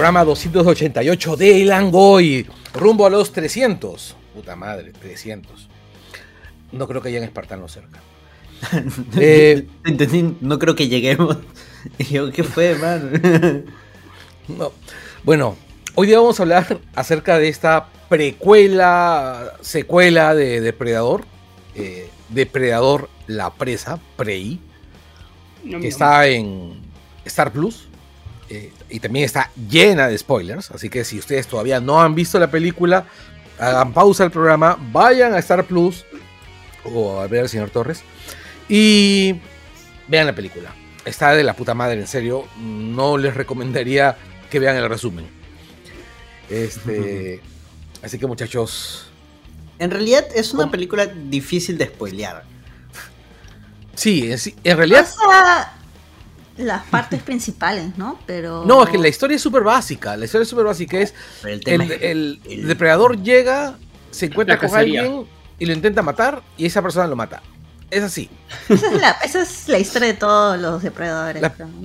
Programa 288 de Langoy, rumbo a los 300. Puta madre, 300. No creo que hayan espartanos cerca. Eh, Entendí, no creo que lleguemos. Yo, ¿qué fue, man? no. Bueno, hoy día vamos a hablar acerca de esta precuela, secuela de Depredador. Eh, Depredador La Presa, Prey. Que está en Star Plus. Eh, y también está llena de spoilers. Así que si ustedes todavía no han visto la película, hagan pausa al programa, vayan a Star Plus o a ver al señor Torres y vean la película. Está de la puta madre, en serio. No les recomendaría que vean el resumen. Este, así que muchachos. En realidad es una película difícil de spoilear. Sí, en realidad las partes principales, ¿no? Pero... No, es que la historia es súper básica. La historia es súper básica. Es el, depredador llega, se encuentra con alguien y lo intenta matar y esa persona lo mata. Es así. Esa es la, historia de todos los depredadores.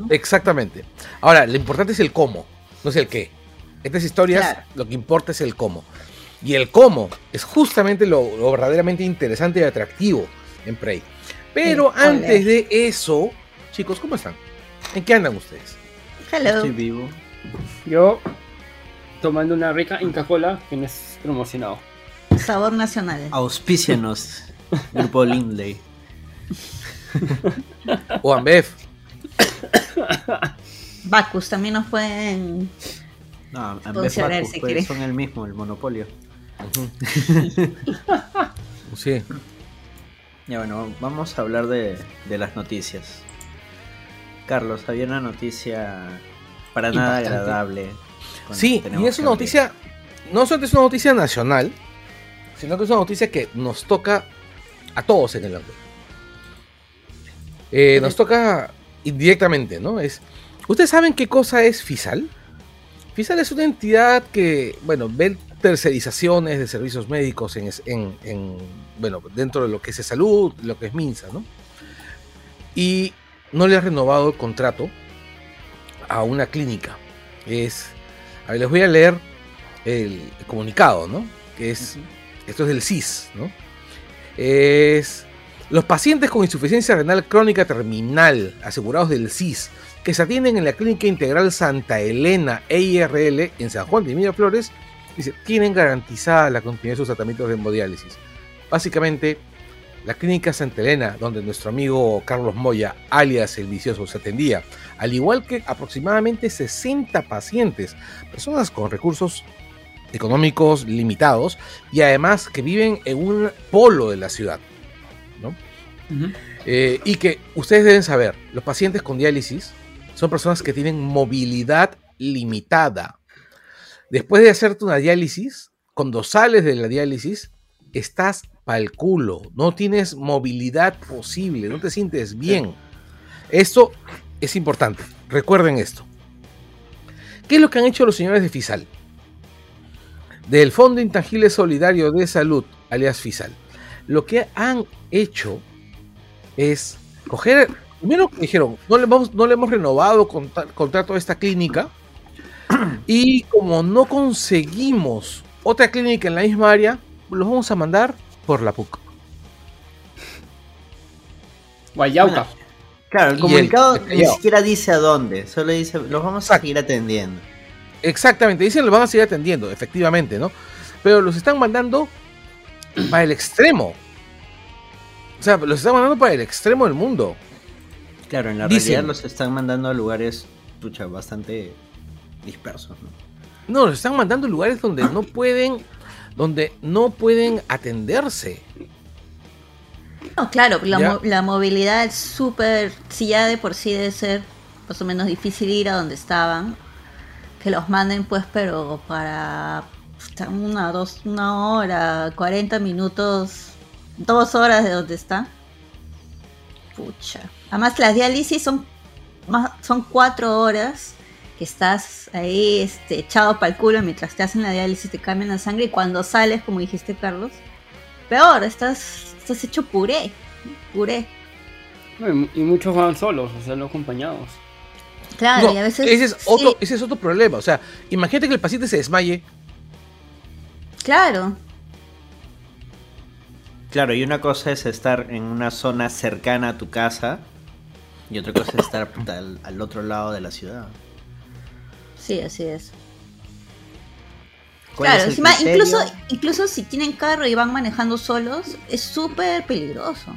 Exactamente. Ahora, lo importante es el cómo, no es el qué. Estas historias, lo que importa es el cómo. Y el cómo es justamente lo, verdaderamente interesante y atractivo en Prey. Pero antes de eso, chicos, ¿cómo están? ¿En qué andan ustedes? Hello. Estoy vivo. Yo tomando una rica Inca Cola que me es promocionado. Sabor nacional. Auspícianos, Grupo Lindley. o Ambef. Bacus también nos pueden. No, Ambef Bacus pues, son el mismo, el monopolio. sí. Ya bueno, vamos a hablar de, de las noticias. Carlos, había una noticia para nada agradable. Sí, y es una noticia, no solamente es una noticia nacional, sino que es una noticia que nos toca a todos en el ángulo. Eh, nos toca indirectamente, ¿no? Es, ¿Ustedes saben qué cosa es FISAL? FISAL es una entidad que, bueno, ve tercerizaciones de servicios médicos en, en, bueno, dentro de lo que es salud, lo que es MINSA, ¿no? Y no le ha renovado el contrato a una clínica. Es, a ver, les voy a leer el, comunicado, ¿no? Que es, esto es del CIS, ¿no? Es, los pacientes con insuficiencia renal crónica terminal, asegurados del CIS, que se atienden en la Clínica Integral Santa Elena EIRL en San Juan de Miraflores, dice, tienen garantizada la continuidad de sus tratamientos de hemodiálisis. Básicamente, la clínica Santa Elena, donde nuestro amigo Carlos Moya, alias el vicioso, se atendía, al igual que aproximadamente 60 pacientes, personas con recursos económicos limitados y además que viven en un polo de la ciudad. Eh, y que ustedes deben saber, los pacientes con diálisis son personas que tienen movilidad limitada. Después de hacerte una diálisis, cuando sales de la diálisis, estás para el culo, no tienes movilidad posible, no te sientes bien. Esto es importante, recuerden esto. ¿Qué es lo que han hecho los señores de FISAL? Del Fondo Intangible Solidario de Salud, alias FISAL. Lo que han hecho es coger, primero que dijeron, no le, hemos, no le hemos renovado contrato a esta clínica y como no conseguimos otra clínica en la misma área, los vamos a mandar por la PUC. Guayauca. claro, el comunicado ni siquiera dice a dónde, solo dice, los vamos a seguir atendiendo. Exactamente, dicen los van a seguir atendiendo, efectivamente, ¿no? Pero los están mandando para el extremo. O sea, los están mandando para el extremo del mundo. Claro, en la realidad los están mandando a lugares, pucha, bastante dispersos, ¿no? No, los están mandando a lugares donde no pueden donde no pueden atenderse. No, claro, la, movilidad es súper, si ya de por sí debe ser más o menos difícil ir a donde estaban, que los manden pues, pero para una, dos, una hora, 40 minutos, dos horas de donde está. Pucha. Además las diálisis son, son cuatro horas que estás ahí este, echado para el culo mientras te hacen la diálisis, te cambian la sangre y cuando sales, como dijiste Carlos, peor, estás, estás hecho puré, puré. Y muchos van solos, o sea, no acompañados. Claro, y a veces. Ese es, otro, ese es otro problema. O sea, imagínate que el paciente se desmaye. Claro. Claro, y una cosa es estar en una zona cercana a tu casa y otra cosa es estar al, otro lado de la ciudad. Sí, así es. Claro, incluso, incluso si tienen carro y van manejando solos, es súper peligroso.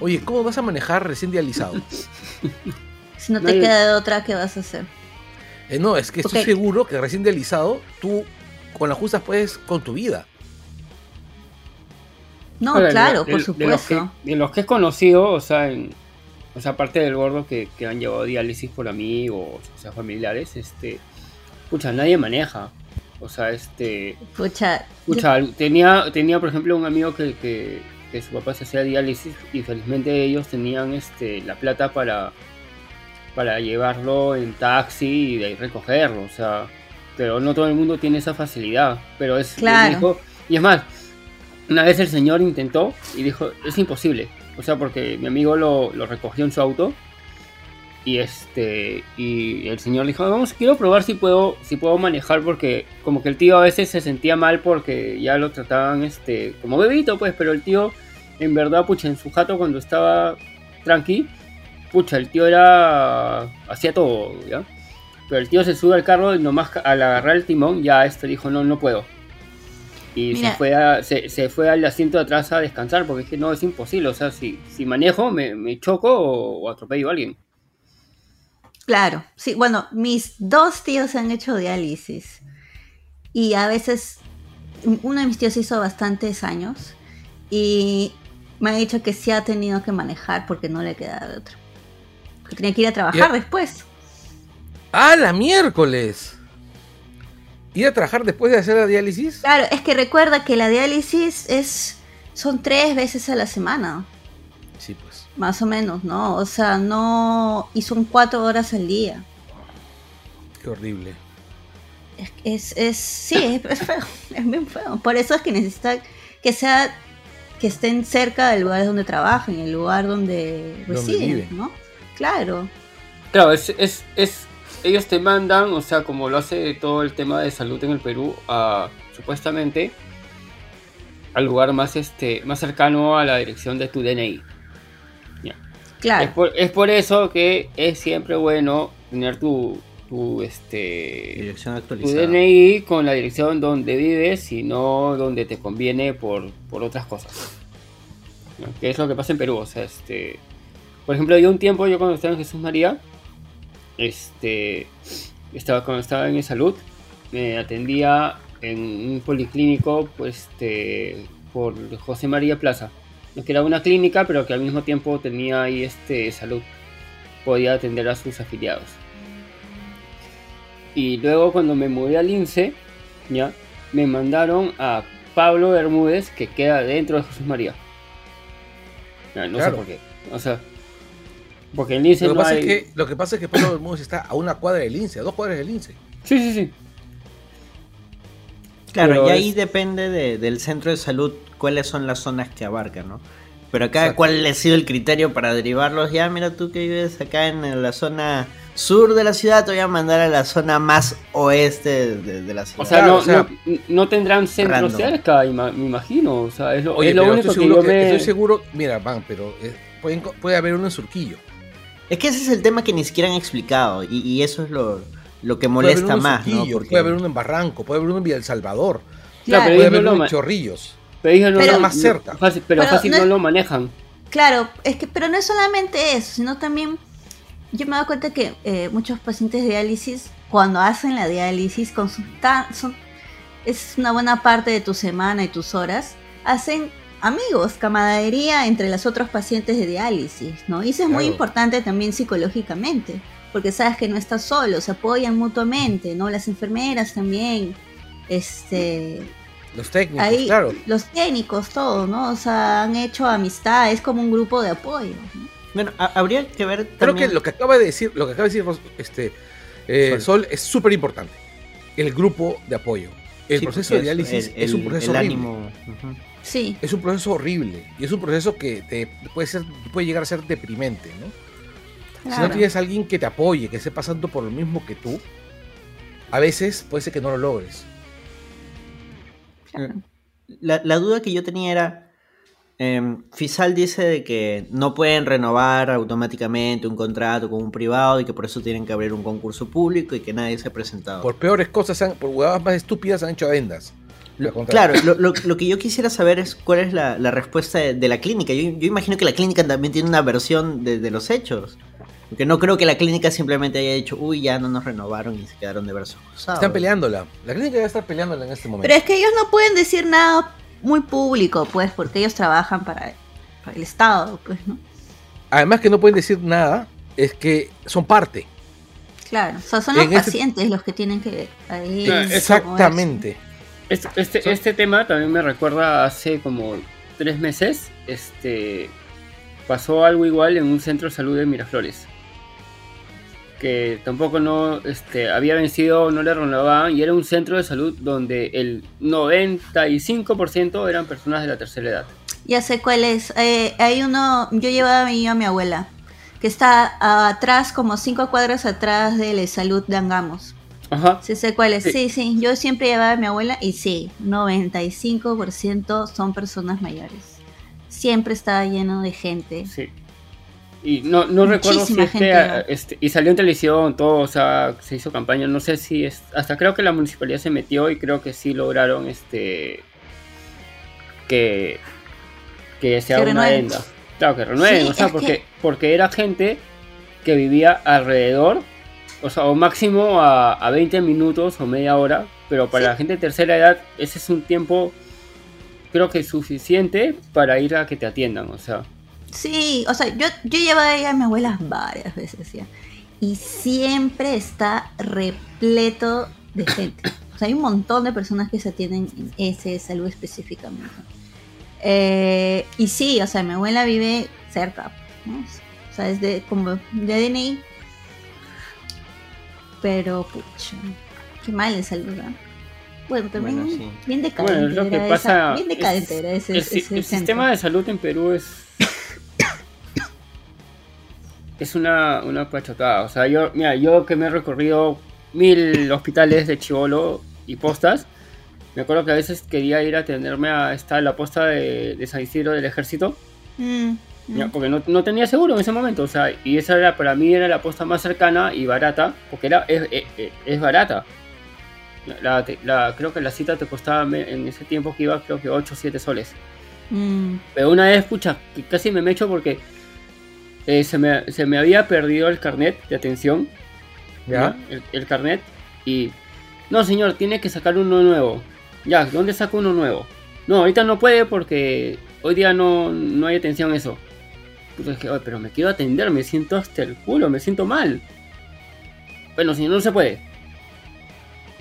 Oye, ¿cómo vas a manejar recién dializado? si no te queda de otra, ¿qué vas a hacer? Eh, no, es que estoy seguro que recién dializado, tú con las justas puedes con tu vida. No, claro, por supuesto. De los, que, he conocido, o sea, en, o sea, aparte del gordo que, han llevado diálisis por amigos, o sea, familiares, este, pucha, nadie maneja. O sea, este. Pucha. Pucha, tenía, tenía, por ejemplo, un amigo que, que, que, su papá se hacía diálisis y felizmente ellos tenían este, la plata para, para llevarlo en taxi y de ahí recogerlo. O sea, pero no todo el mundo tiene esa facilidad. Pero es. Claro. y es más, una vez el señor intentó y dijo: es imposible. O sea, porque mi amigo lo, lo recogió en su auto y este y el señor dijo vamos quiero probar si puedo si puedo manejar porque como que el tío a veces se sentía mal porque ya lo trataban este como bebito pues pero el tío en verdad pucha en su jato cuando estaba tranqui pucha el tío era hacía todo ya pero el tío se sube al carro y nomás al agarrar el timón ya este dijo no no puedo y se fue, se, fue al asiento de atrás a descansar porque es que no es imposible. O sea, si, si manejo, me, me choco o, atropello a alguien. Claro, sí, bueno, mis dos tíos han hecho diálisis y a veces uno de mis tíos hizo bastantes años y me ha dicho que sí ha tenido que manejar porque no le queda de otro. Que tenía que ir a trabajar después. ¡Ah, la miércoles! ¿Ir a trabajar después de hacer la diálisis? Claro, es que recuerda que la diálisis es son tres veces a la semana. Más o menos, ¿no? O sea, no... Y son cuatro horas al día. Qué horrible. Es, es, sí, es, feo, es bien feo. Por eso es que necesita que sea que estén cerca del lugar donde trabajan, el lugar donde residen, ¿no? Claro. Claro, es, es, es ellos te mandan, o sea, como lo hace todo el tema de salud en el Perú, a, supuestamente al lugar más este más cercano a la dirección de tu DNI. Claro. Es por, eso que es siempre bueno tener tu, tu este dirección actualizada. Tu DNI con la dirección donde vives y no donde te conviene por, por otras cosas. Que es lo que pasa en Perú, o sea, este por ejemplo, yo un tiempo yo cuando estaba en Jesús María este, estaba, cuando estaba en salud, me atendía en un policlínico pues, este, por José María Plaza, que era una clínica, pero que al mismo tiempo tenía ahí este, salud, podía atender a sus afiliados. Y luego cuando me mudé al INSE, ya, me mandaron a Pablo Bermúdez, que queda dentro de José María. No, sé por qué. O sea, porque el lince lo, que pasa es que, lo que pasa es que Pablo Bermúdez está a una cuadra del lince, a dos cuadras del lince. Sí, sí, sí. Claro, y ahí depende del centro de salud cuáles son las zonas que abarcan, ¿no? Pero acá, ¿cuál ha sido el criterio para derivarlos? Ya, mira, tú que vives acá en la zona sur de la ciudad, te voy a mandar a la zona más oeste de, la ciudad. O sea, no, tendrán centro cerca, me imagino. O sea, es lo, único que yo Estoy seguro, mira, van, pero eh, puede haber uno en Surquillo. Es que ese es el tema que ni siquiera han explicado y, eso es lo, que molesta más, ¿no? Puede haber uno en Barranco, puede haber uno en Villa El Salvador, puede haber uno en Chorrillos. Pero, ellos no más cerca. pero, fácil no, lo manejan. Claro, es que pero no es solamente eso, sino también yo me he dado cuenta que eh, muchos pacientes de diálisis cuando hacen la diálisis con son, es una buena parte de tu semana y tus horas hacen amigos, camaradería entre los otros pacientes de diálisis, ¿no? Y eso es muy importante también psicológicamente, porque sabes que no estás solo, se apoyan mutuamente, ¿no? Las enfermeras también, este... Los técnicos, claro. Los técnicos, todo, ¿no? O sea, han hecho amistad, es como un grupo de apoyo. Bueno, habría que ver también... Creo que lo que acaba de decir, lo que acaba de decir este, eh, Sol. es súper importante. El grupo de apoyo. El proceso de diálisis es un proceso el ánimo. Sí. Es un proceso horrible y es un proceso que te puede, ser, puede llegar a ser deprimente, ¿no? Si no tienes alguien que te apoye, que esté pasando por lo mismo que tú, a veces puede ser que no lo logres. La, la duda que yo tenía era, Em, Fisal dice de que no pueden renovar automáticamente un contrato con un privado y que por eso tienen que abrir un concurso público y que nadie se ha presentado. Por peores cosas, por huevadas más estúpidas han hecho adendas. claro, lo, que yo quisiera saber es cuál es la, respuesta de, la clínica. Yo, imagino que la clínica también tiene una versión de, los hechos. Porque no creo que la clínica simplemente haya dicho, uy, ya no nos renovaron y se quedaron de brazos cruzados. Están peleándola. La clínica ya está peleándola en este momento. Pero es que ellos no pueden decir nada muy público, pues, porque ellos trabajan para, el Estado, pues, ¿no? Además que no pueden decir nada, es que son parte. Claro, o sea, son los este pacientes los que tienen que ahí Exactamente. Este, este, este, tema también me recuerda hace como tres meses, este pasó algo igual en un centro de salud de Miraflores que tampoco no este, había vencido, no le renovaban, y era un centro de salud donde el 95% eran personas de la tercera edad. Ya sé cuál es. Eh, hay uno, yo llevaba a mi, a mi abuela, que está atrás, como cinco cuadras atrás de la salud de Angamos. Ajá. Sí sé cuál es. Sí. sí, sí. Yo siempre llevaba a mi abuela y sí, 95% son personas mayores. Siempre estaba lleno de gente. Sí. Y no, no recuerdo si este, este, y salió en televisión, todo, o sea, se hizo campaña, no sé si es, hasta creo que la municipalidad se metió y creo que sí lograron este que que sea una adenda. Claro, que renueven, o sea, porque, porque era gente que vivía alrededor, o sea, o máximo a, a 20 minutos o media hora, pero para la gente de tercera edad ese es un tiempo creo que suficiente para ir a que te atiendan, o sea. Sí, o sea, yo, yo llevo a a mi abuela varias veces ya. Y siempre está repleto de gente. O sea, hay un montón de personas que se atienden en ese salud específicamente. Eh, y sí, o sea, mi abuela vive cerca. ¿no? O sea, es de, como de DNI. Pero, pucha, qué mal el salud, ¿no? Bueno, también bien decadente. Bueno, lo que pasa bien decadente era ese, el sistema de salud en Perú es es una, una pachotada. O sea, yo, mira, yo que me he recorrido mil hospitales de Chivolo y postas, me acuerdo que a veces quería ir a atenderme a esta, la posta de, San Isidro del ejército. Mm, mm. porque no, tenía seguro en ese momento, o sea, y esa era para mí era la posta más cercana y barata, porque era es, barata. La, creo que la cita te costaba en ese tiempo que iba, creo que 8 o 7 soles. Mm. Pero una vez, escucha, casi me mecho porque eh, se, me, había perdido el carnet de atención. ¿Ya? El, carnet. Y. No, señor, tiene que sacar uno nuevo. Ya, ¿dónde saco uno nuevo? No, ahorita no puede porque hoy día no, no hay atención a eso. Pues dije, pero me quiero atender, me siento hasta el culo, me siento mal. Bueno, si no se puede.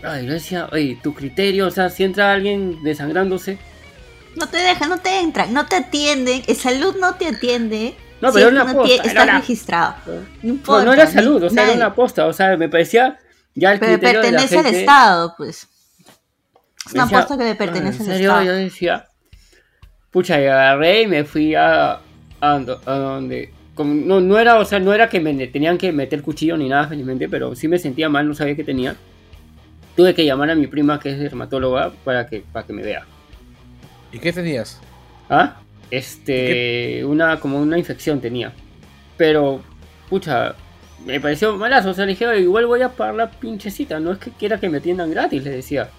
Ay, yo decía, oye, tu criterio, o sea, si entra alguien desangrándose. No te deja, no te entra, no te atiende, el salud no te atiende. No, pero era una posta. Está registrado. No, importa, no, era salud, o sea, era una posta. O sea, me parecía ya el pero criterio pertenece de la al Estado, pues. Es una posta que le pertenece al Estado. Yo decía, pucha, y agarré y me fui a, a, donde. no, no era, o sea, no era que me tenían que meter cuchillo ni nada, felizmente, pero sí me sentía mal, no sabía qué tenía. Tuve que llamar a mi prima, que es dermatóloga, para que, para que me vea. ¿Y qué tenías? ¿Ah? Este, una, como una infección tenía. Pero, pucha, me pareció malazo. O sea, le dije, igual voy a pagar la pinche cita. No es que quiera que me atiendan gratis, le decía.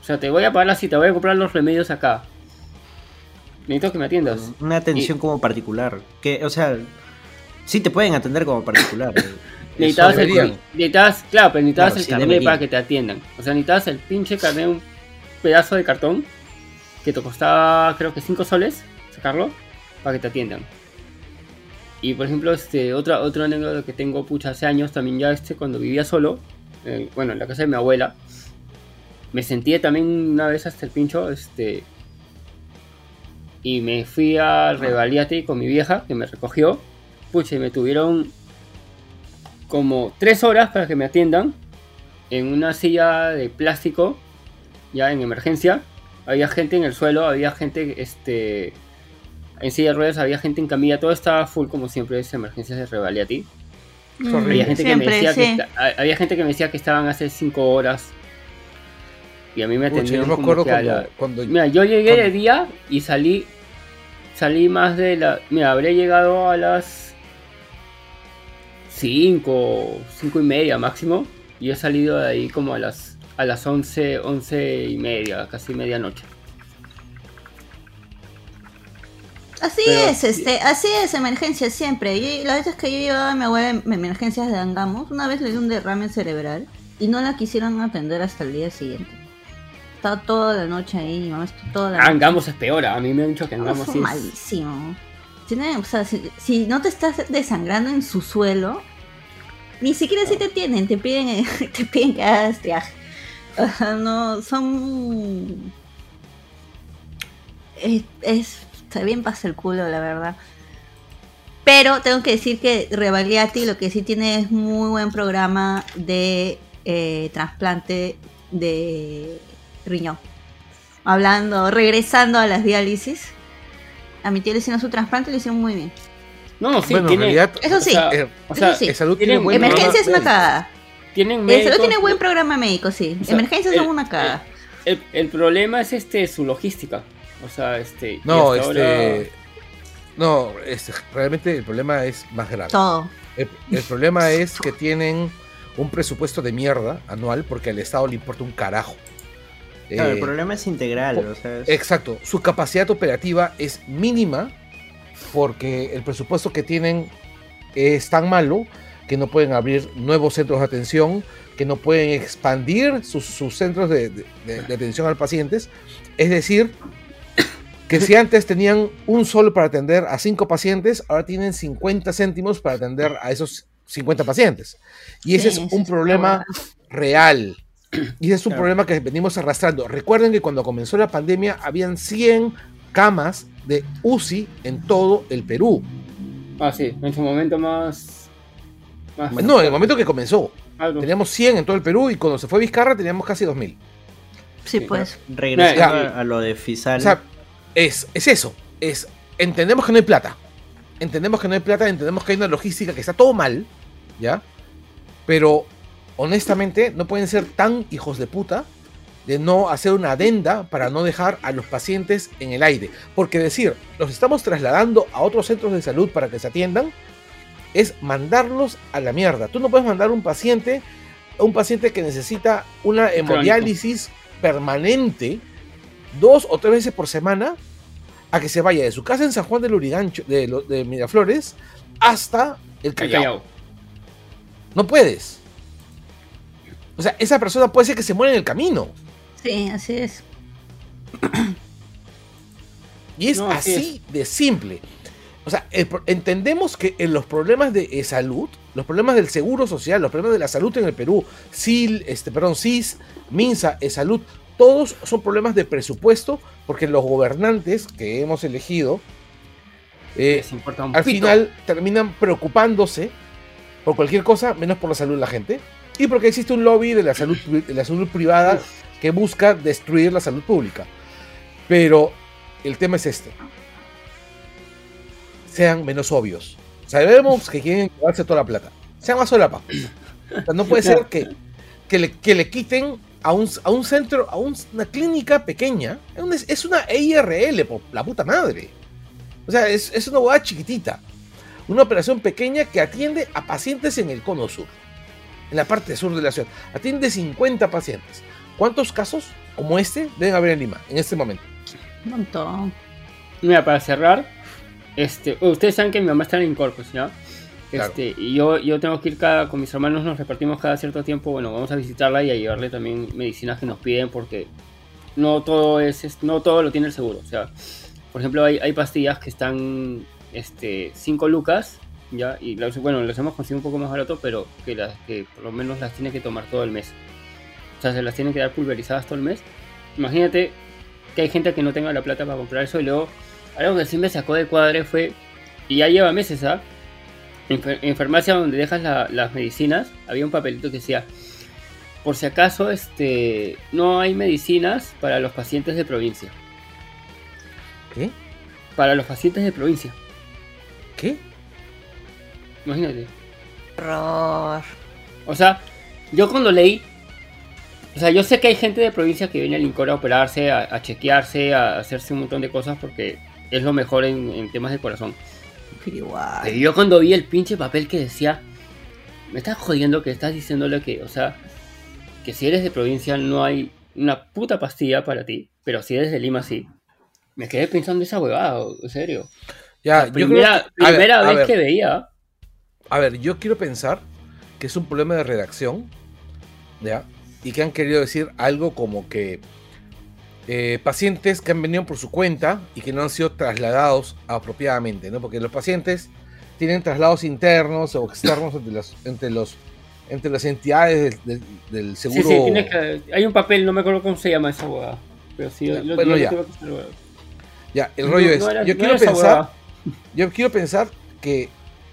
O sea, te voy a pagar la cita, voy a comprar los remedios acá. Necesito que me atiendas. Una atención como particular. Que, o sea, sí te pueden atender como particular. necesitabas, el, necesitabas, claro, pero necesitabas el carnet para que te atiendan. O sea, necesitabas el pinche carnet, un pedazo de cartón que te costaba creo que 5 soles sacarlo para que te atiendan. Y por ejemplo, este, otra, otra anécdota que tengo pucha hace años también ya este cuando vivía solo, eh, bueno, en la casa de mi abuela, me sentí también una vez hasta el pincho, este, y me fui al Revaliate con mi vieja que me recogió, pucha, y me tuvieron como 3 horas para que me atiendan en una silla de plástico, ya en emergencia, había gente en el suelo, había gente este en silla de ruedas, había gente en camilla, todo estaba full como siempre, es emergencias de Revaliati. Había gente, que me decía que había gente que me decía que estaban hace 5 horas. Y a mí me atendieron yo me acuerdo cuando, Mira, yo llegué de día y salí salí más de la... Mira, habría llegado a las 5, 5 y media máximo. Y he salido de ahí como a las, a las 11, 11 y media, casi medianoche. Así es, este, así es, emergencia siempre. Y las veces que yo llevaba a mi abuela en emergencias de Angamos, una vez le dio un derrame cerebral y no la quisieron atender hasta el día siguiente. Estaba toda la noche ahí, mamá, toda la Angamos es peor, a mí me han dicho que Angamos es malísimo. Tiene, o sea, si, no te estás desangrando en su suelo, ni siquiera si te tienen, te piden, te piden que hagas triaje. No, son... Es, es está bien pasa el culo, la verdad. Pero tengo que decir que Revaliati lo que sí tiene es muy buen programa de eh, trasplante de riñón. Hablando, regresando a las diálisis. A mi tío le hicieron su trasplante y lo hicieron muy bien. No, sí, tiene, eso sí. O sea, sí. Salud tiene Emergencia es una cagada. Tienen médicos, salud tiene buen programa médico, sí. Emergencias son una cagada. El, el, problema es este su logística. O sea, este. No, este. No, este, realmente el problema es más grave. Todo. El, problema es que tienen un presupuesto de mierda anual porque al Estado le importa un carajo. Claro, el eh, problema es integral. Exacto. Su capacidad operativa es mínima porque el presupuesto que tienen es tan malo que no pueden abrir nuevos centros de atención, que no pueden expandir sus, centros de, de, atención al pacientes. Es decir, que si antes tenían un solo para atender a cinco pacientes, ahora tienen 50 céntimos para atender a esos 50 pacientes. Y ese es un problema real. Y ese es un problema que venimos arrastrando. Recuerden que cuando comenzó la pandemia habían 100 camas de UCI en todo el Perú. Ah, sí, en su momento más... no, en el momento que comenzó. Teníamos 100 en todo el Perú y cuando se fue Vizcarra teníamos casi 2000. Sí, pues. Regresando a lo de Fisal. O sea, es, es eso. Es, entendemos que no hay plata. Entendemos que no hay plata, entendemos que hay una logística que está todo mal, ¿ya? Pero honestamente no pueden ser tan hijos de puta de no hacer una adenda para no dejar a los pacientes en el aire. Porque decir, los estamos trasladando a otros centros de salud para que se atiendan, es mandarlos a la mierda. Tú no puedes mandar un paciente, un paciente que necesita una hemodiálisis permanente, dos o tres veces por semana a que se vaya de su casa en San Juan del Urigancho, de, de Miraflores, hasta el Callao. No puedes. O sea, esa persona puede ser que se muera en el camino. Sí, así es. Y es así, de simple. O sea, entendemos que en los problemas de eh, salud, los problemas del seguro social, los problemas de la salud en el Perú, SIL, este, perdón, CIS, MINSA, e salud, todos son problemas de presupuesto porque los gobernantes que hemos elegido eh, al final terminan preocupándose por cualquier cosa menos por la salud de la gente y porque existe un lobby de la salud, de la salud privada que busca destruir la salud pública. Pero el tema es este. Sean menos obvios. Sabemos que quieren llevarse toda la plata. Sean más solapa. no puede ser que, que, le, quiten a un, a un centro, a una clínica pequeña, es una EIRL, por la puta madre. O sea, es, es una boda chiquitita. Una operación pequeña que atiende a pacientes en el cono sur, en la parte sur de la ciudad. Atiende 50 pacientes. ¿Cuántos casos como este deben haber en Lima en este momento? Un montón. Mira, para cerrar, este, ustedes saben que mi mamá está en Incorpus, ¿no? Este, y yo, yo tengo que ir cada, con mis hermanos nos repartimos cada cierto tiempo, bueno, vamos a visitarla y a llevarle también medicinas que nos piden porque no todo es, no todo lo tiene el seguro. O sea, por ejemplo, hay, hay pastillas que están este 5 lucas, ya, y bueno, las hemos conseguido un poco más barato, pero que las que por lo menos las tiene que tomar todo el mes. O sea, se las tiene que dar pulverizadas todo el mes. Imagínate que hay gente que no tenga la plata para comprar eso y luego algo que sí me sacó de cuadre fue, y ya lleva meses, ¿ah? en, farmacia donde dejas las medicinas, había un papelito que decía, por si acaso este, no hay medicinas para los pacientes de provincia. ¿Qué? para los pacientes de provincia. ¿Qué? Imagínate. Horror. O sea, yo cuando leí. O sea, yo sé que hay gente de provincia que viene al Incor a operarse, a, chequearse, a hacerse un montón de cosas porque es lo mejor en, temas de corazón. Pero igual. Pero yo cuando vi el pinche papel que decía. Me estás jodiendo que estás diciéndole que, o sea, que si eres de provincia no hay una puta pastilla para ti, pero si eres de Lima sí. Me quedé pensando esa huevada, en serio. Ya, yo primera, primera vez que veía. A ver, yo quiero pensar que es un problema de redacción, ¿ya? Y que han querido decir algo como que eh, pacientes que han venido por su cuenta y que no han sido trasladados apropiadamente, ¿no? Porque los pacientes tienen traslados internos o externos entre entre los entre las entidades del, seguro. Sí, sí, que, hay un papel, no me acuerdo cómo se llama esa hueá. Pero sí, ya, lo, bueno, ya. ya. el rollo es, yo quiero pensar, yo quiero pensar que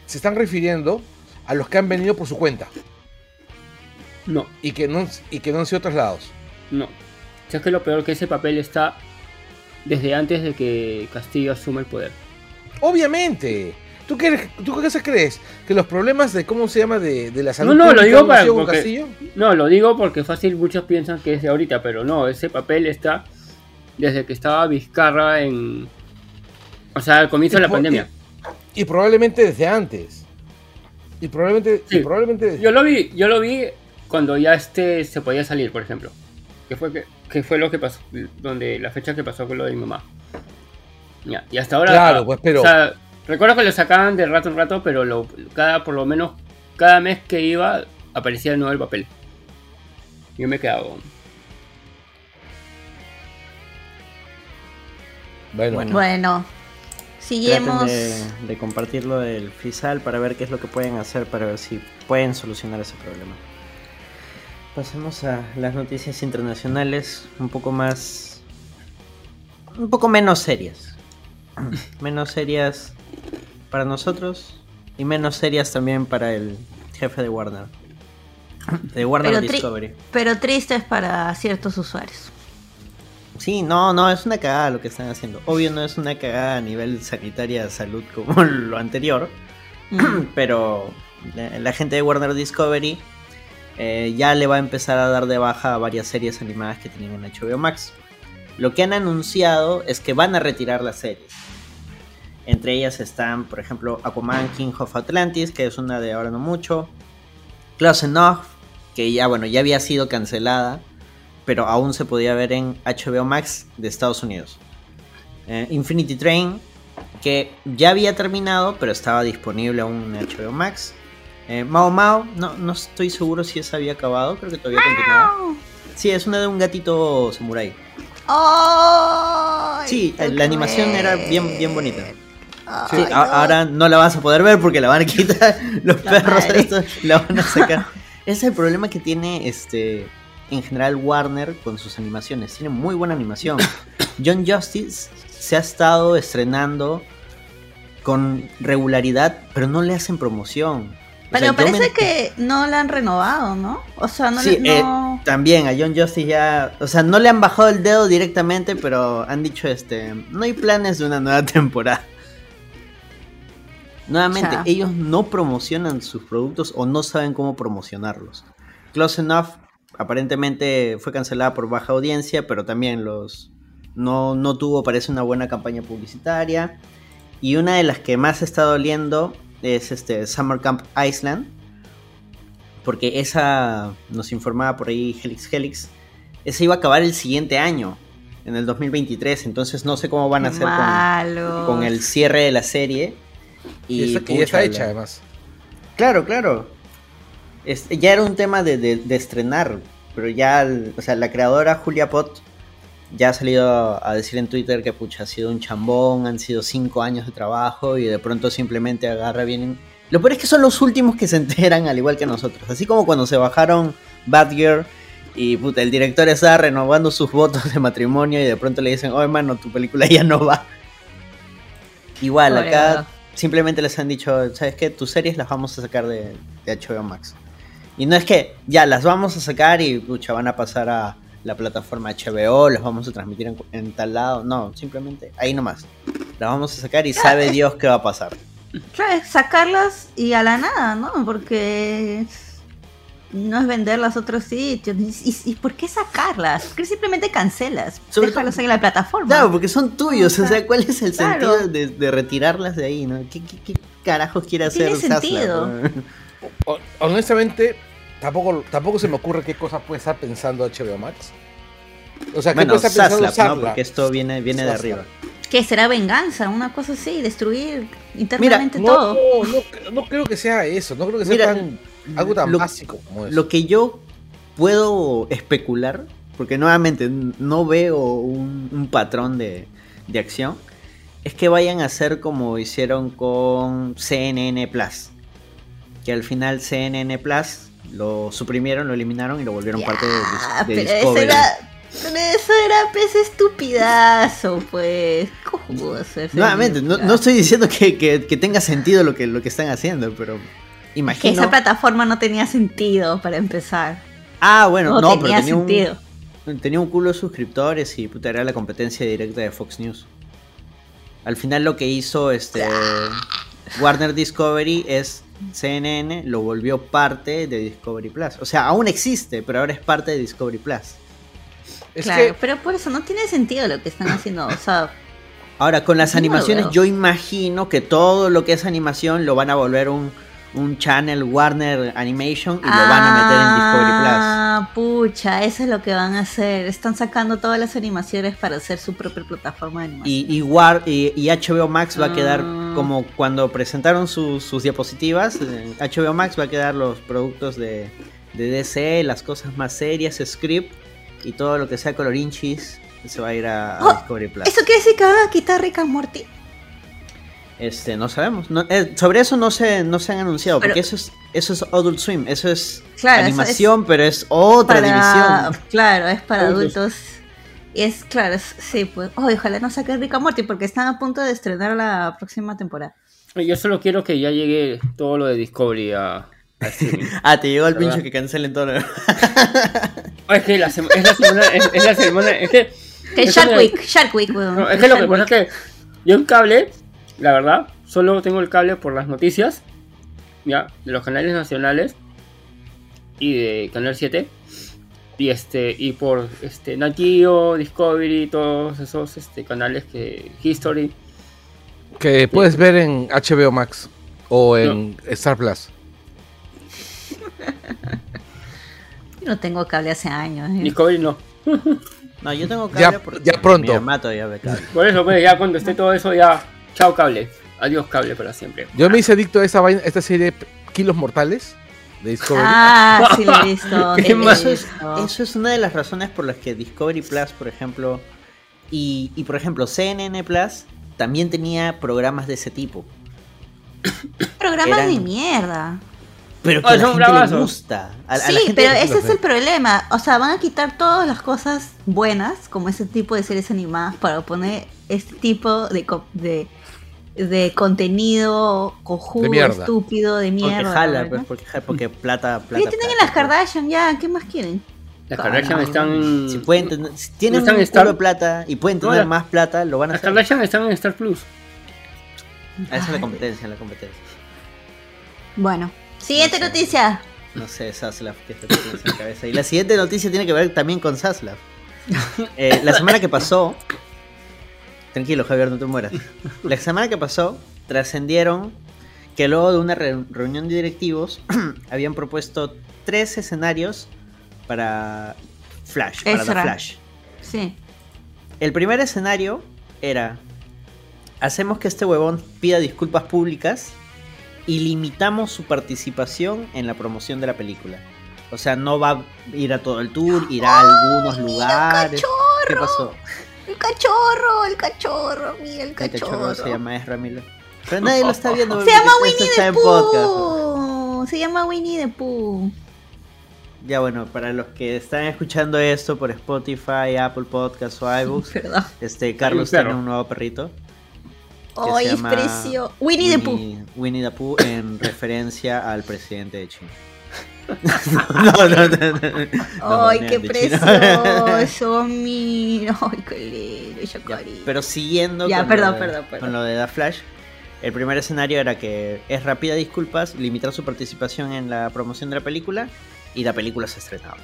se están refiriendo a los que han venido por su cuenta. No. Y que no, y que no han sido trasladados. No. ¿Sabes que lo peor que ese papel está desde antes de que Castillo asuma el poder? Obviamente. ¿Tú qué, ¿Tú qué crees? ¿Que los problemas de cómo se llama de, de la salud no, no, lo digo para, porque, No, lo digo porque fácil muchos piensan que es de ahorita, pero no, ese papel está desde que estaba Vizcarra en... O sea, al comienzo de la pandemia. Y, probablemente desde antes. Y probablemente, probablemente Yo lo vi, yo lo vi cuando ya este se podía salir, por ejemplo. Que fue que, fue lo que pasó, donde la fecha que pasó con lo de mi mamá. Ya, y hasta ahora. Claro, pues pero. Recuerdo que lo sacaban de rato en rato, pero lo, cada, por lo menos cada mes que iba aparecía de nuevo el papel. Yo me quedaba. Bueno, bueno. bueno seguimos. De, de, compartirlo del FISAL para ver qué es lo que pueden hacer para ver si pueden solucionar ese problema. Pasemos a las noticias internacionales un poco más. un poco menos serias. menos serias para nosotros y menos serias también para el jefe de Warner. De Warner pero Discovery. Pero tristes para ciertos usuarios. Sí, no, no, es una cagada lo que están haciendo. Obvio no es una cagada a nivel sanitaria de salud como lo anterior, mm. pero la, gente de Warner Discovery eh, ya le va a empezar a dar de baja a varias series animadas que tienen en HBO Max. Lo que han anunciado es que van a retirar las series. Entre ellas están, por ejemplo, Aquaman King of Atlantis, que es una de ahora no mucho. Close Enough, que ya, bueno, ya había sido cancelada, pero aún se podía ver en HBO Max de Estados Unidos. Eh, Infinity Train, que ya había terminado, pero estaba disponible aún en HBO Max. Eh, Mao Mao, no, no estoy seguro si esa había acabado, creo que todavía continuaba. Sí, es una de un gatito samurai. sí, la animación era bien, bien bonita ahora no la vas a poder ver porque la van a quitar los perros estos, la van a sacar. Ese es el problema que tiene este en general Warner con sus animaciones. Tiene muy buena animación. John Justice se ha estado estrenando con regularidad, pero no le hacen promoción. Pero parece que no la han renovado, ¿no? O sea, no, sí, eh, también a John Justice ya, o sea, no le han bajado el dedo directamente, pero han dicho este, no hay planes de una nueva temporada. Nuevamente, ellos no promocionan sus productos o no saben cómo promocionarlos. Close Enough aparentemente fue cancelada por baja audiencia, pero también los no, no tuvo, parece, una buena campaña publicitaria. Y una de las que más está doliendo es este Summer Camp Iceland. Porque esa nos informaba por ahí Helix Helix. Esa iba a acabar el siguiente año, en el 2023. Entonces no sé cómo van a hacer con, con, el cierre de la serie. Y, ya está hecha, además. Claro, claro. ya era un tema de, estrenar, pero ya, o sea, la creadora Julia Pot ya ha salido a decir en Twitter que pucha, ha sido un chambón, han sido cinco años de trabajo y de pronto simplemente agarra bien. Lo peor es que son los últimos que se enteran, al igual que nosotros. Así como cuando se bajaron Bad Girl y puta, el director está renovando sus votos de matrimonio y de pronto le dicen, oh hermano, tu película ya no va. Igual, acá simplemente les han dicho, ¿sabes qué? Tus series las vamos a sacar de, HBO Max. Y no es que ya las vamos a sacar y pucha, van a pasar a la plataforma HBO, las vamos a transmitir en, tal lado. No, simplemente ahí nomás. la vamos a sacar y sabe Dios qué va a pasar. Claro, sacarlas y a la nada, ¿no? Porque no es venderlas a otros sitios. ¿Y, por qué sacarlas? ¿Por qué simplemente cancelas? Sobre Déjalos en la plataforma. Claro, porque son tuyos. O sea, ¿cuál es el sentido de, retirarlas de ahí? ¿no? ¿Qué, carajos quiere hacer? Tiene sentido. Honestamente, tampoco, tampoco se me ocurre qué cosa puede estar pensando HBO Max. O sea, ¿qué puede estar pensando ¿no? Porque esto viene, viene de arriba. ¿Qué será venganza? Una cosa así, destruir internamente todo. No, no, creo que sea eso, no creo que sea tan, algo tan básico como eso. Lo que yo puedo especular, porque nuevamente no veo un, patrón de, de, acción, es que vayan a hacer como hicieron con CNN Plus. Que al final CNN Plus lo suprimieron, lo eliminaron y lo volvieron parte de, de Discovery. Pero eso era pez estupidazo, pues. ¿Cómo hacer? Nuevamente, no, estoy diciendo que, tenga sentido lo que, lo que están haciendo, pero imagino. Que esa plataforma no tenía sentido para empezar. Ah, bueno, no, pero tenía un, tenía un culo de suscriptores y puta, era la competencia directa de Fox News. Al final lo que hizo este Warner Discovery es CNN lo volvió parte de Discovery Plus. O sea, aún existe, pero ahora es parte de Discovery Plus claro, pero por eso no tiene sentido lo que están haciendo. O sea, Ahora, con las animaciones, yo imagino que todo lo que es animación lo van a volver un, un channel Warner Animation y lo van a meter en Discovery Plus. Ah, pucha, eso es lo que van a hacer. Están sacando todas las animaciones para hacer su propia plataforma de animación. Y, y, HBO Max va a quedar ah. como cuando presentaron sus diapositivas. HBO Max va a quedar los productos de, de DC, las cosas más serias, script y todo lo que sea colorinchis se va a ir a, oh, Discovery Plus. ¿Eso quiere decir que van a quitar Rick and Morty? Este, no sabemos. Eh, sobre eso no se, no se han anunciado, porque eso es, eso es Adult Swim, eso es animación, pero es otra división. Claro, es para adultos. Y es, claro, sí, pues. ojalá no saque Rick and Morty, porque están a punto de estrenar la próxima temporada. Yo solo quiero que ya llegue todo lo de Discovery a, ah, te llegó el pincho que cancelen todo. es que la es la semana. Es, la semana. Es que. Que Shark Week. Shark Week, no, es que lo que pasa es que. Yo en cable, la verdad, solo tengo el cable por las noticias. Ya, de los canales nacionales. Y de Canal 7. Y este. Y por este. Natio, Discovery, todos esos este, canales que. History. Que puedes ver en HBO Max. O en Star Plus. Yo no tengo cable hace años. ¿eh? Discovery no. no, yo tengo cable ya, ya pronto. Mi mamá todavía ve cable. Por eso, pues, ya cuando esté todo eso, ya. Chao cable. Adiós cable para siempre. Yo me hice adicto a esa vaina, esta serie Kilos Mortales de Discovery. Ah, sí lo he visto. eso, es, eso es una de las razones por las que Discovery Plus, por ejemplo, y, y por ejemplo CNN Plus también tenía programas de ese tipo. Programas de mierda. Pero que a la gente le gusta. sí, pero ese es el problema. O sea, van a quitar todas las cosas buenas, como ese tipo de series animadas, para poner este tipo de, de, de contenido cojudo, estúpido, de mierda. Porque jala, pues, porque, porque, plata, plata. ¿Qué tienen en las Kardashian ya? ¿Qué más quieren? Las Kardashian están. Si, pueden si tienen un Star... de plata y pueden tener más plata, lo van a hacer. Las Kardashian están en Star Plus. Esa es la competencia, la competencia. Bueno, Siguiente noticia. No sé, Saslav, que está en la cabeza. Y la siguiente noticia tiene que ver también con Saslav. Eh, la semana que pasó. Tranquilo, Javier, no te mueras. La semana que pasó, trascendieron que luego de una reunión de directivos habían propuesto tres escenarios para Flash, para Flash. Sí. El primer escenario era hacemos que este huevón pida disculpas públicas y limitamos su participación en la promoción de la película. O sea, no va a ir a todo el tour, irá a algunos lugares. ¿Qué pasó? El cachorro, el cachorro, mira el cachorro. El cachorro se llama Ezra Miller. Pero nadie lo está viendo. Se llama Winnie the Pooh. Se llama Winnie the Pooh. Ya bueno, para los que están escuchando esto por Spotify, Apple Podcasts o iBooks, este Carlos tiene un nuevo perrito. ¡Ay, es precioso! Winnie, the Pooh. Winnie the Pooh en referencia al presidente de China. No, no, no, Ay, qué precioso, mira. Ay, qué lindo, Pero siguiendo ya, con, perdón, lo perdón, con lo de The Flash, el primer escenario era que es rápida disculpas, limitar su participación en la promoción de la película y la película se estrenaba.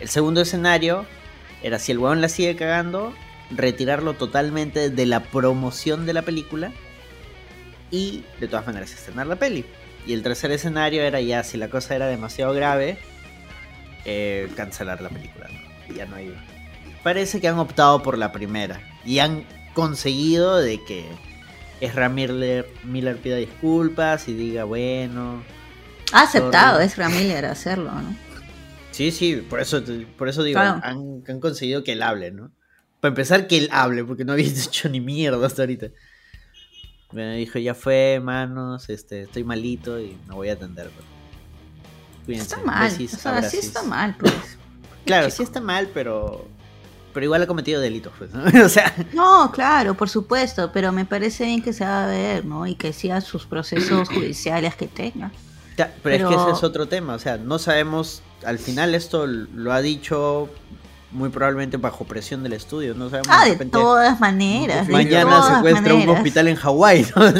El segundo escenario era si el huevón la sigue cagando, retirarlo totalmente de la promoción de la película y de todas maneras estrenar la peli. Y el tercer escenario era ya, si la cosa era demasiado grave, eh, cancelar la película. Y ya no hay. Parece que han optado por la primera. Y han conseguido de que Ezra Miller, Miller pida disculpas y diga, bueno. Ha aceptado Ezra Miller hacerlo, ¿no? Sí, sí, por eso, por eso digo, han, han, conseguido que él hable, ¿no? Para empezar, que él hable, porque no había hecho ni mierda hasta ahorita. Me dijo, ya fue, manos, este, estoy malito y me voy a atender. Cuídense. Está mal, o sea, sí está mal, pues. Claro, sí está mal, pero pero igual ha cometido delitos, pues, ¿no? o sea... No, claro, por supuesto, pero me parece bien que se va a ver, ¿no? Y que siga sus procesos judiciales que tenga. pero, pero, es que ese es otro tema, o sea, no sabemos, al final esto lo ha dicho muy probablemente bajo presión del estudio. No sabemos. Ah, de, todas maneras. Mañana se secuestra un hospital en Hawái. ¿no?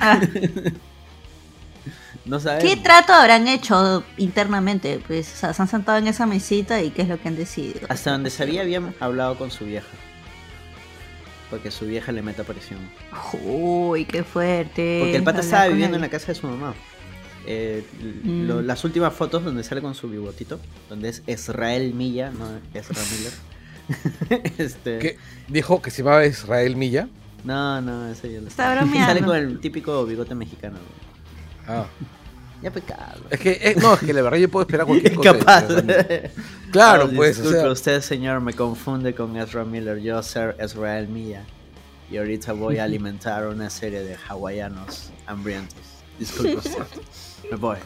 Ah. no sabemos. ¿Qué trato habrán hecho internamente? Pues se han sentado en esa mesita y qué es lo que han decidido. Hasta donde sabía habían hablado con su vieja. Porque su vieja le meta presión. Uy, qué fuerte. Porque el pata estaba viviendo en la casa de su mamá. Eh, mm. las últimas fotos donde sale con su bigotito, donde es Israel Milla, no Israel Miller. este... ¿Dijo que se llamaba Israel Milla? No, no, eso ya lo Está bromeando. Sale con el típico bigote mexicano. Ah. Ya pecado. Es que, eh, no, es que la verdad yo puedo esperar cualquier cosa. Capaz. claro, pues. usted, señor, me confunde con Ezra Miller. Yo ser Israel Milla. Y ahorita voy a alimentar una serie de hawaianos hambrientos. Disculpe usted. Me voy.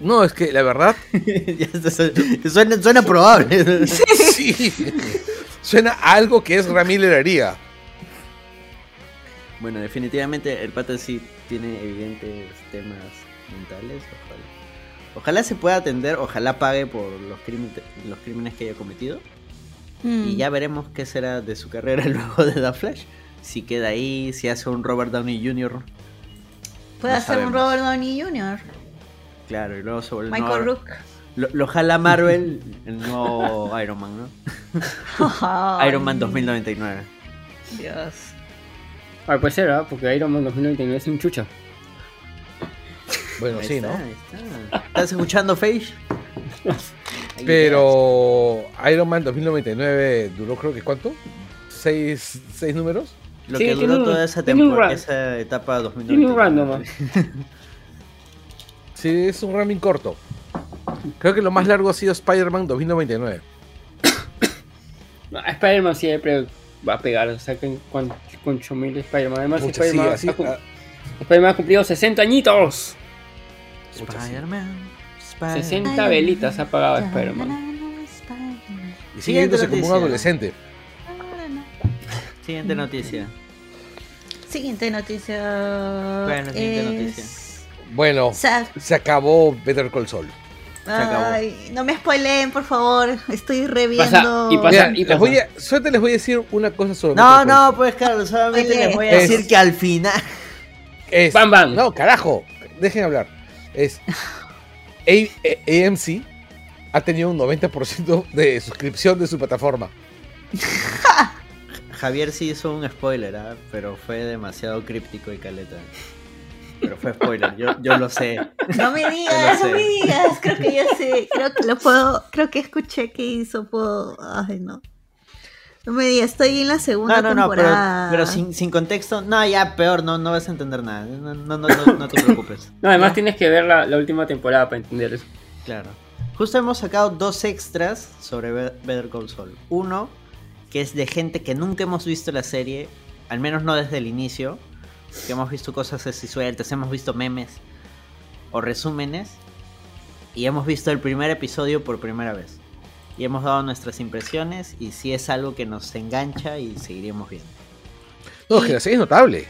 No, es que la verdad. suena, suena probable. sí. Suena algo que es Ramírez haría. Bueno, definitivamente el pata sí tiene evidentes temas mentales. Ojalá. Ojalá se pueda atender, ojalá pague por los crímenes, los crímenes que haya cometido. Y mm. ya veremos qué será de su carrera luego de The Flash. Si queda ahí, si hace un Robert Downey Jr. Puede hacer un Robert Downey Jr. Claro, y luego se vuelve. Michael Rook. Lo, jala Marvel, el nuevo Iron Man, ¿no? Iron Man 2099. Dios. Ah, puede ser, ¿ah? Porque Iron Man 2099 es un chucha. Bueno, sí, ¿no? ¿Estás escuchando Face? Pero Iron Man 2099 duró creo que ¿cuánto? ¿Seis, seis números? Lo que duró toda esa, temporada, esa etapa 2009. Tiene un random. sí, es un running corto. Creo que lo más largo ha sido Spider-Man 2099. No, Spider-Man siempre va a pegar, o sea, con, con 8000 Spider-Man. Además, Spider-Man sí, ha, Spider ha, cumplido 60 añitos. Spider-Man. 60 velitas ha pagado Spider-Man. Y sigue viéndose como un adolescente. Siguiente noticia. Siguiente noticia. Bueno, siguiente noticia. Bueno, se acabó Better Call Saul. Ay, no me spoileen, por favor. Estoy reviendo. y pasa, y Les voy a, suerte les voy a decir una cosa sobre. No, no, pues claro, solamente les voy a decir que al final. Es, bam, bam. No, carajo. Dejen hablar. Es. AMC ha tenido un 90% de suscripción de su plataforma. Javier sí hizo un spoiler, ¿ah? pero fue demasiado críptico y caleta. Pero fue spoiler, yo, yo lo sé. No me digas, no me digas, creo que ya sé, creo que lo puedo, creo que escuché que hizo, puedo, ay no. No me digas, estoy en la segunda no, no, temporada. No, pero, sin, sin, contexto, no, ya peor, no, no vas a entender nada. No, no, no, no, te preocupes. No, además tienes que ver la, la, última temporada para entender eso. Claro. Justo hemos sacado dos extras sobre Better Call Saul. Uno que es de gente que nunca hemos visto la serie, al menos no desde el inicio, que hemos visto cosas así sueltas, hemos visto memes o resúmenes, y hemos visto el primer episodio por primera vez. Y hemos dado nuestras impresiones y si es algo que nos engancha y seguiremos viendo. No, que la serie es notable.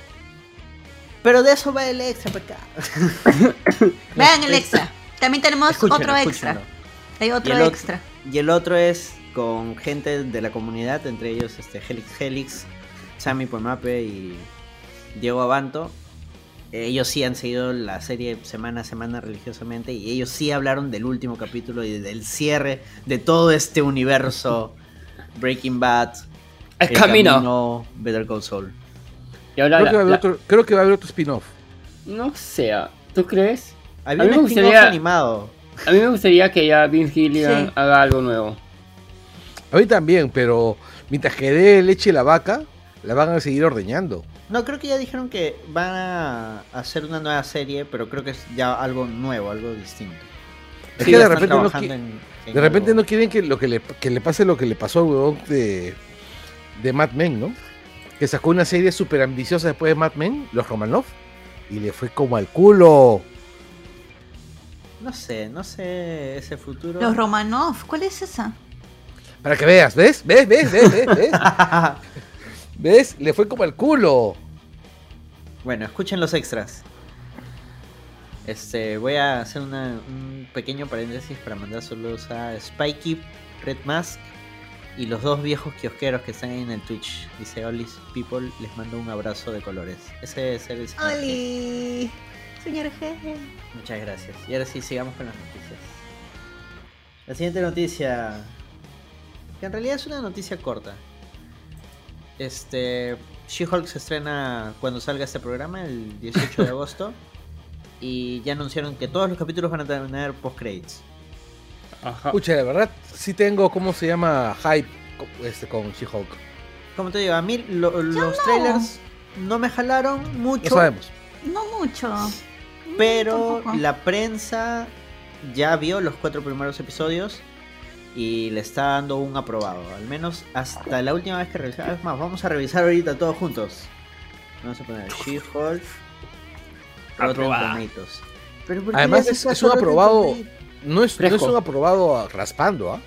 Pero de eso va el extra, Vean el extra. También tenemos otro extra. Hay otro Y extra. Y el otro es con gente de la comunidad, entre ellos este Helix Helix, Sammy Pomape y Diego Abanto. Ellos sí han seguido la serie semana a semana religiosamente y ellos sí hablaron del último capítulo y del cierre de todo este universo Breaking Bad, El camino. Better Call Saul. Y ahora Creo la- que, va a haber la- otro, creo que va a haber otro spin-off. No sea, ¿tú crees? Había A mí un me spin-off gustaría- animado. A mí me gustaría que ya Vince Gilligan Sí. haga algo nuevo. A mí también, pero mientras que dé leche la vaca, la van a seguir ordeñando. No, creo que ya dijeron que van a hacer una nueva serie, pero creo que es ya algo nuevo, algo distinto. Es Sí, que de repente, no, trabajando qui- en- en de repente algo. no quieren que, lo que, le, que le pase lo que le pasó al huevón de, de Mad Men, ¿no? Que sacó una serie súper ambiciosa después de Mad Men, Los Romanov, y le fue como al culo. No sé, no sé ese futuro. Los Romanov, ¿cuál es esa? Para que veas, ¿ves? ¿Ves? ¿Ves? ¿Ves? ¿Ves? ¿Ves? ¿Ves? Le fue como al culo. bueno, escuchen los extras. Este, voy a hacer una- un pequeño paréntesis para mandar saludos a Spikey, Red Mask y los dos viejos kiosqueros que están ahí en el Twitch. Dice Olis People, les mando un abrazo de colores. Ese es el señor G. ¡Oli! Señor G. Muchas gracias. Y ahora sí, sigamos con las noticias. La siguiente noticia, que en realidad es una noticia corta. Este, She-Hulk se estrena cuando salga este programa, el 18 de agosto. Y ya anunciaron que todos los capítulos van a tener post-credits. Ajá. Escucha, de verdad, sí tengo, ¿cómo se llama? Hype este, con She-Hulk. Como te digo, a mí lo- los no. trailers no me jalaron No mucho. sabemos. No mucho. Pero la prensa ya vio los cuatro primeros episodios y le está dando un aprobado. Al menos hasta la última vez que revisamos. Es más, vamos a revisar ahorita todos juntos. Vamos a poner She-Hulk. Rotten Aprobada. Tomatoes. Pero ¿por qué Además, es- un aprobado-? No es, no es un aprobado raspando, ¿ah?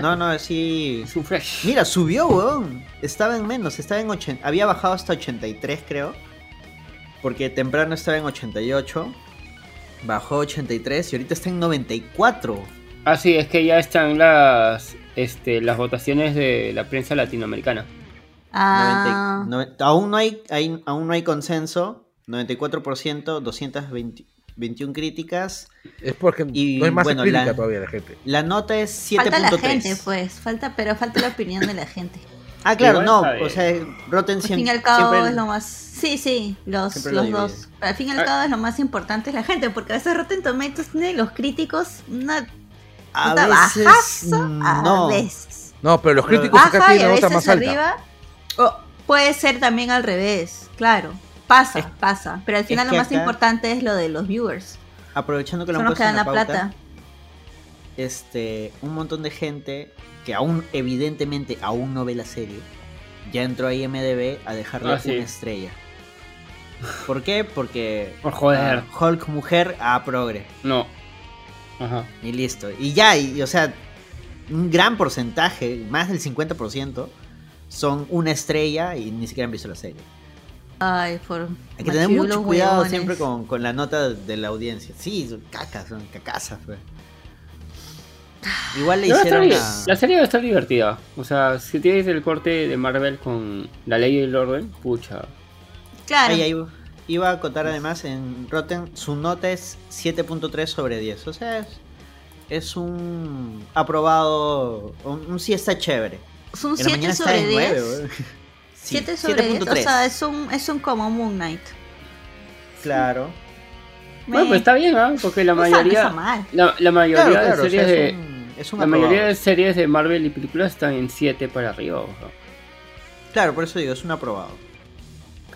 No, no, sí. Es un fresh. Mira, subió, weón. Estaba en menos, estaba en 80. Había bajado hasta 83, creo. Porque temprano estaba en 88. Bajó a 83 y ahorita está en 94. Ah, sí, es que ya están las este, las votaciones de la prensa latinoamericana. Ah, 90 noven- aún, no hay, hay- aún no hay consenso. 94%, 221 críticas. Es porque Y, no hay más bueno, crítica la- todavía de gente. La nota es falta la 7.3. gente, pues. Falta, pero falta la opinión de la gente. Ah, claro, Igual no. O sea, Rotten Al siempre. fin y al cabo siempre- es lo más. Sí, sí, los, lo los dos. Al fin y al Ah. cabo es lo más importante es la gente, porque a veces Rotten Tomatoes tiene los críticos una A veces. bajazo a no. veces. No, pero los críticos acá Baja y tienen a una nota veces más alta. arriba. O puede ser también al revés, claro. Pasa, Es- pasa. Pero al es final lo más acá- importante es lo de los viewers. Aprovechando que lo han los que puesto en dan la la pauta, plata. este, un montón de gente que aún, evidentemente, aún no ve la serie, ya entró a IMDB a dejarle Ah, sí. una estrella. ¿Por qué? Porque Por joder. ah, Hulk mujer a progre. No. Ajá. Y listo. Y ya, y, o sea, un gran porcentaje, más del 50%, son una estrella y ni siquiera han visto la serie. Ay, por. Hay que tener mucho cuidado huevones. siempre con, con la nota de la audiencia. Sí, son cacas, son cacasas. pues. Igual le No, hicieron a... La serie va a estar divertida. O sea, si tienes el corte de Marvel con la ley y el orden, pucha. Claro. Ahí, ahí iba a acotar además en Rotten, su nota es 7.3 sobre 10. O sea, es, es un aprobado, un, un sí está chévere. Es un En la mañana 7 está sobre en 10. 9, weón. Sí, 7 sobre 10. O 7.3. sea, es un, es un como Moon Knight. Claro. Bueno, pues está bien, ¿ah? Porque la no no mayoría. mal. La, la mayoría Claro, claro, de o sea, series de. un, La aprobado. mayoría de series de Marvel y películas están en 7 para arriba. Claro, por eso digo, es un aprobado.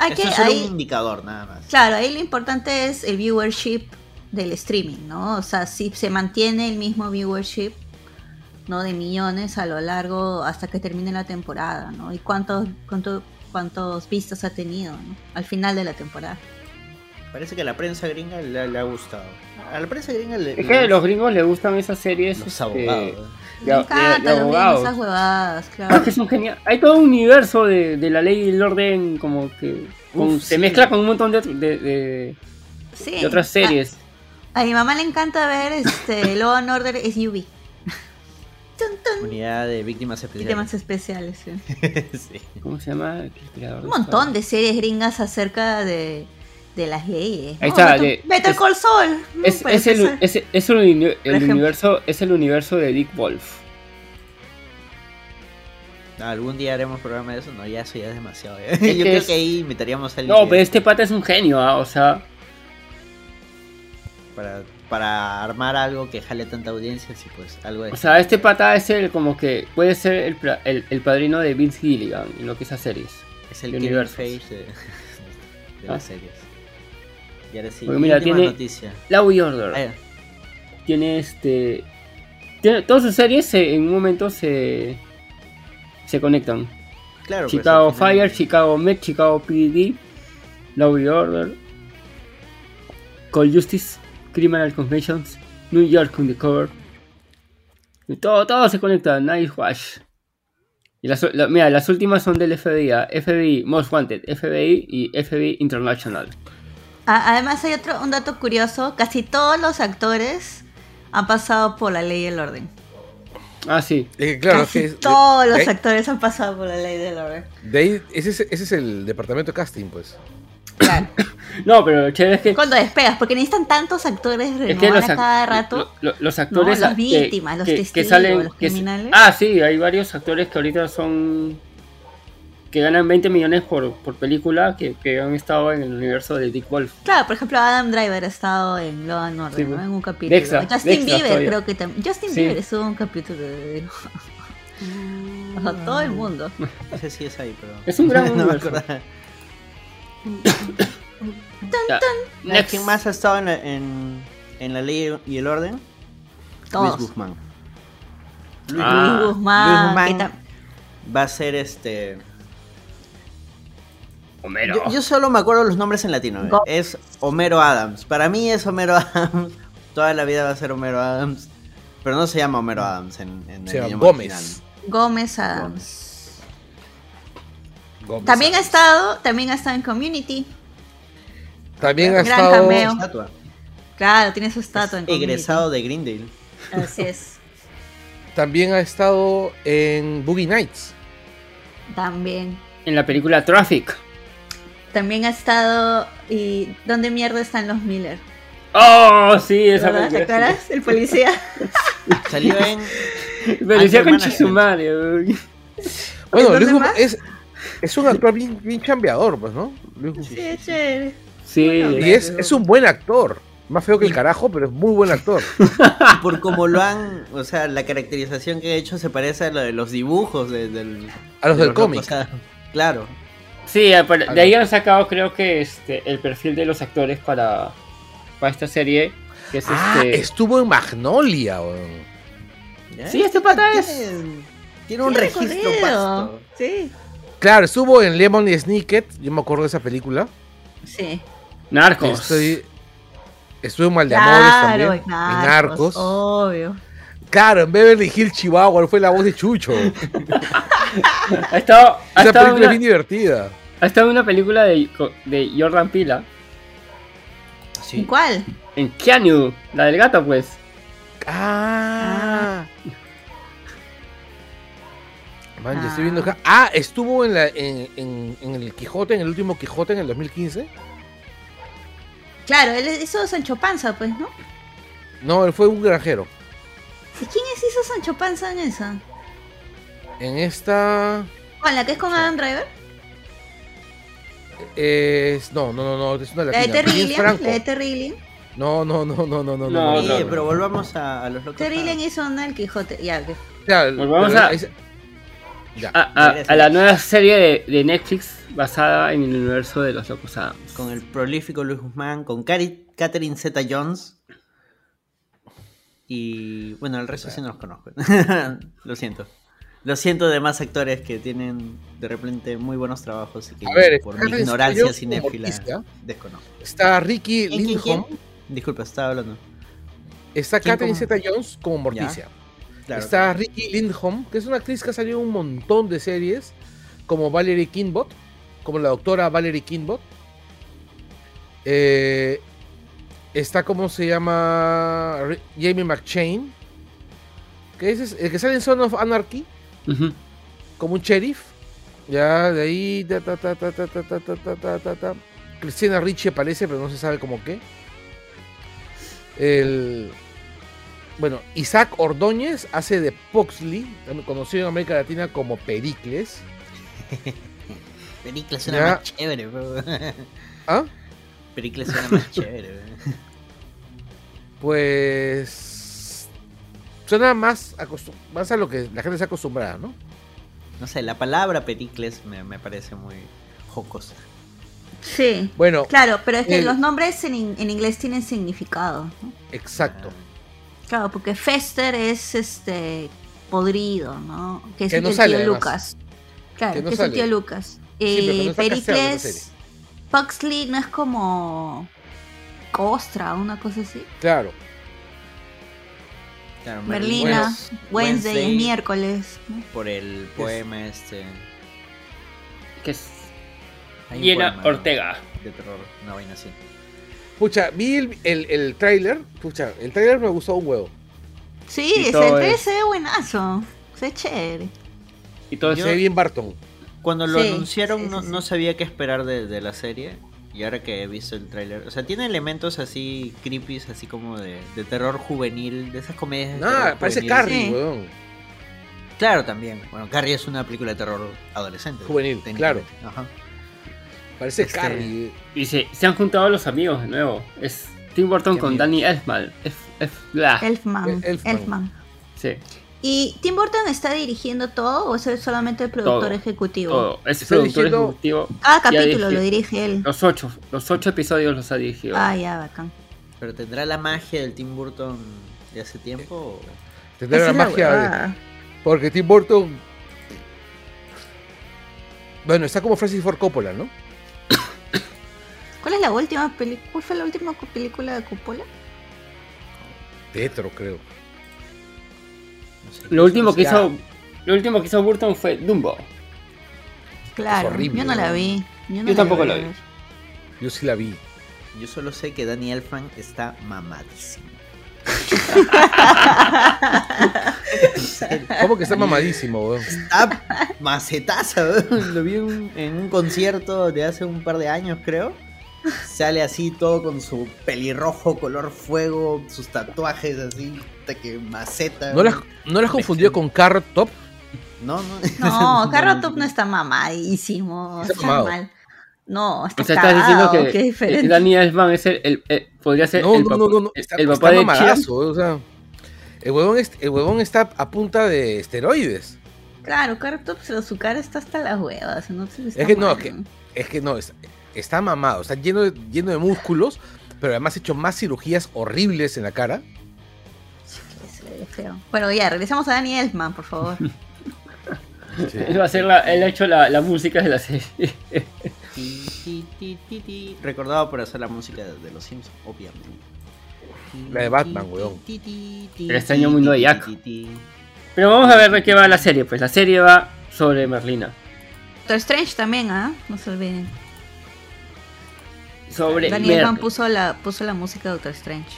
Hay Eso que, es solo un indicador nada más. Claro, ahí lo importante es el viewership del streaming, ¿no? O sea, si se mantiene el mismo viewership, ¿no? De millones a lo largo hasta que termine la temporada, ¿no? Y cuántos, cuánto, cuántos vistas ha tenido, ¿no? Al final de la temporada. Parece que a la prensa gringa le, le ha gustado. A la prensa gringa le, Es que a los gringos les gustan esas series. los este, abogados. Me de- encanta de los abogados. esas huevadas, Ah, claro. que son genial. Hay todo un universo de, de la ley y el orden, como que con- Uf, se sí. mezcla con un montón de, de, de- Sí. de otras series. A mi mamá le encanta ver este Law and Order SUV. Unidad de víctimas especiales. Víctimas especiales, sí. sí. ¿Cómo se llama? Un montón de series gringas acerca de, de las leyes. Ahí está. Better Call Saul. Es, es, el, es, es, el, el universo, es el universo de Dick Wolf. ¿Algún día haremos programa de eso? No, ya eso ya es demasiado. ¿eh? Yo creo que ahí invitaríamos al. No, pero este pata es un genio, ¿ah? o sea. Para, para armar algo que jale tanta audiencia, sí, pues algo de. O sea, este pata es el como que puede ser el, el, el padrino de Vince Gilligan en lo que es series. Es el universo de, de las ¿Ah? series. Y ahora sí, Porque mira, tiene noticia. La Order. Tiene este. Tiene, todas sus series en un momento se se conectan. Claro, pues, Chicago Fire, Chicago Met, Chicago PD, Law Order, Call Justice, Criminal Confessions, New York Undercover. Y todo, todo se conecta, Nice Wash. Y las, mira, las últimas son del FBI, FBI Most Wanted, FBI y FBI International. Además hay otro un dato curioso, casi todos los actores han pasado por la ley y el orden. Ah, sí. claro, todos los actores han pasado por la ley del orden. De ahí, ese, ese es el departamento de casting, pues. Claro. no, pero chévere es que. Cuando despegas, porque necesitan tantos actores renovar a cada rato. los actores. las víctimas, los testigos, que salen, los criminales. ah, sí, hay varios actores que ahorita son que ganan 20 millones por, por película que, que, han estado en el universo de Dick Wolf. Claro, por ejemplo, Adam Driver ha estado en Law and Order, ¿no? en un capítulo. Justin Bieber creo que también. Justin Bieber estuvo en un capítulo de... o sea, todo el mundo. No sé si es ahí, pero... Es un gran no universo. ¿Quién más ha estado en la, en, en la ley y el orden? Todos. Luis Guzmán. Luis, ah. Guzmán. Luis Guzmán va a ser este Homero. Yo, solo me acuerdo los nombres en latino. ¿eh? Es Homero Adams. Para mí es Homero Adams. Toda la vida va a ser Homero Adams. Pero no se llama Homero Adams en, en se llama Gómez. Gómez Adams. Gómez. también ha estado, también ha estado en Community. También ha estado. Cameo. Claro, tiene su estatua en Egresado de Greendale. Así es. También ha estado en Boogie Nights. También. En la película Traffic. También ha estado. ¿Y dónde mierda están los Miller? Oh, sí, esa película. ¿Te acuerdas? El policía. Salió en. Policía con Chisumario. Bueno, Luis es, es un actor bien, bien chambeador, pues, ¿no? sí, es chévere. Sí. y es, es un buen actor. Más feo que el carajo, pero es muy buen actor. Por como lo han, o sea, la caracterización que ha hecho se parece a lo de los dibujos de, del, a los del cómic. claro. Sí, de ahí han sacado creo que este el perfil de los actores para, para esta serie. Que es ah, este... estuvo en Magnolia. Sí, este pata es... Tiene, un registro pasto. Sí. Claro, estuvo en Lemon y Snicket, yo me acuerdo de esa película. Sí. Narcos. Estoy, estuve en Mal de Amores también. En Narcos. Obvio. Claro, en Beverly Hills, Chihuahua, fue la voz de Chucho. ha estado, ha Esa película es bien divertida. Ha estado en una película de, de Jordan Pila. ¿En cuál? En Keanu, la del gato, pues. Ah. Man, estoy viendo acá. Ah, estuvo en, la, en, en, el Quijote, en el último Quijote en el 2015. Claro, él hizo Sancho Panza, pues, ¿no? No, él fue un granjero. ¿Y quién es hizo Sancho Panza en esa? En esta. ¿Con la que es con Adam Driver? Es, no, no, no, no, es una latina. La de Terrillian, la de Terrillian. No, no, no, no, no, no. no, no, pero volvamos a, a los locos. Terrillian hizo una El Quijote, ya. Que... ya volvamos a, es... ya. A, a, a, la nueva serie de, de, Netflix basada en el universo de los Locos Adams. Con el prolífico Luis Guzmán, con Catherine Zeta Jones. Y bueno, el resto sí no los conozco. Lo siento. Lo siento de más actores que tienen de repente muy buenos trabajos y que a ver, por mi ignorancia cinéfila desconozco. Está Ricky Lindholm. Disculpa, estaba hablando. Está Catherine Zeta Jones como Morticia. está Ricky Lindholm, que es una actriz que ha salido en un montón de series, como Valerie Kinbot, como la doctora Valerie Kinbot. Eh, Está como se llama Jamie McChain. Que es el que sale en Son of Anarchy. Como un sheriff. Ya, de ahí. Cristina Ricci aparece, pero no se sabe cómo qué. El. Bueno, Isaac Ordóñez hace de Poxley, conocido en América Latina como Pericles. Pericles suena más chévere, ¿Ah? Pericles suena más chévere. Pues. Suena más, más a lo que la gente se acostumbrada, ¿no? No sé, la palabra Pericles me, parece muy jocosa. Sí. Bueno. Claro, pero es que los nombres en, inglés tienen significado. Exacto. Claro, porque Fester es este podrido, ¿no? Que es el tío Lucas. Claro, que, es el tío Lucas. Eh, Pericles, Puxley no es como Costra, una cosa así. Claro. Merlina, Wednesday, miércoles. Por el poema este. Que es. Llena Ortega. De terror, una vaina así. Pucha, vi el, el, el trailer. Pucha, el trailer me gustó un huevo. Sí, ese trailer se ve buenazo. Se ve chévere. Y todo se ve bien Barton. Cuando lo anunciaron no, no, sabía qué esperar de, de la serie. Y ahora que he visto el tráiler, o sea, tiene elementos así creepy, así como de, terror juvenil, de esas comedias. Ah, parece Carrie, weón. Claro, también. Bueno, Carrie es una película de terror adolescente. Juvenil, claro. Ajá. Parece este, Carrie. Y se, se, han juntado los amigos de nuevo. Es Tim Burton con Danny Elfman. Elfman. Elfman. Sí. ¿Y Tim Burton está dirigiendo todo o es solamente el productor ejecutivo? Todo, es el productor ejecutivo. Cada capítulo lo dirige él. Los ocho, los ocho episodios los ha dirigido. Ah, ya, bacán. ¿Pero tendrá la magia del Tim Burton de hace tiempo? Tendrá la magia Porque Tim Burton... Bueno, está como Francis Ford Coppola, ¿no? ¿Cuál es la última película? ¿Cuál fue la última película de Coppola? Tetro, creo. Lo último que hizo. Lo último que hizo Burton fue Dumbo. Claro, yo no la vi. Yo, tampoco la vi. Yo sí la vi. Yo solo sé que Danny Elfman está mamadísimo. ¿Cómo que está mamadísimo, Está macetaza, Lo vi en un concierto de hace un par de años, creo. Sale así todo con su pelirrojo, color fuego, sus tatuajes así, hasta que maceta. ¿No las, ¿no las confundió con Carrot Top? No, no. No, Carrot Top no está mamadísimo. Está, mal. No, está O sea, estás diciendo que, Danny Elfman es el, el, podría ser no, el, no, no, no, está, el papá de mamadazo, o sea, el huevón, el huevón está a punta de esteroides. Claro, Carrot Top, pero su cara está hasta las huevas. No se es que no, es que, es que no, es, está mamado, está lleno de, lleno de músculos, pero además ha hecho más cirugías horribles en la cara. Bueno, ya, regresamos a Danny Elfman, por favor. Él va a hacer la, él ha hecho la, la música de la serie. Recordado por hacer la música de, Los Simpsons, obviamente. La de Batman, weón. El extraño mundo de Jack. Pero vamos a ver de qué va la serie. Pues la serie va sobre Merlina. Doctor Strange también, ¿ah? No se olviden sobre Daniel puso la, puso la música de Doctor Strange.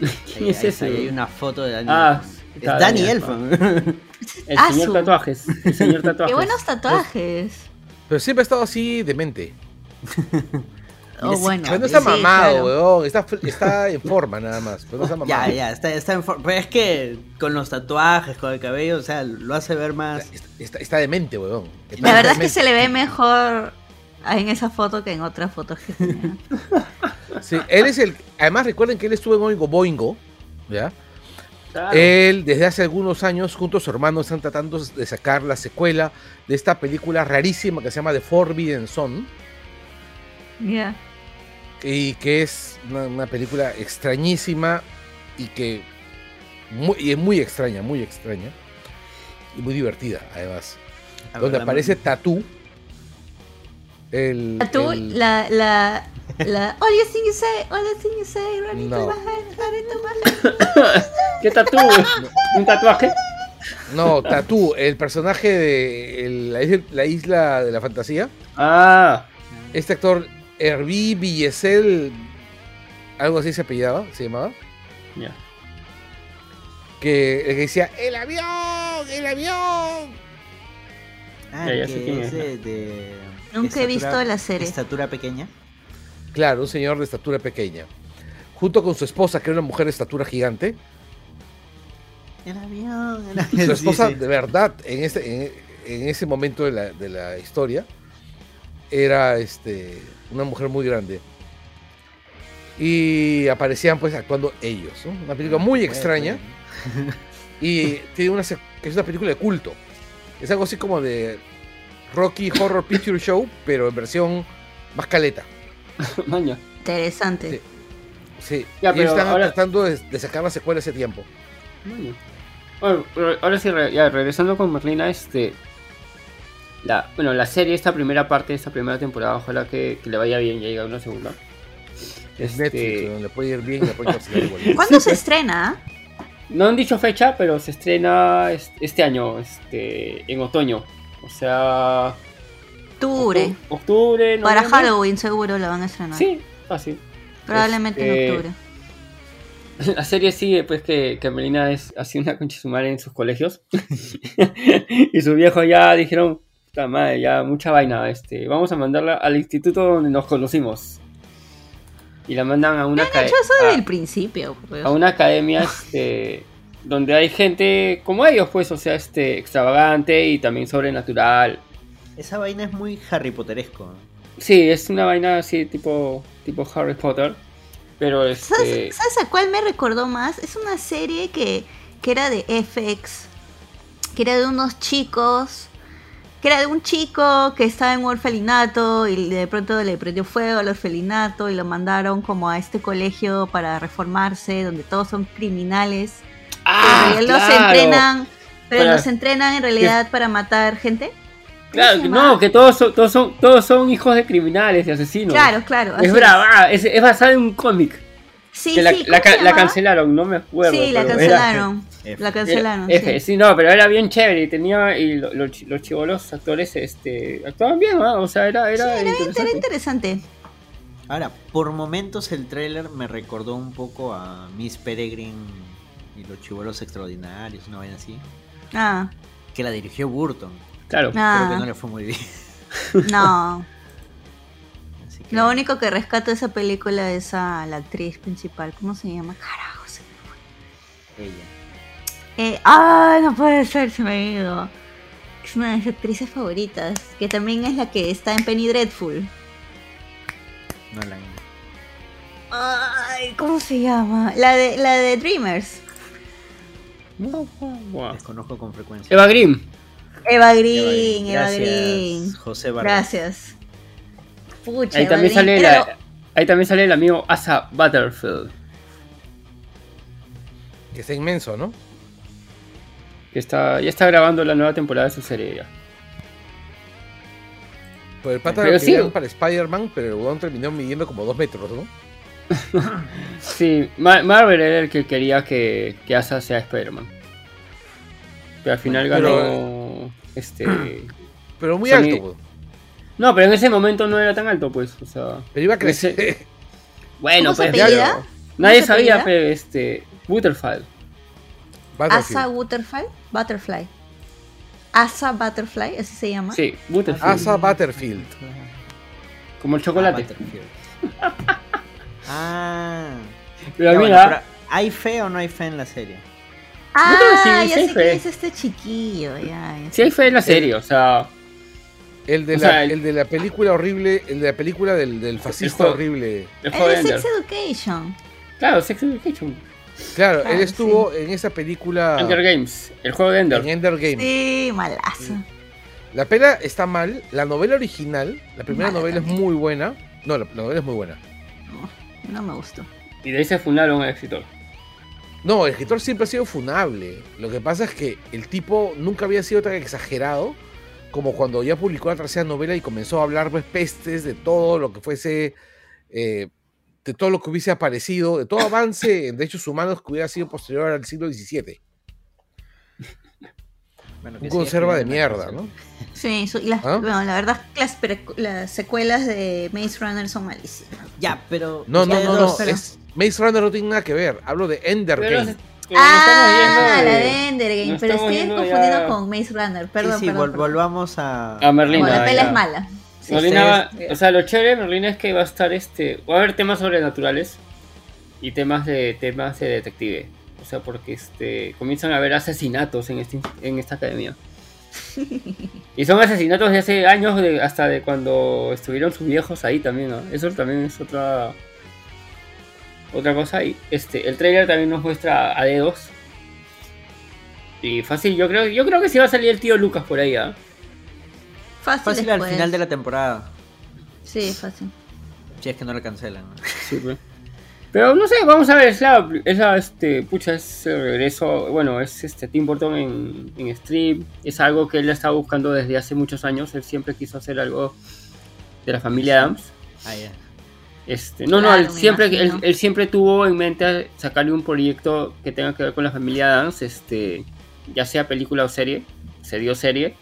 ¿Quién es ese? hay una foto de Daniel. Ah, es Danny Elfman. El señor tatuajes. El señor tatuajes. Qué buenos tatuajes. Pero siempre ha estado así demente. Oh, bueno. Pero no está mamado, weón. Está, está, en forma nada más. Pero no está mamado. Ya, ya, está, está en forma. Pero es que con los tatuajes, con el cabello, o sea, lo hace ver más. Está, está, demente, weón. la verdad es que se le ve mejor en esa foto que en otras fotos que tenía. Sí, él es el. Además, recuerden que él estuvo en Oingo Boingo, ¿ya? Él, desde hace algunos años, junto a su hermano, están tratando de sacar la secuela de esta película rarísima que se llama The Forbidden Son. Ya. Y que es una, película extrañísima y que. y es muy extraña, muy extraña. Y muy divertida, además. donde aparece Tattoo el, Tú, el... la, la, la. All you thing you say, all you thing you say, no. ¿Qué tatu? ¿Un tatuaje? No, Tatú, el personaje de el, la, isla, de la fantasía. Ah. Este actor, Herbie Villesel. algo así se apellidaba, se llamaba. Ya. Que, que decía, ¡el avión! ¡El avión! Ah, Ya, ya que sé quién es de Nunca he visto la serie. Estatura pequeña. Claro, un señor de estatura pequeña. Junto con su esposa, que era una mujer de estatura gigante. El avión. el Su esposa, Sí, sí. de verdad, en, este, en, en ese momento de la, de la historia, era este, una mujer muy grande. Y aparecían pues actuando ellos. ¿no? Una película muy Ah, extraña. Y tiene una, sec- es una película de culto. Es algo así como de Rocky Horror Picture Show, pero en versión más caleta. Maña. Interesante. Sí. Sí, Ya, y pero están ahora- tratando de, de sacar la secuela ese tiempo. Maña. Bueno, ahora sí, ya regresando con Merlina, este. La, bueno, la serie, esta primera parte, esta primera temporada, ojalá que, que le vaya bien, ya llega una segunda. Es Este, Netflix, donde puede ir bien y le puede igual. ¿Cuándo se estrena? No han dicho fecha, pero se estrena es- este año, este, en otoño. O sea. Octubre. octu- Octubre, Para noviembre. Halloween seguro la van a estrenar. Sí, fácil. Probablemente Este, en octubre. La serie sigue, pues, que, que Melina es así una concha su madre en sus colegios. y sus viejos ya dijeron, puta madre, ya mucha vaina, este, vamos a mandarla al instituto donde nos conocimos. Y la mandan a una, Han aca- hecho eso desde a- el principio. pues. a una academia este, donde hay gente como ellos, pues, o sea, este, extravagante y también sobrenatural. Esa vaina es muy Harry Potteresco. Sí, es una vaina así tipo, tipo Harry Potter. Pero este. ¿Sabes, sabes a cuál me recordó más? Es una serie que, que era de FX, que era de unos chicos, que era de un chico que estaba en un orfelinato y de pronto le prendió fuego al orfelinato y lo mandaron como a este colegio para reformarse, donde todos son criminales. ¡Ah! pero los claro! entrenan, pero Para- los entrenan en realidad para matar gente. Claro, que no, que todos son, todos son, todos son hijos de criminales, de asesinos. Claro, claro. Es brava, es, es basada en un cómic. Sí, que la, sí, la ¿cómo ca- se la llama? cancelaron, no me acuerdo. Sí, la era- cancelaron. La cancelaron. era- F, sí. sí, no, pero era bien chévere y tenía. Y lo- lo los chivolos actores este, actuaban bien, ¿no? O sea, era, Sí, era bien- era interesante. interesante. Ahora, por momentos el tráiler me recordó un poco a Miss Peregrine y los chivolos extraordinarios, una vaina así. Ah, Que la dirigió Burton. Claro. Creo que no ah, le fue muy bien. no. Así que- Lo único que rescato de esa película es a la actriz principal. ¿Cómo se llama? Carajo. se me fue. Ella. Eh, ¡Ay, no puede ser! Se me ha ido. Es una de mis actrices favoritas. Que también es la que está en Penny Dreadful. No la ¡Ay! ¿Cómo se llama? La de, la de Dreamers. Buah. desconozco con frecuencia. Eva Grimm. Eva Green, Eva Green. José Vargas. Gracias. Pucha, Ahí Eva también Green. sale Pero- la, ahí también sale el amigo Asa Butterfield. Que está inmenso, ¿no? Que está, ya está grabando la nueva temporada de su serie ya. Pues el pata Pero lo sí. para Spider-Man, pero el weón terminó midiendo como dos metros, ¿no? Sí, Ma- Marvel era el que quería que, que Asa sea Spider-Man. Pero al final Pero- ganó. Este. Pero muy Sony- alto, weón. No, pero en ese momento no era tan alto, pues. O sea. Pero iba a crecer. Ese- Bueno, ¿Cómo se pues. Nadie sabía, pero este. Butterfly. Asa Butterfly. Butterfly. Asa Butterfly, así se llama. Sí, Butterfly. Asa Butterfield. Como el Ah, chocolate. Butterfield. ah. pero bueno, mira, pero ¿Hay fe o no hay fe en la serie? Ah, que sí, ya sí sé fue. quién es este chiquillo. Ya, ya sí sé. hay fe en la serie, o sea. El de, O la, sea, el- el de la película horrible, el de la película del, del fascista horrible. El de. Sex Education. Claro, Sex Education. Claro, Claro, él estuvo en esa película Ender Games. El juego de Ender. en Ender Game. Sí, malazo. La pela está mal, la novela original, la primera Mala novela es muy buena. No, la, la novela es muy buena. No, no me gustó. Y de ahí se fundaron al escritor. No, el escritor siempre ha sido funable. Lo que pasa es que el tipo nunca había sido tan exagerado como cuando ya publicó la tercera novela y comenzó a hablar pues, pestes de todo lo que fuese, eh, de todo lo que hubiese aparecido, de todo avance en derechos humanos que hubiera sido posterior al siglo XVII. Un conserva de mierda, ¿no? Sí, y las, ¿Ah? bueno, la verdad las, las, secuelas de Maze Runner son malísimas. Ya, pero... No, no, no, no, es, Maze Runner no tiene nada que ver, hablo de Ender Game. ah, la de Ender Game, pero estoy confundiendo con Maze Runner, perdón. Sí, sí volvamos a... A Merlina. la pela es mala. Merlina, o sea, lo chévere de Merlina es que va a estar este, va a haber temas sobrenaturales y temas de temas de detective. O sea, porque este comienzan a haber asesinatos en, este, en esta academia. Y son asesinatos de hace años, hasta de cuando estuvieron sus viejos ahí también, ¿no? Eso también es otra otra cosa. Y este, el trailer también nos muestra a dedos. Y fácil, yo creo, yo creo que sí va a salir el tío Lucas por ahí, ¿ah? Fácil, al final de la temporada. Sí, fácil. Si es que no lo cancelan. Sí, pues. Pero no sé, vamos a ver, es la, este, pucha, es el regreso, bueno, es este Tim Burton en, en stream, es algo que él ha estado buscando desde hace muchos años, él siempre quiso hacer algo de la familia Adams. Ah, ya. Este, no, no, él siempre, él, siempre tuvo en mente sacarle un proyecto que tenga que ver con la familia Adams, este, ya sea película o serie, se dio serie.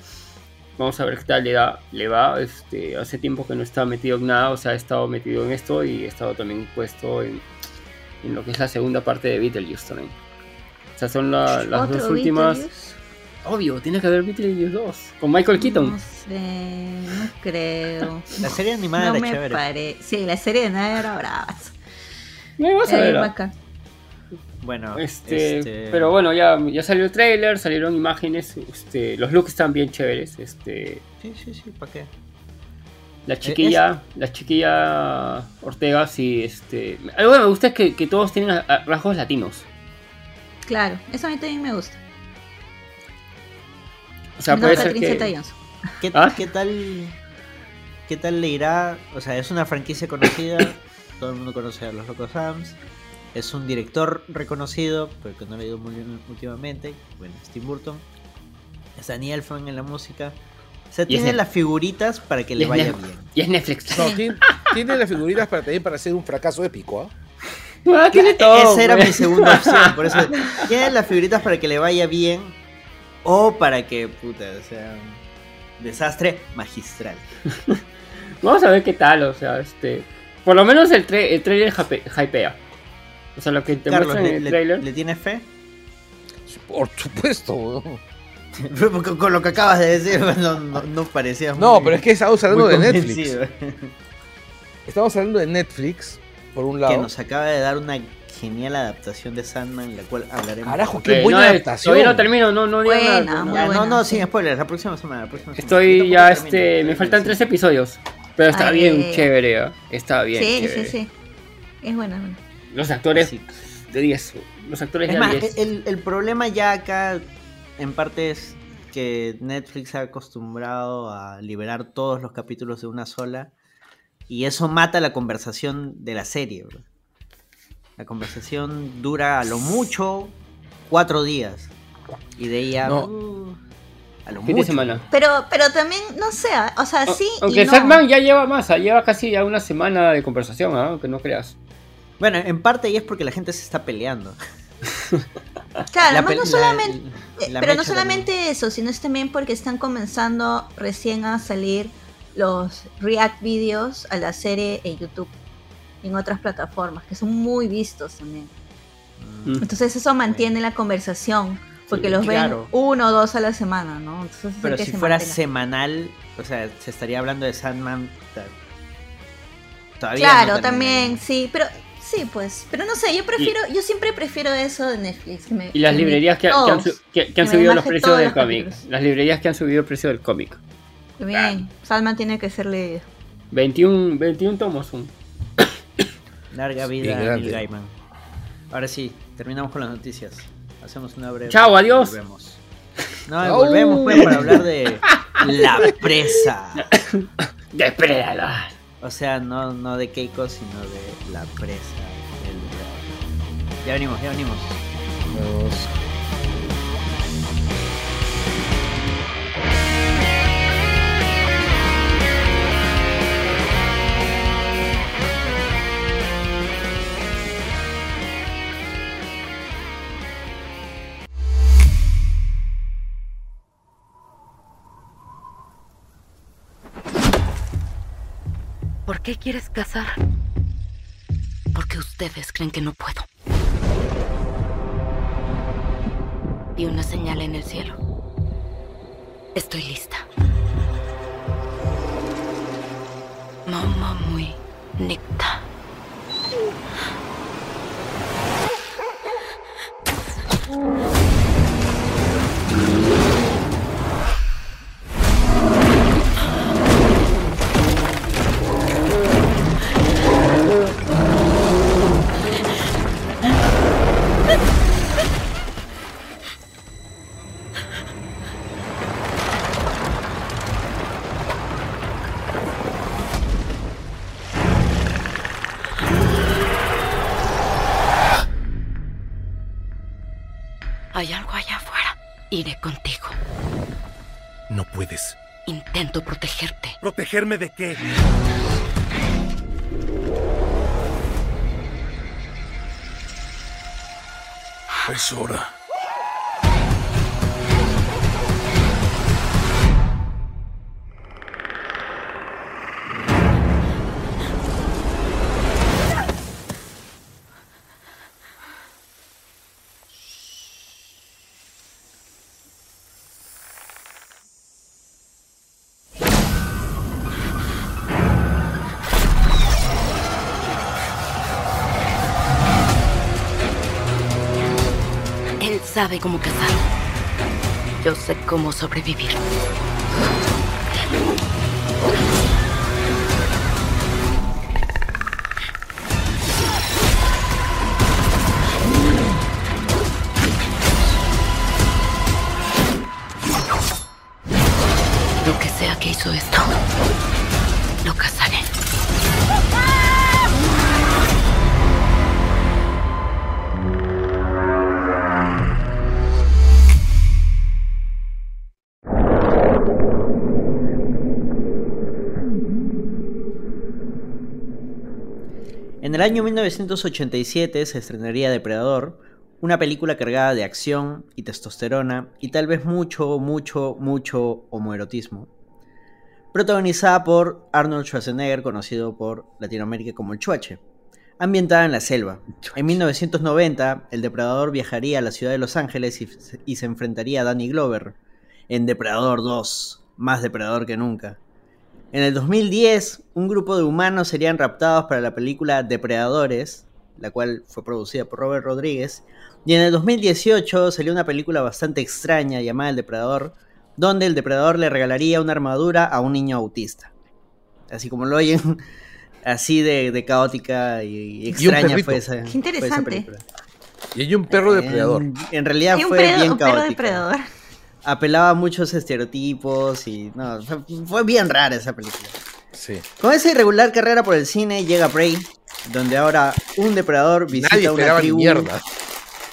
Vamos a ver qué tal le, da, le va. Este, hace tiempo que no estaba metido en nada, o sea, ha estado metido en esto y ha estado también puesto en, en lo que es la segunda parte de Beetlejuice también. O sea, son las dos últimas. Obvio, tiene que haber Beetlejuice 2 con Michael Keaton. No sé, no creo. la serie animada no era me chévere. Pare... Sí, la serie animada era brava. Me vas a ver. Bueno, este, este, pero bueno, ya, ya salió el trailer, salieron imágenes, este, los looks están bien chéveres, este. Sí, sí, sí, ¿para qué? La chiquilla, la chiquilla Ortega, sí, este... Algo que me gusta es que, que todos tienen rasgos latinos. Claro, eso a mí también me gusta. O sea, puede ser que... ¿Qué, ¿Ah? ¿Qué tal qué tal le irá? O sea, es una franquicia conocida, todo el mundo conoce a los Locos Sams. Es un director reconocido, pero que no le he ido muy bien últimamente. Bueno, Steve Burton. Es Daniel Fan en la música. O sea, tiene las figuritas para que le vaya bien. Y es Netflix. No, tiene, las figuritas para también para hacer un fracaso épico, ¿ah? Ah, tiene todo. Esa era mi segunda opción. Por eso, tiene las figuritas para que le vaya bien o para que, puta, o sea, desastre magistral. Vamos a ver qué tal, o sea, este. Por lo menos el, el trailer hypea. O sea, lo que te muestra en el trailer. ¿Le tienes fe? Por supuesto, Con lo que acabas de decir, no, no, parecía No, pero es que estamos hablando de Netflix. Estamos hablando de Netflix, por un lado. Que nos acaba de dar una genial adaptación de Sandman, la cual hablaremos. Carajo, qué buena adaptación. Todavía no termino, no, no buena, nada. no, no, sin spoilers, la próxima semana. La próxima semana. Estoy ya, este, me faltan tres episodios. Pero está bien chévere, ¿eh? está bien sí, Sí, sí, Es buena, Los actores de 10. Los actores es de más, El, el problema ya acá en parte es que Netflix ha acostumbrado a liberar todos los capítulos de una sola y eso mata la conversación de la serie. La conversación dura a lo mucho cuatro días y de ella uh, a lo mucho. semana. Pero, pero también, no sé, o sea, sí. Aunque y ya lleva más, lleva casi ya una semana de conversación, aunque no creas. Bueno, en parte y es porque la gente se está peleando. Claro, además no solamente, eh, pero no solamente eso, sino es también porque están comenzando recién a salir los react videos a la serie en YouTube y en otras plataformas que son muy vistos también. Mm. Entonces eso mantiene la conversación porque los ven uno o dos a la semana, ¿no? pero si fuera semanal, o sea, se estaría hablando de Sandman. Todavía claro, también, sí, pero Sí, pues. Pero no sé, yo prefiero, yo siempre prefiero eso de Netflix. y las librerías que, han, subido los precios del cómic. Las librerías que han subido el precio del cómic. Bien, Salman tiene que ser leído. 21, 21 tomos son. Larga vida Neil Gaiman. Ahora sí, terminamos con las noticias. Hacemos una breve. Chao, adiós. Volvemos. No, volvemos pues, para hablar de la presa. Depredador. O sea, no, no de Keiko, sino de la presa. Ya venimos, ya venimos. ¿Por qué quieres casar? Porque ustedes creen que no puedo. Vi una señal en el cielo. Estoy lista. Mamá muy Nicta. ¿Protegerme de qué? Es hora. Sabe cómo cazar. Yo sé cómo sobrevivir. El año 1987 se estrenaría Depredador, una película cargada de acción y testosterona y tal vez mucho, mucho, mucho homoerotismo. Protagonizada por Arnold Schwarzenegger, conocido por Latinoamérica como el Chuache. Ambientada en la selva. En 1990, el depredador viajaría a la ciudad de Los Ángeles y, y se enfrentaría a Danny Glover en Depredador 2, más depredador que nunca. En el 2010, un grupo de humanos serían raptados para la película Depredadores, la cual fue producida por Robert Rodríguez. Y en el 2018 salió una película bastante extraña llamada El Depredador, donde el depredador le regalaría una armadura a un niño autista. Así como lo oyen, así de, de caótica y extraña fue esa, Qué fue esa interesante. película. Y hay un perro depredador. En, en realidad un, fue bien un perro caótica depredador. Apelaba a muchos estereotipos y no, fue, bien rara esa película. Sí. Con esa irregular carrera por el cine llega Prey, donde ahora un depredador visita una tribu,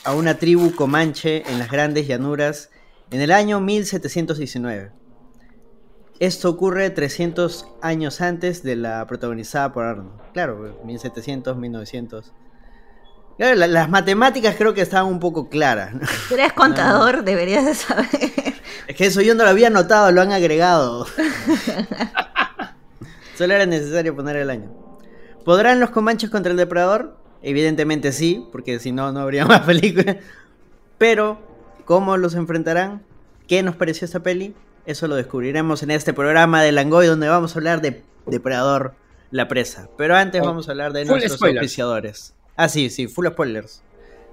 a una tribu comanche en las grandes llanuras en el año 1719. Esto ocurre 300 años antes de la protagonizada por Arnold. Claro, 1700, 1900. Claro, la- las matemáticas creo que estaban un poco claras. ¿no? Tú eres contador, deberías de saber. Es que eso yo no lo había notado, lo han agregado. Solo era necesario poner el año. ¿Podrán los comanches contra el depredador? Evidentemente sí, porque si no, no habría más películas. Pero, ¿cómo los enfrentarán? ¿Qué nos pareció esta peli? Eso lo descubriremos en este programa de Langoy, donde vamos a hablar de Depredador, la presa. Pero antes Oh, vamos a hablar de full nuestros spoilers. auspiciadores. Ah, sí, sí, full spoilers.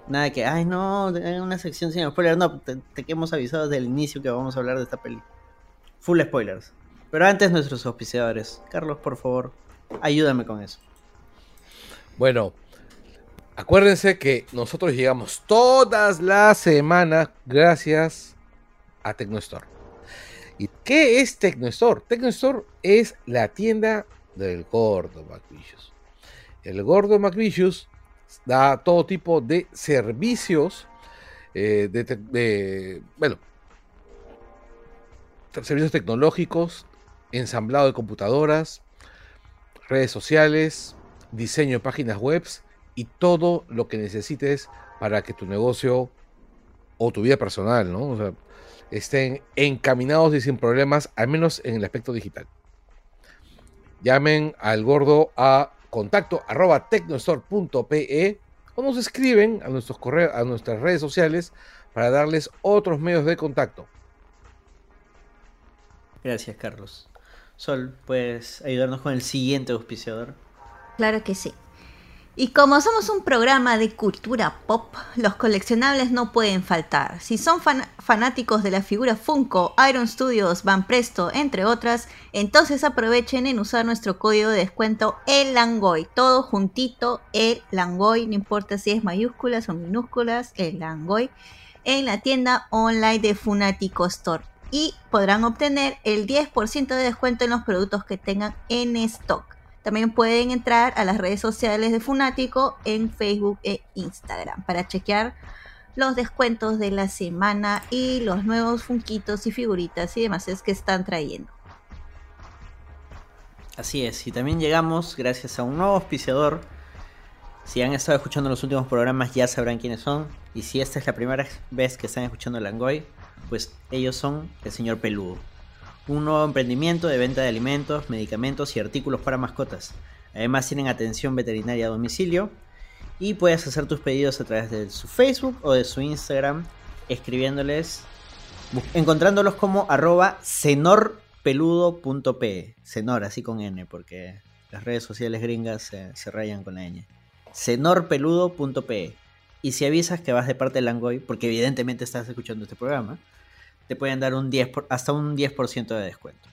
Nada que, ay no, hay una sección sin spoilers. No, te, te hemos avisado desde el inicio que vamos a hablar de esta peli. Full spoilers. Pero antes nuestros auspiciadores. Carlos, por favor, ayúdame con eso. Bueno, acuérdense que nosotros llegamos todas las semanas gracias a Tecnostore. ¿Y qué es Tecnostore? Tecnostore es la tienda del gordo McVicious. El gordo McVicious da todo tipo de servicios eh, de, bueno, servicios tecnológicos, ensamblado de computadoras, redes sociales, diseño de páginas web y todo lo que necesites para que tu negocio o tu vida personal, ¿no? Estén encaminados y sin problemas, al menos en el aspecto digital. llamen al gordo a contacto arroba tecnostore.pe o nos escriben a nuestros correos, a nuestras redes sociales para darles otros medios de contacto. Gracias, Carlos. Sol, ¿puedes ayudarnos con el siguiente auspiciador? Claro que sí. Y como somos un programa de cultura pop, los coleccionables no pueden faltar. Si son fanáticos de la figura Funko, Iron Studios, Van Presto, entre otras, entonces aprovechen en usar nuestro código de descuento El Langoy. Todo juntito, El Langoy, no importa si es mayúsculas o minúsculas, El Langoy, en la tienda online de Funatico Store. Y podrán obtener el 10% de descuento en los productos que tengan en stock. También pueden entrar a las redes sociales de Funático en Facebook e Instagram para chequear los descuentos de la semana y los nuevos funquitos y figuritas y demás que están trayendo. Así es, y también llegamos gracias a un nuevo auspiciador. Si han estado escuchando los últimos programas ya sabrán quiénes son. Y si esta es la primera vez que están escuchando Langoy, pues ellos son el señor Peludo un nuevo emprendimiento de venta de alimentos, medicamentos y artículos para mascotas. Además tienen atención veterinaria a domicilio y puedes hacer tus pedidos a través de su Facebook o de su Instagram escribiéndoles, encontrándolos como arroba cenorpeludo.pe. Cenor, así con N, porque las redes sociales gringas se, rayan con la N. cenorpeludo.pe. Y si avisas que vas de parte de Langoy, porque evidentemente estás escuchando este programa, te pueden dar un 10 hasta un 10% de descuento.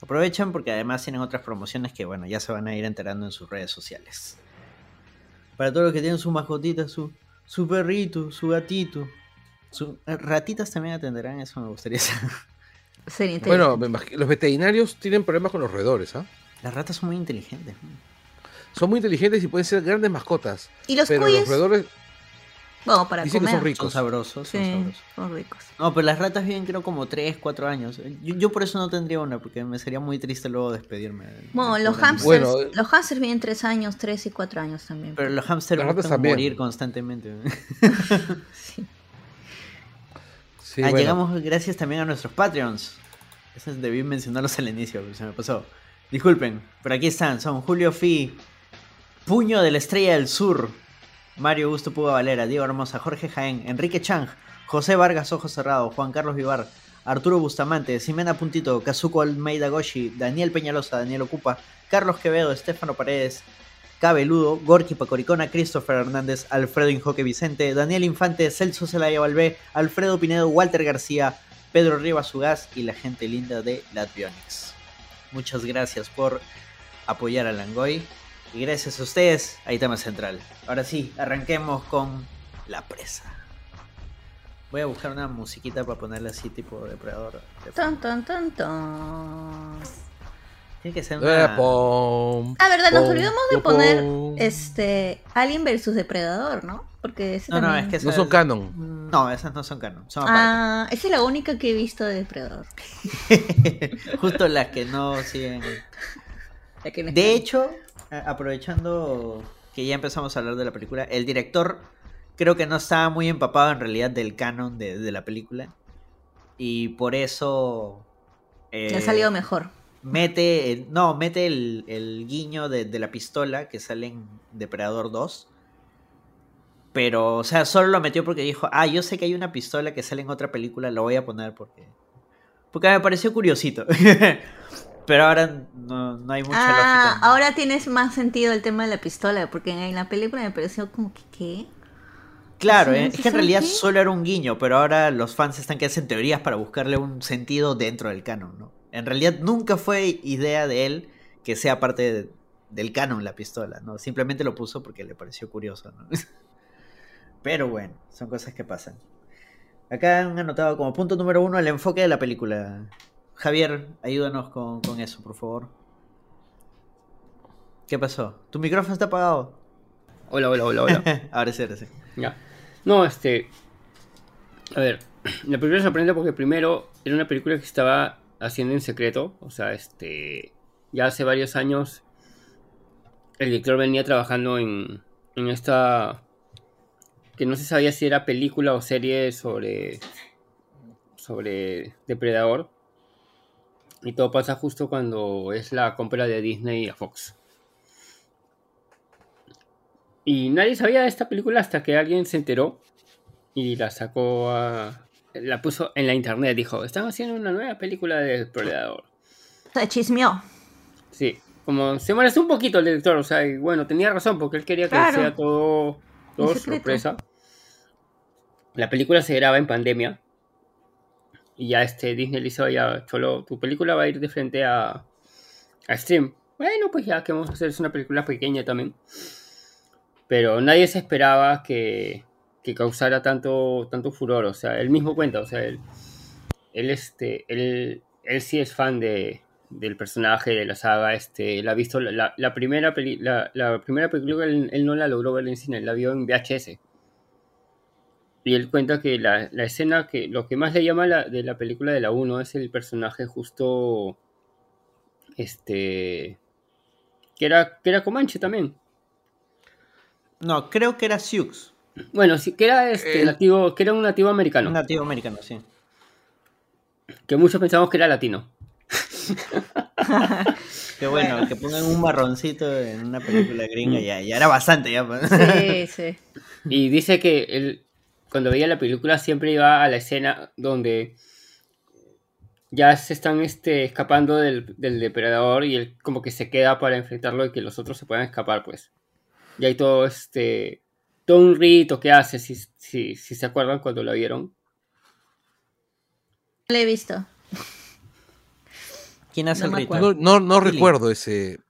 Aprovechan porque además tienen otras promociones que bueno, ya se van a ir enterando en sus redes sociales. Para todos los que tienen su mascotita, su, su perrito, su gatito. Su, eh, ratitas también atenderán, eso me gustaría saber. Bueno, los veterinarios tienen problemas con los roedores, ¿ah? Las ratas son muy inteligentes. Son muy inteligentes y pueden ser grandes mascotas. ¿Y los pero los roedores bueno, para Dicen comer. que son ricos. Son sabrosos, son sabrosos. Son ricos. No, pero las ratas viven creo como 3, 4 años. Yo, por eso no tendría una, porque me sería muy triste luego despedirme. Bueno, los hamsters, los hamsters viven 3 años, 3 y 4 años también. Pero los hamsters van morir constantemente. sí. sí ah, Llegamos gracias también a nuestros Patreons. Eso debí mencionarlos al inicio, se me pasó. Disculpen, pero aquí están, son Julio Fi, Puño de la Estrella del Sur, Mario Augusto Puga Valera, Diego Hermosa, Jorge Jaén, Enrique Chang, José Vargas Ojos Cerrados, Juan Carlos Vivar, Arturo Bustamante, Simena Puntito, Kazuko Almeida Goshi, Daniel Peñalosa, Daniel Ocupa, Carlos Quevedo, Estefano Paredes, Cabeludo, Gorky Pacoricona, Christopher Hernández, Alfredo Injoque Vicente, Daniel Infante, Celso Zelaya Valvé, Alfredo Pinedo, Walter García, Pedro Rivas Ugaz y la gente linda de Latvionics. Muchas gracias por apoyar a Langoy. Y gracias a ustedes, ahí tema central. Ahora sí, arranquemos con la presa. Voy a buscar una musiquita para ponerle así tipo depredador. Tan, tan, tan, tan. Tiene que ser una... Ah, verdad, nos olvidamos de poner este Alien versus Depredador, ¿no? Porque ese no, también... no, es que no son canon. No, esas no son canon. Son ah, esa es la única que he visto de Depredador. Justo las que no siguen. de hecho, aprovechando que ya empezamos a hablar de la película, el director creo que no estaba muy empapado en realidad del canon de, la película. Y por eso... Le ha salido mejor. Mete, el, no, mete el, guiño de, la pistola que sale en Depredador 2. Pero, o sea, solo lo metió porque dijo, ah, yo sé que hay una pistola que sale en otra película, lo voy a poner porque... Porque me pareció curiosito. Pero ahora no, hay mucha ah, lógica. Ahora tienes más sentido el tema de la pistola, porque en la película me pareció como que ¿qué? Claro, eh, es que en realidad solo era un guiño, pero ahora los fans están que hacen teorías para buscarle un sentido dentro del canon, ¿no? En realidad nunca fue idea de él que sea parte del canon la pistola, ¿no? Simplemente lo puso porque le pareció curioso, ¿no? Pero bueno, son cosas que pasan. Acá han anotado como punto número uno el enfoque de la película. Javier, ayúdanos con, eso, por favor. ¿Qué pasó? ¿Tu micrófono está apagado? Hola, hola, hola, hola. ahora sí, ahora sí. Ya. No, este. A ver, la película sorprende porque primero era una película que estaba haciendo en secreto. O sea, este. Ya hace varios años el director venía trabajando en, en esta. que no se sabía si era película o serie sobre. sobre Depredador Y todo pasa justo cuando es la compra de Disney a Fox. Y nadie sabía de esta película hasta que alguien se enteró y la sacó a... La puso en la internet, dijo, están haciendo una nueva película de Predador. Se chismeó. Sí, como se molestó un poquito el director, o sea, y bueno, tenía razón porque él quería que Claro. sea todo, todo sorpresa. La película se graba en pandemia. Y ya este Disney le hizo ya, Cholo, tu película va a ir de frente a, a stream. Bueno, pues ya que vamos a hacer es una película pequeña también. Pero nadie se esperaba que, que causara tanto, tanto furor. O sea, él mismo cuenta, o sea, él, él, este, él, él sí es fan de, del personaje, de la saga. Este, él ha visto la, la- la primera, la, la primera película, él, él no la logró ver en cine, la vio en VHS. Y él cuenta que la, la escena que lo que más le llama la- de la película de la 1 es el personaje justo. Este. Que era, que era Comanche también. No, creo que era Sioux. Bueno, sí, que era este El- nativo, que era un nativo americano. Un nativo americano, sí. Que muchos pensamos que era latino. Qué bueno, que pongan un marroncito en una película gringa, ya, ya era bastante, ya. pues. Sí, sí. Y dice que él, cuando veía la película, siempre iba a la escena donde ya se están este, escapando del, del depredador y él como que se queda para enfrentarlo y que los otros se puedan escapar, pues. Y hay todo este. Todo un rito que hace, si, si, si se acuerdan cuando lo vieron. Lo he visto. ¿Quién hace No el acuerdo. No, no, recuerdo ese.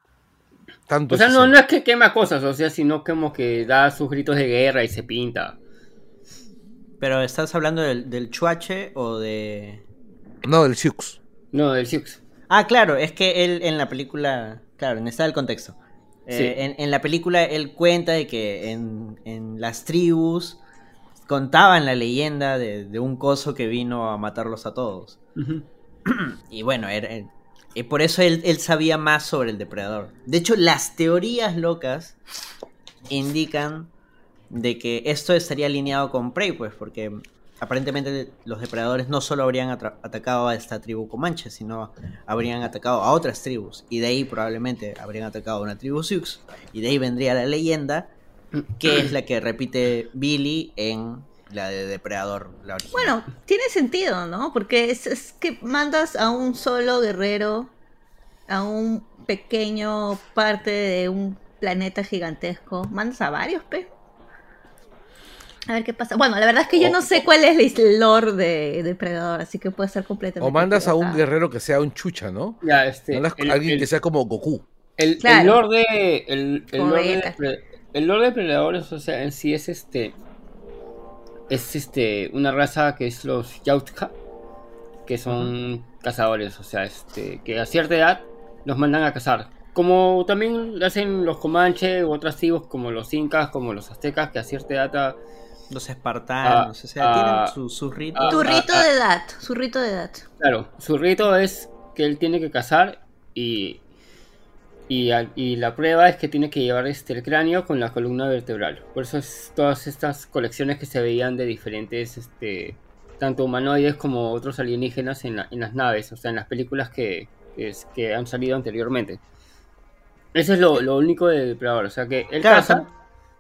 Tanto O sea, ese no, no es que quema cosas, o sea, sino como que da sus gritos de guerra y se pinta. Pero ¿estás hablando del, del chuache o de...? No, el Sioux. No, del Sioux. Ah, claro, es que él en la película, claro, necesita el contexto. Eh, Sí. en, en la película él cuenta de que en, en las tribus contaban la leyenda de, de un coso que vino a matarlos a todos. Y bueno, era- y por eso él, él sabía más sobre el depredador. De hecho, las teorías locas indican de que esto estaría alineado con Prey, pues, porque aparentemente los depredadores no solo habrían atacado a esta tribu comanche, sino habrían atacado a otras tribus. Y de ahí probablemente habrían atacado a una tribu Sioux. Y de ahí vendría la leyenda, que es la que repite Billy en la de Depredador. Bueno, tiene sentido, ¿no? Porque es, es que mandas a un solo guerrero a un pequeño parte de un planeta gigantesco. Mandas a varios, pe. A ver qué pasa. Bueno, la verdad es que yo O- no sé cuál es el lore de Depredador, así que puede ser completamente. O mandas a un guerrero que sea un chucha, ¿no? Ya, este. Mandas el- a alguien el- que sea como Goku. El, Claro. el lore de. El, el lore de, el lore de predadores, o sea, en sí es este. Es este. Una raza que es los Yautja. Que son cazadores, o sea, este. Que a cierta edad los mandan a cazar. Como también lo hacen los Comanche u otras tribus como los Incas, como los Aztecas, que a cierta edad. Los espartanos, Ah, o sea, ah, tienen su- ah, Tu ah, rito ah. de edad, su rito de edad. Claro, su rito es que él tiene que cazar y, y, y la prueba es que tiene que llevar este, el cráneo con la columna vertebral. Por eso es todas estas colecciones que se veían de diferentes, este, tanto humanoides como otros alienígenas en, la- en las naves, o sea, en las películas que, que, es- que han salido anteriormente. Eso es lo, lo único de Depredador, o sea que él Claro, caza,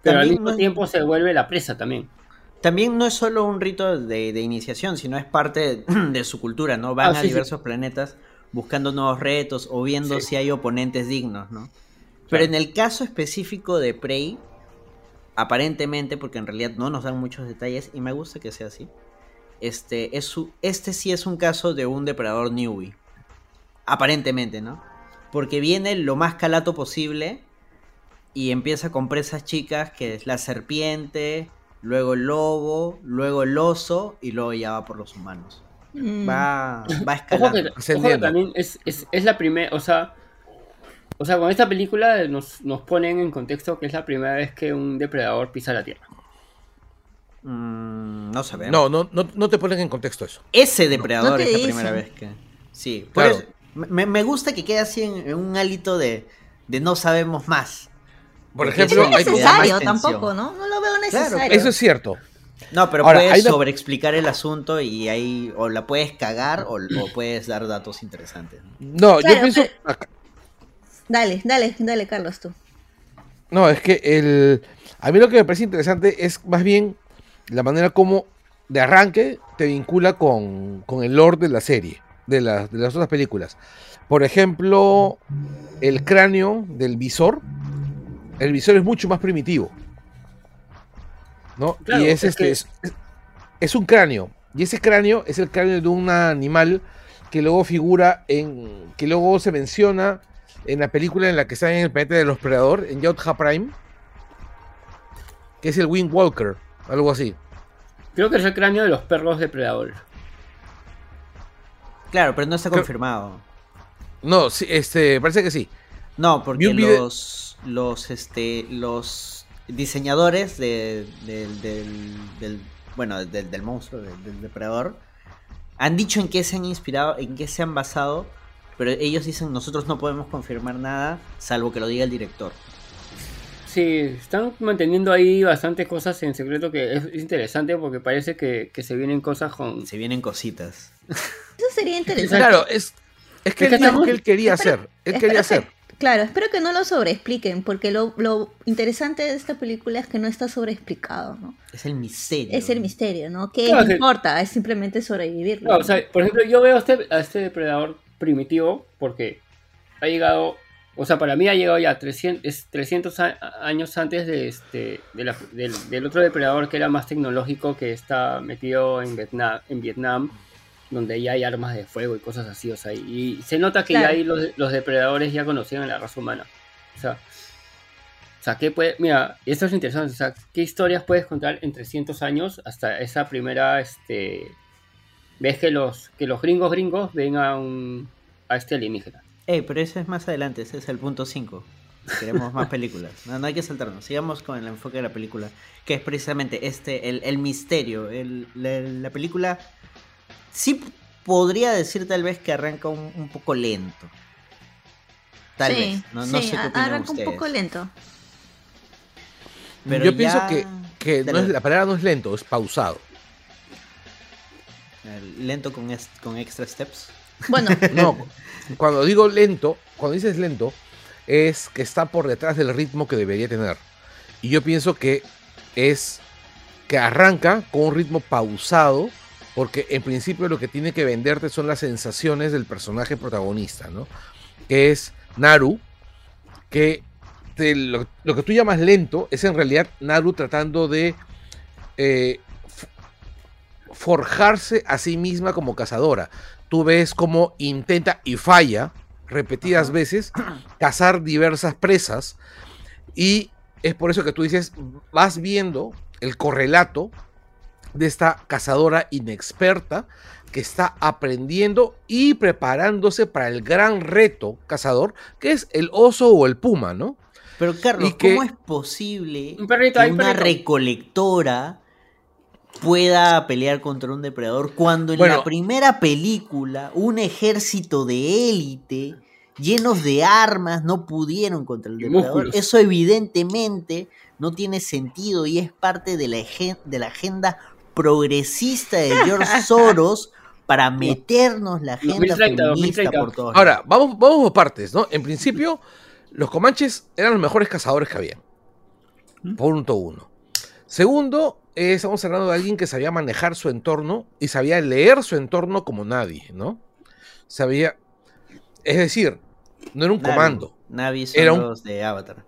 pero al mismo no- tiempo se vuelve la presa también. También no es solo un rito de, de iniciación, sino es parte de su cultura, ¿no? Van Ah, a sí, sí. diversos planetas buscando nuevos retos o viendo Sí. si hay oponentes dignos, ¿no? Pero en el caso específico de Prey, aparentemente, porque en realidad no nos dan muchos detalles y me gusta que sea así, este, es su, este sí es un caso de un depredador newbie. Aparentemente, ¿no? Porque viene lo más calato posible y empieza con presas chicas que es la serpiente, luego el lobo, luego el oso y luego ya va por los humanos. Mm. Va, va Ojo que, escalando. ojo que también es, es, es la primera, o sea, o sea, con esta película nos, nos ponen en contexto que es la primera vez que un depredador pisa la Tierra. Mm, no sabemos. No, no, no, no te ponen en contexto eso. Ese depredador No es la dicen. primera vez que. Sí, por Claro. eso- me, me gusta que quede así en, en un hálito de, de no sabemos más. Por Porque ejemplo, No es necesario tampoco, ¿no? No lo veo Claro, necesario. Eso es cierto. No, pero Ahora, puedes sobreexplicar el asunto y ahí o la puedes cagar o, o puedes dar datos interesantes. ¿no? No, Claro, yo pienso. pero- Dale, dale, dale, Carlos, tú. No, es que el. A mí lo que me parece interesante es más bien la manera como de arranque te vincula con, con el lore de la serie, de, las- de las otras películas. Por ejemplo, el cráneo del visor. El visor es mucho más primitivo. ¿No? Claro, y es, es este. que- Es, es un cráneo. Y ese cráneo es el cráneo de un animal que luego figura en. que luego se menciona en la película en la que está en el planeta de los Predador, en Yotja Prime, que es el Wind Walker, algo así. Creo que es el cráneo de los perros depredadores. Claro, pero no está confirmado. No, sí, este, parece que sí. No, porque los, los, este, los diseñadores de- del, del, del- bueno, del, del monstruo, del, del depredador, han dicho en qué se han inspirado, en qué se han basado, pero ellos dicen nosotros no podemos confirmar nada, salvo que lo diga el director. Sí, están manteniendo ahí bastantes cosas en secreto que es interesante porque parece que, que se vienen cosas con... Se vienen cositas. Eso sería interesante. Claro, es, es que Es él que dijo estamos- que él quería hacer. Él quería que- hacer. Claro, espero que no lo sobreexpliquen, porque lo, lo interesante de esta película es que no está sobreexplicado, ¿no? Es el misterio. Es el misterio, ¿no? ¿Qué Claro que- importa? Es simplemente sobrevivirlo. No, o ¿no? sea, por ejemplo, yo veo a este, a este depredador primitivo porque ha llegado, o sea, para mí ha llegado ya 300, es 300 a- años antes de este, de la- del, del otro depredador que era más tecnológico que está metido en Vietnam, en Vietnam donde ya hay armas de fuego y cosas así, o sea, y se nota que Claro. ya ahí los, los depredadores ya conocían a la raza humana. O sea, o sea, ¿qué puede, mira, esto es interesante, o sea, ¿qué historias puedes contar en 300 años hasta esa primera, este, ves que los, que los gringos gringos ven a un, a este alienígena? Eh, pero ese es más adelante, ese es el punto 5. Queremos más películas. No, no hay que saltarnos. Sigamos con el enfoque de la película, que es precisamente este, el, el misterio. El- la, la película sí podría decir tal vez que arranca un, un poco lento. Tal sí, vez. No, no sí, sé qué arranca ustedes. un poco lento. Pero Yo pienso que, que no es, la palabra no es lento, es pausado. Lento con, est- con extra steps. Bueno, No, cuando digo lento, cuando dices lento, es que está por detrás del ritmo que debería tener. Y yo pienso que es que arranca con un ritmo pausado, porque en principio lo que tiene que venderte son las sensaciones del personaje protagonista, ¿no? Que es Naru, que te- lo, lo que tú llamas lento es en realidad Naru tratando de eh, forjarse a sí misma como cazadora. Tú ves cómo intenta y falla repetidas veces cazar diversas presas y es por eso que tú dices, vas viendo el correlato de esta cazadora inexperta que está aprendiendo y preparándose para el gran reto cazador, que es el oso o el puma, ¿no? Pero Carlos, Y que- ¿cómo es posible Un perrito, que una perrito. recolectora pueda pelear contra un depredador cuando en Bueno. la primera película un ejército de élite llenos de armas no pudieron contra el depredador? músculos. Eso evidentemente no tiene sentido y es parte de la, de la agenda progresista de George Soros para meternos la agenda 2030, feminista 2030. por todos Ahora, vamos, vamos por partes, ¿no? En principio, los comanches eran los mejores cazadores que había. Punto uno. Segundo, eh, estamos hablando de alguien que sabía manejar su entorno y sabía leer su entorno como nadie, ¿no? Sabía. Es decir, no era un Navi. comando, Navi son Era un- los de Avatar.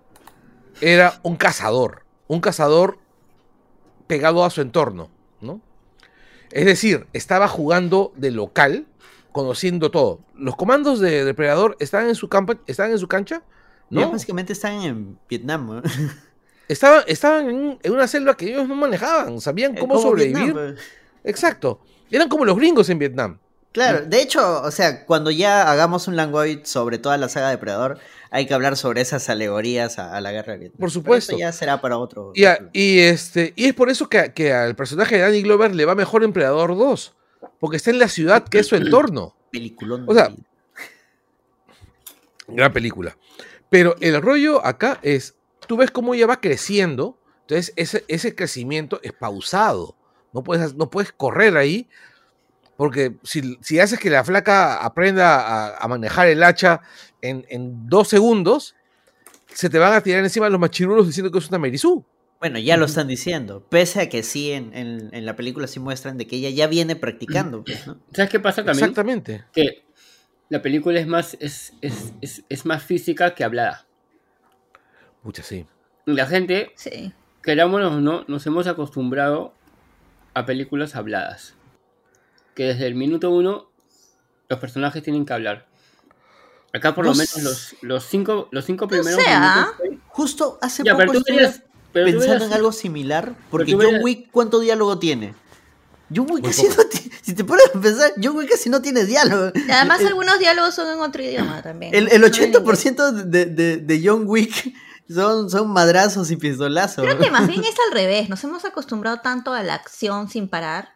era un cazador. Un cazador pegado a su entorno, ¿no? Es decir, estaba jugando de local, conociendo todo. Los comandos de depredador estaban en su campo, estaban en su cancha, ¿no? básicamente están en Vietnam. ¿no? Estaban, estaban en, en una selva que ellos no manejaban, sabían cómo Como sobrevivir. Vietnam, pues. Exacto. Eran como los gringos en Vietnam. Claro, de hecho, o sea, cuando ya hagamos un Langoid sobre toda la saga Depredador, hay que hablar sobre esas alegorías a, a la guerra de Vietnam. Por Pero supuesto. eso ya será para otro. Y, a- y este, y es por eso que, que al personaje de Danny Glover le va mejor en Predador 2. Porque está en la ciudad que es su entorno. peliculón. o sea, vida. Gran película. Pero el rollo acá es, tú ves cómo ella va creciendo, entonces ese, ese crecimiento es pausado. No puedes, no puedes correr ahí, porque si, si haces que la flaca aprenda a, a manejar el hacha en, en, dos segundos, se te van a tirar encima los machirulos diciendo que es una Merizú. Bueno, ya lo están diciendo. Pese a que sí, en, en, en, la película sí muestran de que ella ya viene practicando. Pues, ¿no? ¿Sabes qué pasa también? Exactamente. Que la película es más, es, es, es, es más física que hablada. Mucha, sí. La gente, Sí. querámonos o no, nos hemos acostumbrado a películas habladas. Que desde el minuto uno los personajes tienen que hablar. Acá por No lo menos los, los cinco, los cinco primeros sé, ¿ah? minutos. Justo hace Ya, poco estuve verías- pero tú pensando en algo similar. Porque John Wick, ¿cuánto diálogo tiene? John Wick casi poco. no tiene. Si te pones a pensar, John Wick casi no tiene diálogo. Y además el, algunos diálogos son en otro idioma también. el, el No en inglés. 80% de, de, de John Wick son, son madrazos y pistolazos. Creo que más bien es al revés. Nos hemos acostumbrado tanto a la acción sin parar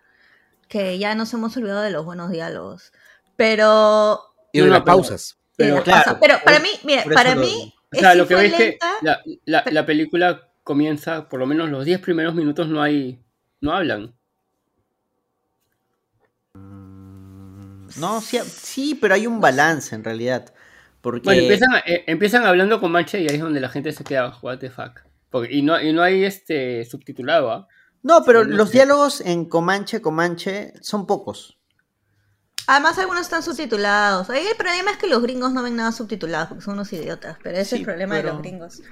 que ya nos hemos olvidado de los buenos diálogos. Pero. Y de No, las pausas. Pero, claro, pero para mí, mira, para lo mí. O sea, lo que ves que la, la- pero- la película comienza, por lo menos los 10 primeros minutos no hay, no hablan. No, sí, sí, pero hay un balance en realidad. Porque. Bueno, empiezan, eh, empiezan hablando con Manche y ahí es donde la gente se queda, what the fuck. Porque, y, no, y no hay este subtitulado, ¿ah? No, pero Sí, no los sé. diálogos en Comanche, Comanche son pocos. Además, algunos están subtitulados. Ahí el problema es que los gringos no ven nada subtitulados porque son unos idiotas. Pero ese es el problema de los gringos.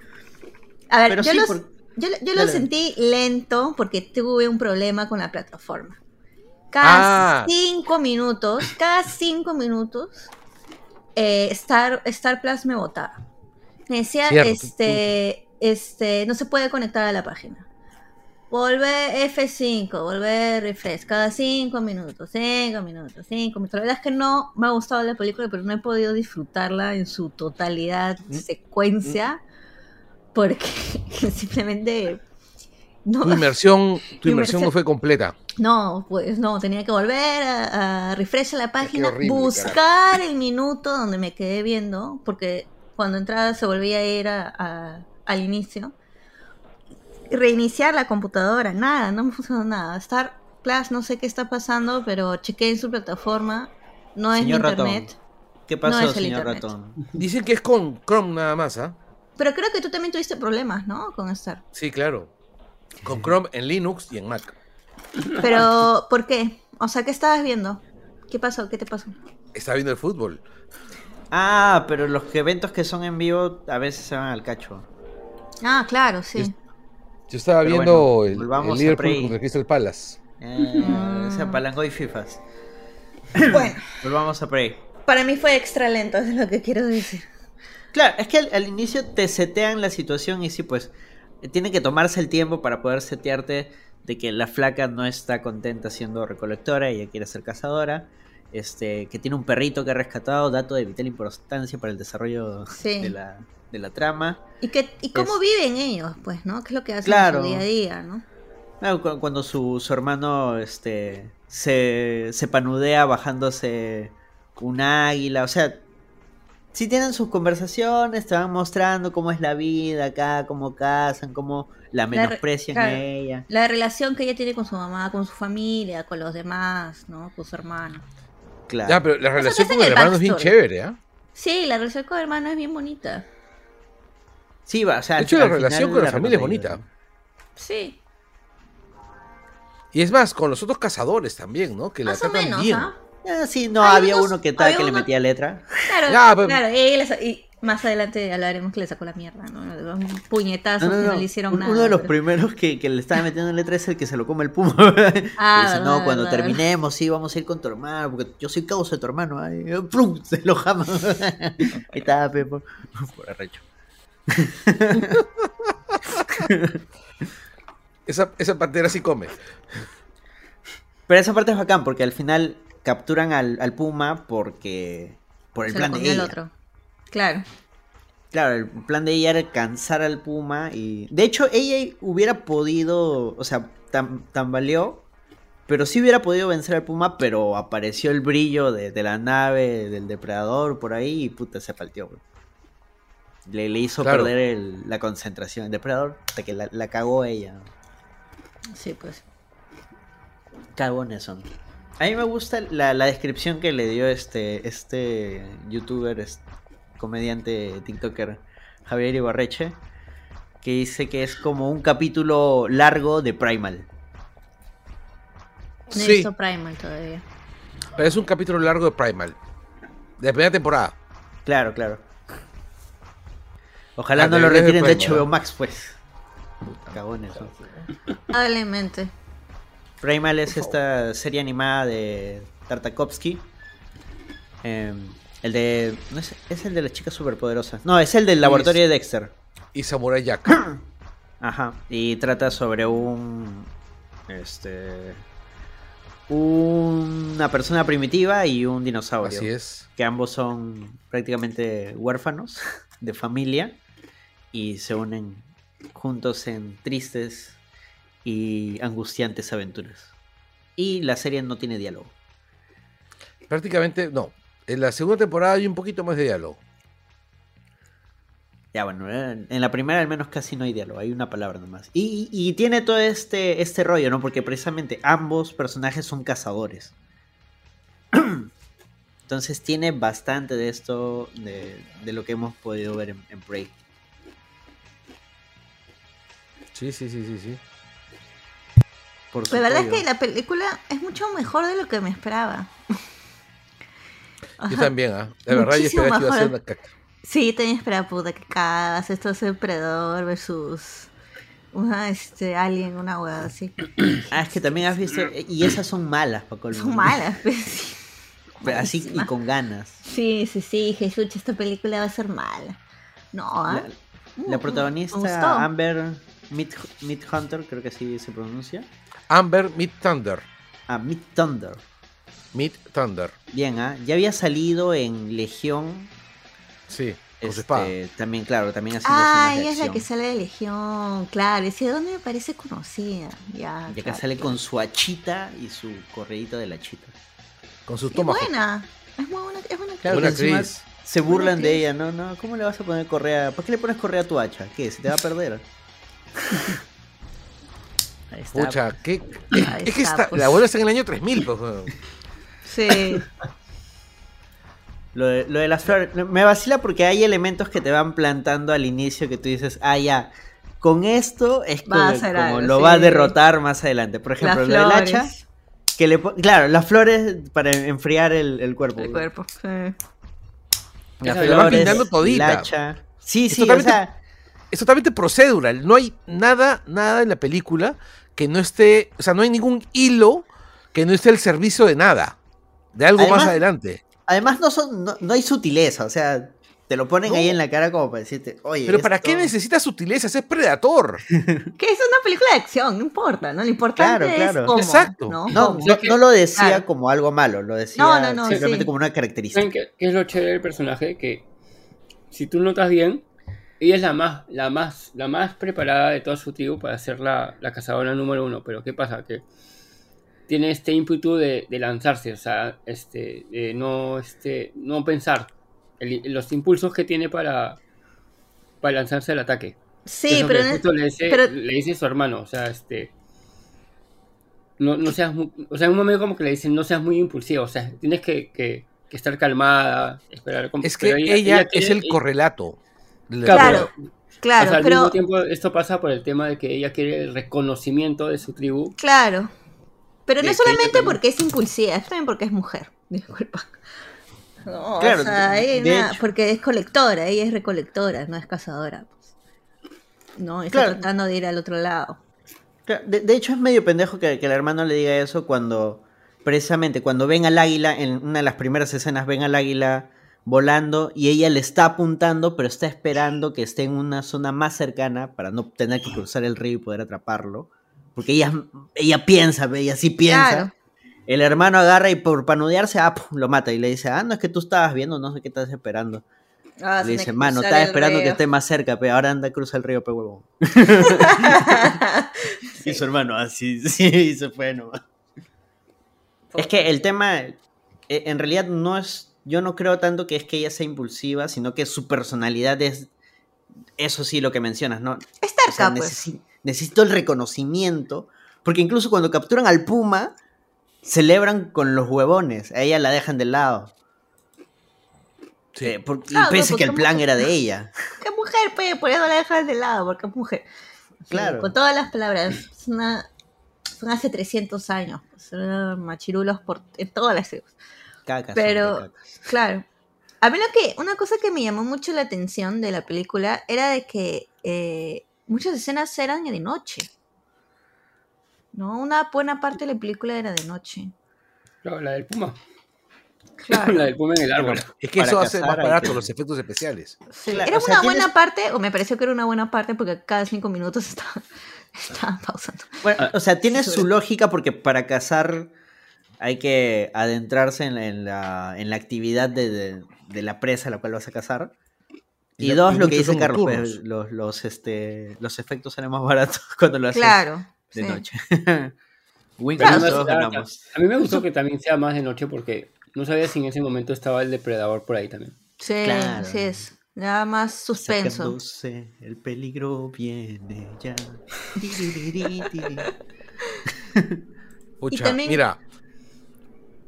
A ver, Pero yo, sí, los- por- yo, yo lo sentí lento porque tuve un problema con la plataforma. Cada Ah. cinco minutos, cada cinco minutos, eh, Star, Star Plus me votaba. Me decía, Cierto. este, este, no se puede conectar a la página. Volver F5, volver refresh, cada 5 minutos, 5 minutos, 5 minutos. La verdad es que no me ha gustado la película, pero no he podido disfrutarla en su totalidad, Mm. secuencia, porque simplemente no, Tu inmersión, tu inmersión no fue completa. no, pues no, tenía que volver a, a refresh la página, horrible, buscar el minuto donde me quedé viendo, porque cuando entraba se volvía a ir a- a- al inicio. Reiniciar la computadora, nada, no me funcionó nada. Star Plus, no sé qué está pasando, pero chequé en su plataforma, no es Señor ratón. internet. ¿Qué pasó, es el señor internet. ratón? Dicen que es con Chrome nada más, ¿ah? Pero creo que tú también tuviste problemas, ¿no? Con Star. Sí, claro. Con Chrome en Linux y en Mac. Pero, ¿por qué? O sea, ¿qué estabas viendo? ¿Qué pasó? ¿Qué te pasó? Está viendo el fútbol. Ah, pero los eventos que son en vivo a veces se van al cacho. Ah, claro, sí. Yo estaba Pero viendo bueno, el, el Liverpool contra el Crystal Palace. Eh. Se apalancó y fifas. Bueno, Volvamos a Prey. para mí fue extra lento, es lo que quiero decir. Claro, es que al, al inicio te setean la situación y sí, pues tiene que tomarse el tiempo para poder setearte de que la flaca no está contenta siendo recolectora, ella quiere ser cazadora, este, que tiene un perrito que ha rescatado, dato de vital importancia para el desarrollo Sí. de, la, de la trama. ¿Y, qué, y cómo Es- viven ellos, pues, no? ¿Qué es lo que hacen Claro. en su día a día, no? Claro, cu- cuando su, su hermano este, se, se panudea bajándose un águila, o sea, si tienen sus conversaciones, te van mostrando cómo es la vida acá, cómo cazan, cómo la La re- menosprecian claro. a ella. La relación que ella tiene con su mamá, con su familia, con los demás, ¿no? Con su hermano. Claro. Ya, pero la relación que con el el hermano es bien chévere, ¿ah? Sí, la relación con el hermano es bien bonita. Sí, va, o sea, De al- hecho, la al relación final con la la familia es bonita. Sí, Y es más, con los otros cazadores también, ¿no? Que la más o tratan menos, bien. ¿ah? Sí, no, Hay había unos- uno que tal que le metía letra. Claro, Ya, pero- claro. Y, más adelante hablaremos que le sacó la mierda, ¿no? Un puñetazo No, no, que no le hicieron nada. Uno de los pero- primeros que, que le estaba metiendo letra es el que se lo come el puma. Ah, Y dice, no, cuando verdad. terminemos, sí, vamos a ir con tu hermano, porque yo soy causa de tu hermano. Ay, ¡plum! Se lo jama. Ahí está, Pepo. Por arrecho. Esa, esa pantera sí come. Pero esa parte es bacán, porque al final capturan al, al puma porque... Por el se plan lo de el ella. otro. Claro. Claro, el plan de ella era cansar al puma y... De hecho, ella hubiera podido, o sea, tam- tambaleó, pero sí hubiera podido vencer al puma, pero apareció el brillo de, de la nave del depredador por ahí y puta, se falteó. güey. Le, le hizo Claro. perder el- la concentración. El depredador, hasta que la, la cagó ella. Sí, pues. Cagones son. A mí me gusta la, la descripción que le dio este, este youtuber, este comediante, tiktoker, Javier Ibarreche, que dice que es como un capítulo largo de Primal. No he Sí, visto Primal todavía. pero es un capítulo largo de Primal. De la primera temporada. Claro, claro. Ojalá no lo retiren de. HBO Max, pues. Cagones. Probablemente. Primal es esta serie animada de Tartakovsky. Eh, el de. No es, es el de las chicas superpoderosas. No, es el del laboratorio de Dexter. Y Samurai Jack. Ajá. Y trata sobre un. Este. Una persona primitiva y un dinosaurio. Así es. Que ambos son prácticamente huérfanos de familia. Y se unen juntos en tristes y angustiantes aventuras. Y la serie no tiene diálogo. Prácticamente, no. En la segunda temporada hay un poquito más de diálogo. Ya bueno, en la primera al menos casi no hay diálogo, hay una palabra nomás. Y, y- tiene todo este, este rollo, ¿no? Porque precisamente ambos personajes son cazadores. Entonces tiene bastante de esto, de, de lo que hemos podido ver en, en Prey. Sí, sí, sí, sí, sí. Por La verdad es que la película es mucho mejor de lo que me esperaba. Yo también, ¿ah? La verdad, yo esperaba que iba a ser una caca. Sí, tenía esperado puta que cagas. Esto es el predador versus una este alien, una hueá así. Ah, es que también has visto, y esas son malas, Paco. Son malas, pues, sí. Así y con ganas. Sí, sí, sí, Jesús, esta película va a ser mala. No, ¿ah? La, Mm, la protagonista. Amber Mid, Hunter, creo que así se pronuncia. Amber Mid Thunder. Ah, Mid Thunder. Mid Thunder. Bien, ¿ah? Ya había salido en Legión. Sí, con su este, espada. También, claro, también haciendo Ah, escenas de ella es la que sale de Legión, claro. Decía, ¿dónde me parece conocida? Ya, Y acá claro. sale con su hachita y su correíta de la chita. Con sus Es tomas. buena. Es muy buena, es buena. Claro, Buena. Se burlan Buena de ella, ¿no? no ¿Cómo le vas a poner correa? ¿Por qué le pones correa a tu hacha? ¿Qué? ¿Se te va a perder? Ahí está. Pucha, ¿qué? Ahí Es que está, está, pues. la abuela está en el año 3000, pues. Sí. Lo de, lo de las flores, me vacila porque hay elementos que te van plantando al inicio que tú dices, ah, ya, con esto es Va como, algo, lo sí. va a derrotar más adelante. Por ejemplo, Las lo del hacha, flores, que le claro, las flores para enfriar el, el cuerpo. el cuerpo. sí. Las Esa la van flores, pintando todita. el hacha. Sí, Es sí, o sea, Es totalmente procedural. No hay nada, nada en la película que no esté. O sea, no hay ningún hilo que no esté al servicio de nada. De algo Además- más adelante. además no, son, no, no hay sutileza, o sea, te lo ponen No. ahí en la cara como para decirte, oye. Pero ¿para qué necesitas sutilezas? Es Predator. Que es una película de acción, no importa, ¿no? Lo importante Claro, claro. es cómo, Exacto. ¿no? No, Cómo. no, no lo decía Claro. como algo malo, lo decía No, no, no, simplemente sí. como una característica. ¿Saben qué, qué es lo chévere del personaje? Que si tú notas bien, ella es la más, la más, la más preparada de toda su tribu para ser la, la cazadora número uno. Pero ¿qué pasa? Que tiene este ímpetu de, de lanzarse, o sea, este, de no, este, no pensar. El- los impulsos que tiene para, para lanzarse al ataque. Sí, Eso pero, que justo le dice, pero- le dice su hermano, o sea, este. No, no seas mu- o sea, en un momento como que le dicen, no seas muy impulsivo, o sea, tienes que, que- que estar calmada, esperar. como- Es que pero ella, es quiere- el correlato. Claro, claro, o sea, al pero mismo tiempo esto pasa por el tema de que ella quiere el reconocimiento de su tribu. claro. Pero no solamente también- porque es impulsiva, es también porque es mujer. Disculpa. No, Claro, o sea, ella porque es colectora, ella es recolectora, no es cazadora. pues. No, está Claro. tratando de ir al otro lado. De hecho es medio pendejo que, que el hermano le diga eso cuando, precisamente, cuando ven al águila, en una de las primeras escenas ven al águila volando y ella le está apuntando, pero está esperando que esté en una zona más cercana para no tener que cruzar el río y poder atraparlo. Porque ella, ella piensa, ve, ella sí piensa. Claro. El hermano agarra y por panudearse, ah, pum, lo mata y le dice, ah, no es que tú estabas viendo, no sé qué estás esperando. Ah, le dice, mano, estaba esperando que esté más cerca, pero ahora anda, cruza el río, pe huevón. Y su hermano, así, sí, y se fue nomás. Es que el tema, eh, en realidad no es, yo no creo tanto que es que ella sea impulsiva, sino que su personalidad es, eso sí, lo que mencionas, ¿no? Es O sea, pues. necesi- necesito el reconocimiento, porque incluso cuando capturan al puma, celebran con los huevones. A ella la dejan de lado. Sí. Eh, por- y Claro, pese porque que el plan era de ella. ¿Qué mujer, pe? Por eso la dejas de lado, porque es mujer. Sí, Claro. con todas las palabras. Es una- son hace 300 años. pues, Son machirulos por, en todas las. Cacas, Pero, cacas. claro. A mí lo que, una cosa que me llamó mucho la atención de la película era de que eh, muchas escenas eran de noche. ¿No? Una buena parte de la película era de noche. Claro, la del puma. Claro. La del puma en el árbol. Es que Para eso hace más barato que- los efectos especiales. Sí, Claro, era o sea, una tienes- buena parte, o me pareció que era una buena parte porque cada cinco minutos estaba, estaban pausando. Bueno, o sea, tiene sí, su lógica porque para cazar hay que adentrarse en la, en la, en la actividad de, de- de la presa a la cual vas a cazar. Y, Y la- dos, y lo que dice Carlos, pues, los, los, este, los efectos salen más baratos cuando lo haces Claro. de sí. noche. Win, Claro, todos Además, ganamos. a mí me gustó que también sea más de noche porque no sabía si en ese momento estaba el depredador por ahí también. Sí, Claro. así es. Ya más suspenso. Sacándose, el peligro viene ya. Pucha, también- mira.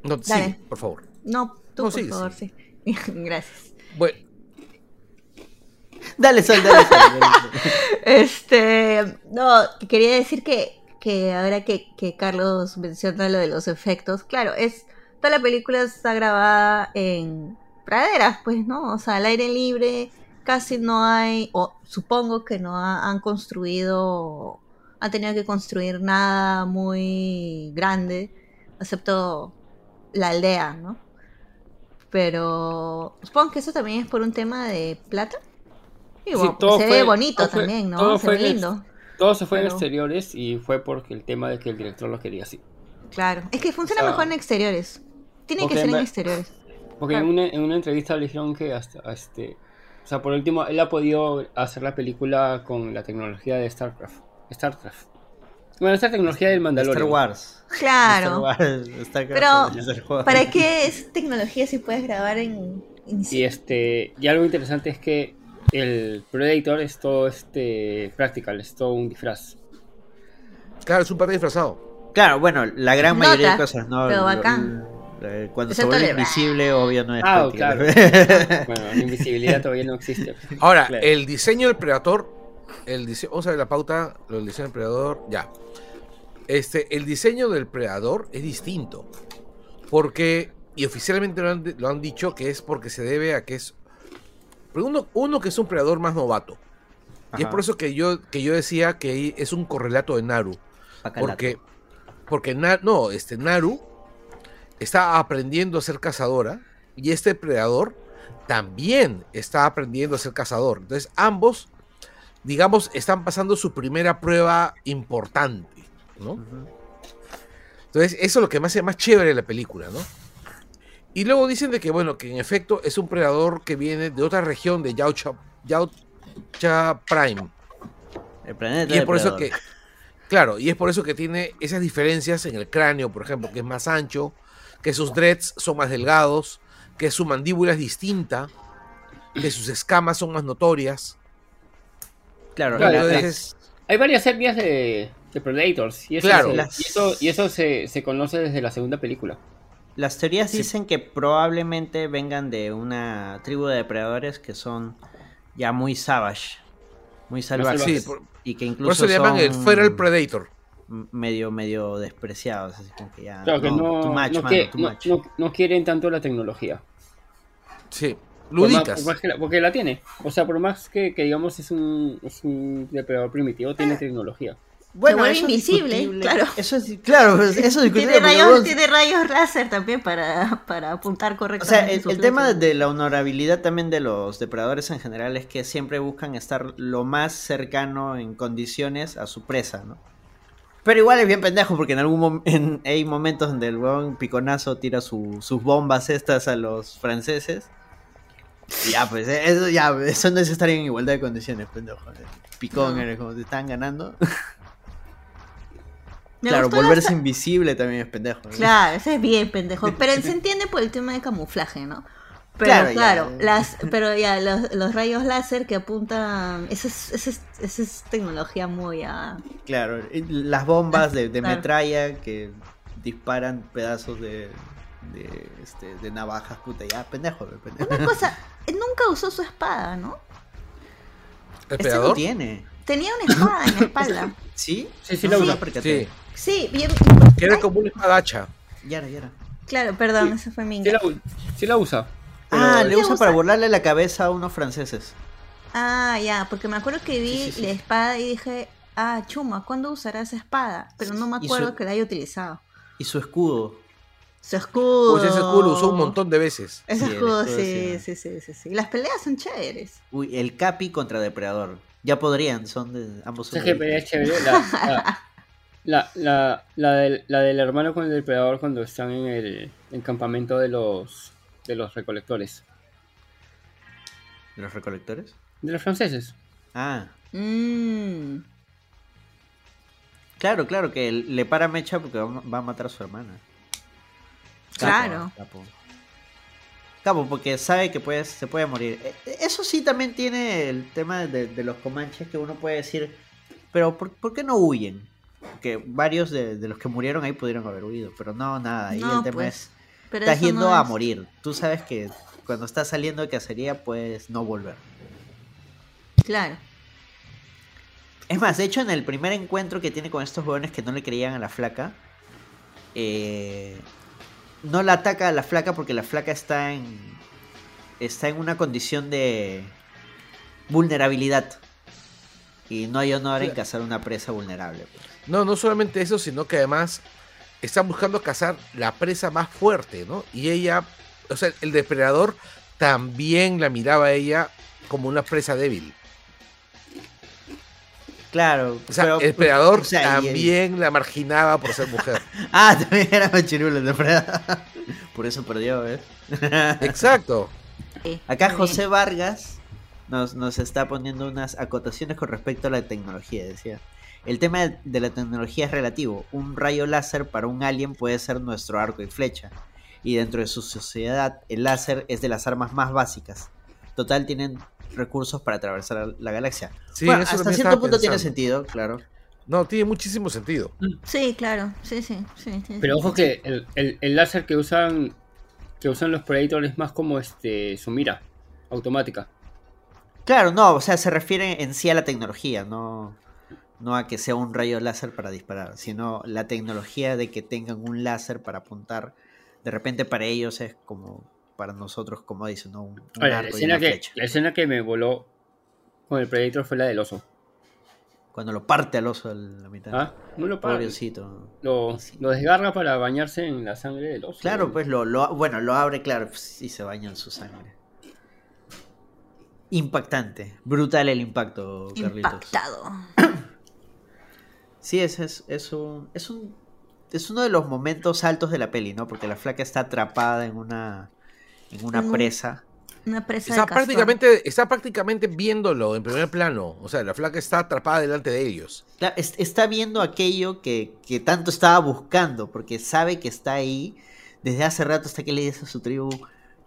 No, Dale. sí, por favor. No, tú No, por sigue, favor, sí. Gracias. Bueno, Dale, Sol, dale, Sol, dale, Sol. Este, no, que quería decir que, que ahora que, que Carlos menciona lo de los efectos, claro, es toda la película está grabada en praderas, pues, ¿no? O sea, al aire libre, casi no hay, o supongo que no ha- han construido, han tenido que construir nada muy grande, excepto la aldea, ¿no? Pero supongo que eso también es por un tema de plata. Y Sí, bueno, todo se fue- ve bonito todo fue- también, ¿no? todo Se fue ve el- lindo. Todo se fue en exteriores y fue porque el tema de que el director lo quería así. Claro. Es que funciona O sea, mejor en exteriores. Tiene que ser en me- exteriores. Porque en, una, en una entrevista le dijeron que hasta este. O sea, por último, él ha podido hacer la película con la tecnología de StarCraft. StarCraft. Bueno, esta tecnología del Mandalorian. Star Wars. Star Claro. Wars, Pero, Star Wars. ¿Para qué es tecnología si puedes grabar en... en- Y este. Y algo interesante es que el Predator es todo este practical, es todo un disfraz. claro, es un perro disfrazado. Claro, bueno, la gran Nota, mayoría de cosas, ¿no? pero bacán. lo- cuando se vuelve el- invisible, obvio no es Ah, práctica. Bueno, la invisibilidad todavía no existe. Ahora, Claro. el diseño del Predator, el diseño, vamos a ver la pauta, lo del diseño del Predador, ya. Este, el diseño del Predador es distinto, porque, y oficialmente lo han, lo han dicho, que es porque se debe a que es, uno, uno que es un Predador más novato, y es por eso que yo, que yo decía que es un correlato de Naru, porque, porque Na- no, este Naru está aprendiendo a ser cazadora y este predador también está aprendiendo a ser cazador. Entonces ambos, digamos, están pasando su primera prueba importante, ¿no? Entonces eso es lo que me hace más chévere la película, ¿no? Y luego dicen de que, bueno, que en efecto es un predador que viene de otra región de Yautja, Yautja Prime. El planeta Y es por eso que, claro, y es por eso que tiene esas diferencias en el cráneo, por ejemplo, que es más ancho, que sus dreads son más delgados, que su mandíbula es distinta, que sus escamas son más notorias. Claro, las- Hay varias etnias de, de Predators. Y eso, Claro. se, Las- y eso, y eso se, se conoce desde la segunda película. Las teorías Sí. dicen que probablemente vengan de una tribu de depredadores que son ya muy savage, muy salvajes. sí, por, y que incluso por eso le llaman el Feral Predator. medio medio despreciados, así como que ya Claro que no, too much, no, mano, que- too no- much. no- no quieren tanto la tecnología. Sí, Por más- ludicas. por más que la- porque la tiene. O sea, por más que, que digamos es un, es un depredador primitivo, tiene tecnología. Bueno, vuelve eso es invisible, claro. Eso es claro, eso es discutible. Tiene rayos, tiene rayos láser también para, para apuntar O correctamente. sea, el, tema de la honorabilidad también de los depredadores en general es que siempre buscan estar lo más cercano en condiciones a su presa, ¿no? Pero igual es bien pendejo porque en algún momento hay momentos donde el huevón piconazo tira su- sus bombas estas a los franceses. Ya, pues, eh, eso ya, eso no es estar en igualdad de condiciones, pendejo. Picón, No. eres como te están ganando. Me claro, volverse invisible también es pendejo. ¿no? Claro, ese es bien pendejo. Pero se entiende por el tema de camuflaje, ¿no? Pero Claro, claro, ya. las, pero ya los, los rayos láser que apuntan, esa es, esa es, esa es tecnología muy ah, Claro, las bombas de, de Claro. metralla que disparan pedazos de, de, este, de navajas, puta, ya, pendejo, pendejo. Una cosa, nunca usó su espada, ¿no? ¿El Este no tiene. Tenía una espada en la espalda. ¿Sí? Sí, sí la percaté. Sí, Sí, bien. era como una espadacha. Yara, Yara. Claro, perdón, Sí. ese fue mi Sí la, sí la usa. Ah, le ¿Qué usa usa? para burlarle la cabeza a unos franceses. Ah, ya, porque me acuerdo que vi Sí, sí, sí. la espada y dije, ah, Chuma, ¿cuándo usará esa espada? Pero no me acuerdo su- que la haya utilizado. Y su escudo. Su escudo. Pues ese escudo lo usó un montón de veces. Ese Sí, escudo, escudo, sí, sí. sí, sí, sí, sí. Las peleas son chéveres. Uy, el Capi contra Depredador. Ya podrían, son de ambos. ¿Sabes qué pelea chévere? La, la, la, la, la del, la del hermano con el depredador cuando están en el, el campamento de los, de los recolectores. ¿De los recolectores? De los franceses. Ah, Mmm. claro, claro, que le para mecha porque va, va a matar a su hermana. Claro. Capo. Capo, porque sabe que puede, se puede morir. E- Eso sí también tiene el tema de, de los comanches que uno puede decir, pero ¿por, por qué no huyen? Porque varios de, de los que murieron ahí pudieron haber huido, pero no, nada. Ahí No, el tema pues, es, estás yendo no a morir. Tú sabes que cuando estás saliendo de cacería puedes no volver. Claro. Es más, de hecho, en el primer encuentro que tiene con estos jóvenes que no le creían a la flaca, eh, no la ataca a la flaca porque la flaca está en. está en una condición de vulnerabilidad. Y no hay honor en cazar una presa vulnerable. pues. No, no solamente eso, sino que además están buscando cazar la presa más fuerte, ¿no? Y ella, o sea, el depredador también la miraba a ella como una presa débil. Claro. O sea, pero- el o sea, el- también la marginaba por ser mujer. Ah, también era machirulo el depredador. Por eso perdió, ¿ves? Exacto. Sí, Acá José. Vargas nos, nos está poniendo unas acotaciones con respecto a la tecnología. Decía, el tema de la tecnología es relativo. Un rayo láser para un alien puede ser nuestro arco y flecha. Y dentro de su sociedad, el láser es de las armas más básicas. Total, tienen recursos para atravesar la galaxia. Sí, bueno, eso hasta cierto punto tiene sentido, claro. No, tiene muchísimo sentido. Sí, claro. Sí, sí. sí, sí, Pero ojo sí. que el, el- el láser que usan que usan los Predator es más como este su mira automática. Claro, no, o sea, se refiere en sí a la tecnología, no, no a que sea un rayo láser para disparar, sino la tecnología de que tengan un láser para apuntar. De repente para ellos es como para nosotros, como dicen, ¿no? un, un Ahora, la, escena que, flecha. la escena que me voló con el Predator fue la del oso. Cuando lo parte al oso a la mitad. ¿Ah? No lo. Pobrecito. Lo, lo desgarra para bañarse en la sangre del oso. Claro, pues lo, lo- bueno, lo abre, claro, pues, y se baña en su sangre. Impactante, brutal el impacto, Carlitos. Impactado. Sí, es, es, es un, es un es uno de los momentos altos de la peli, ¿no? Porque la flaca está atrapada en una en una En un- presa. Una presa Está de castor. prácticamente, está prácticamente viéndolo en primer plano. O sea, la flaca está atrapada delante de ellos. Es- Está viendo aquello que, que tanto estaba buscando, porque sabe que está ahí desde hace rato hasta que le dice a su tribu,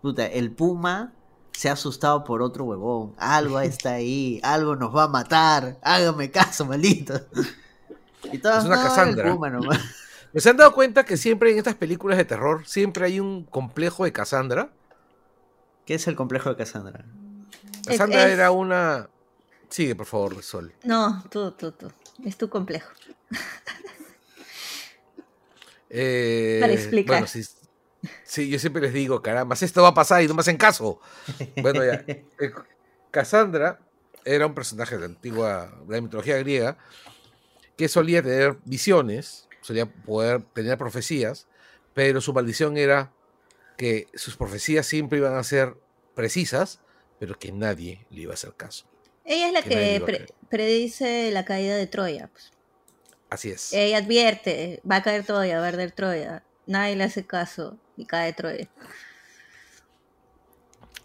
puta, el puma se ha asustado por otro huevón, algo está ahí, algo nos va a matar, hágame caso, maldito. Y todos, Es una "No, el Cassandra". puma nomás". ¿Se han dado cuenta que siempre en estas películas de terror, siempre hay un complejo de Cassandra? ¿Qué es el complejo de Cassandra? Cassandra es- era una... Sigue, por favor, Sol. No, tú, tú, tú. Es tu complejo. Eh, Para explicar. Bueno, sí, sí, yo siempre les digo, caramba, esto va a pasar y no me hacen caso. Bueno, ya. eh, Cassandra era un personaje de la antigua, de la mitología griega, que solía tener visiones, solía poder tener profecías, pero su maldición era que sus profecías siempre iban a ser precisas, pero que nadie le iba a hacer caso. Ella es la Que pre- predice la caída de Troya. pues. Así es. Ella advierte, va a caer Troya, va a arder Troya. Nadie le hace caso y cae Troya.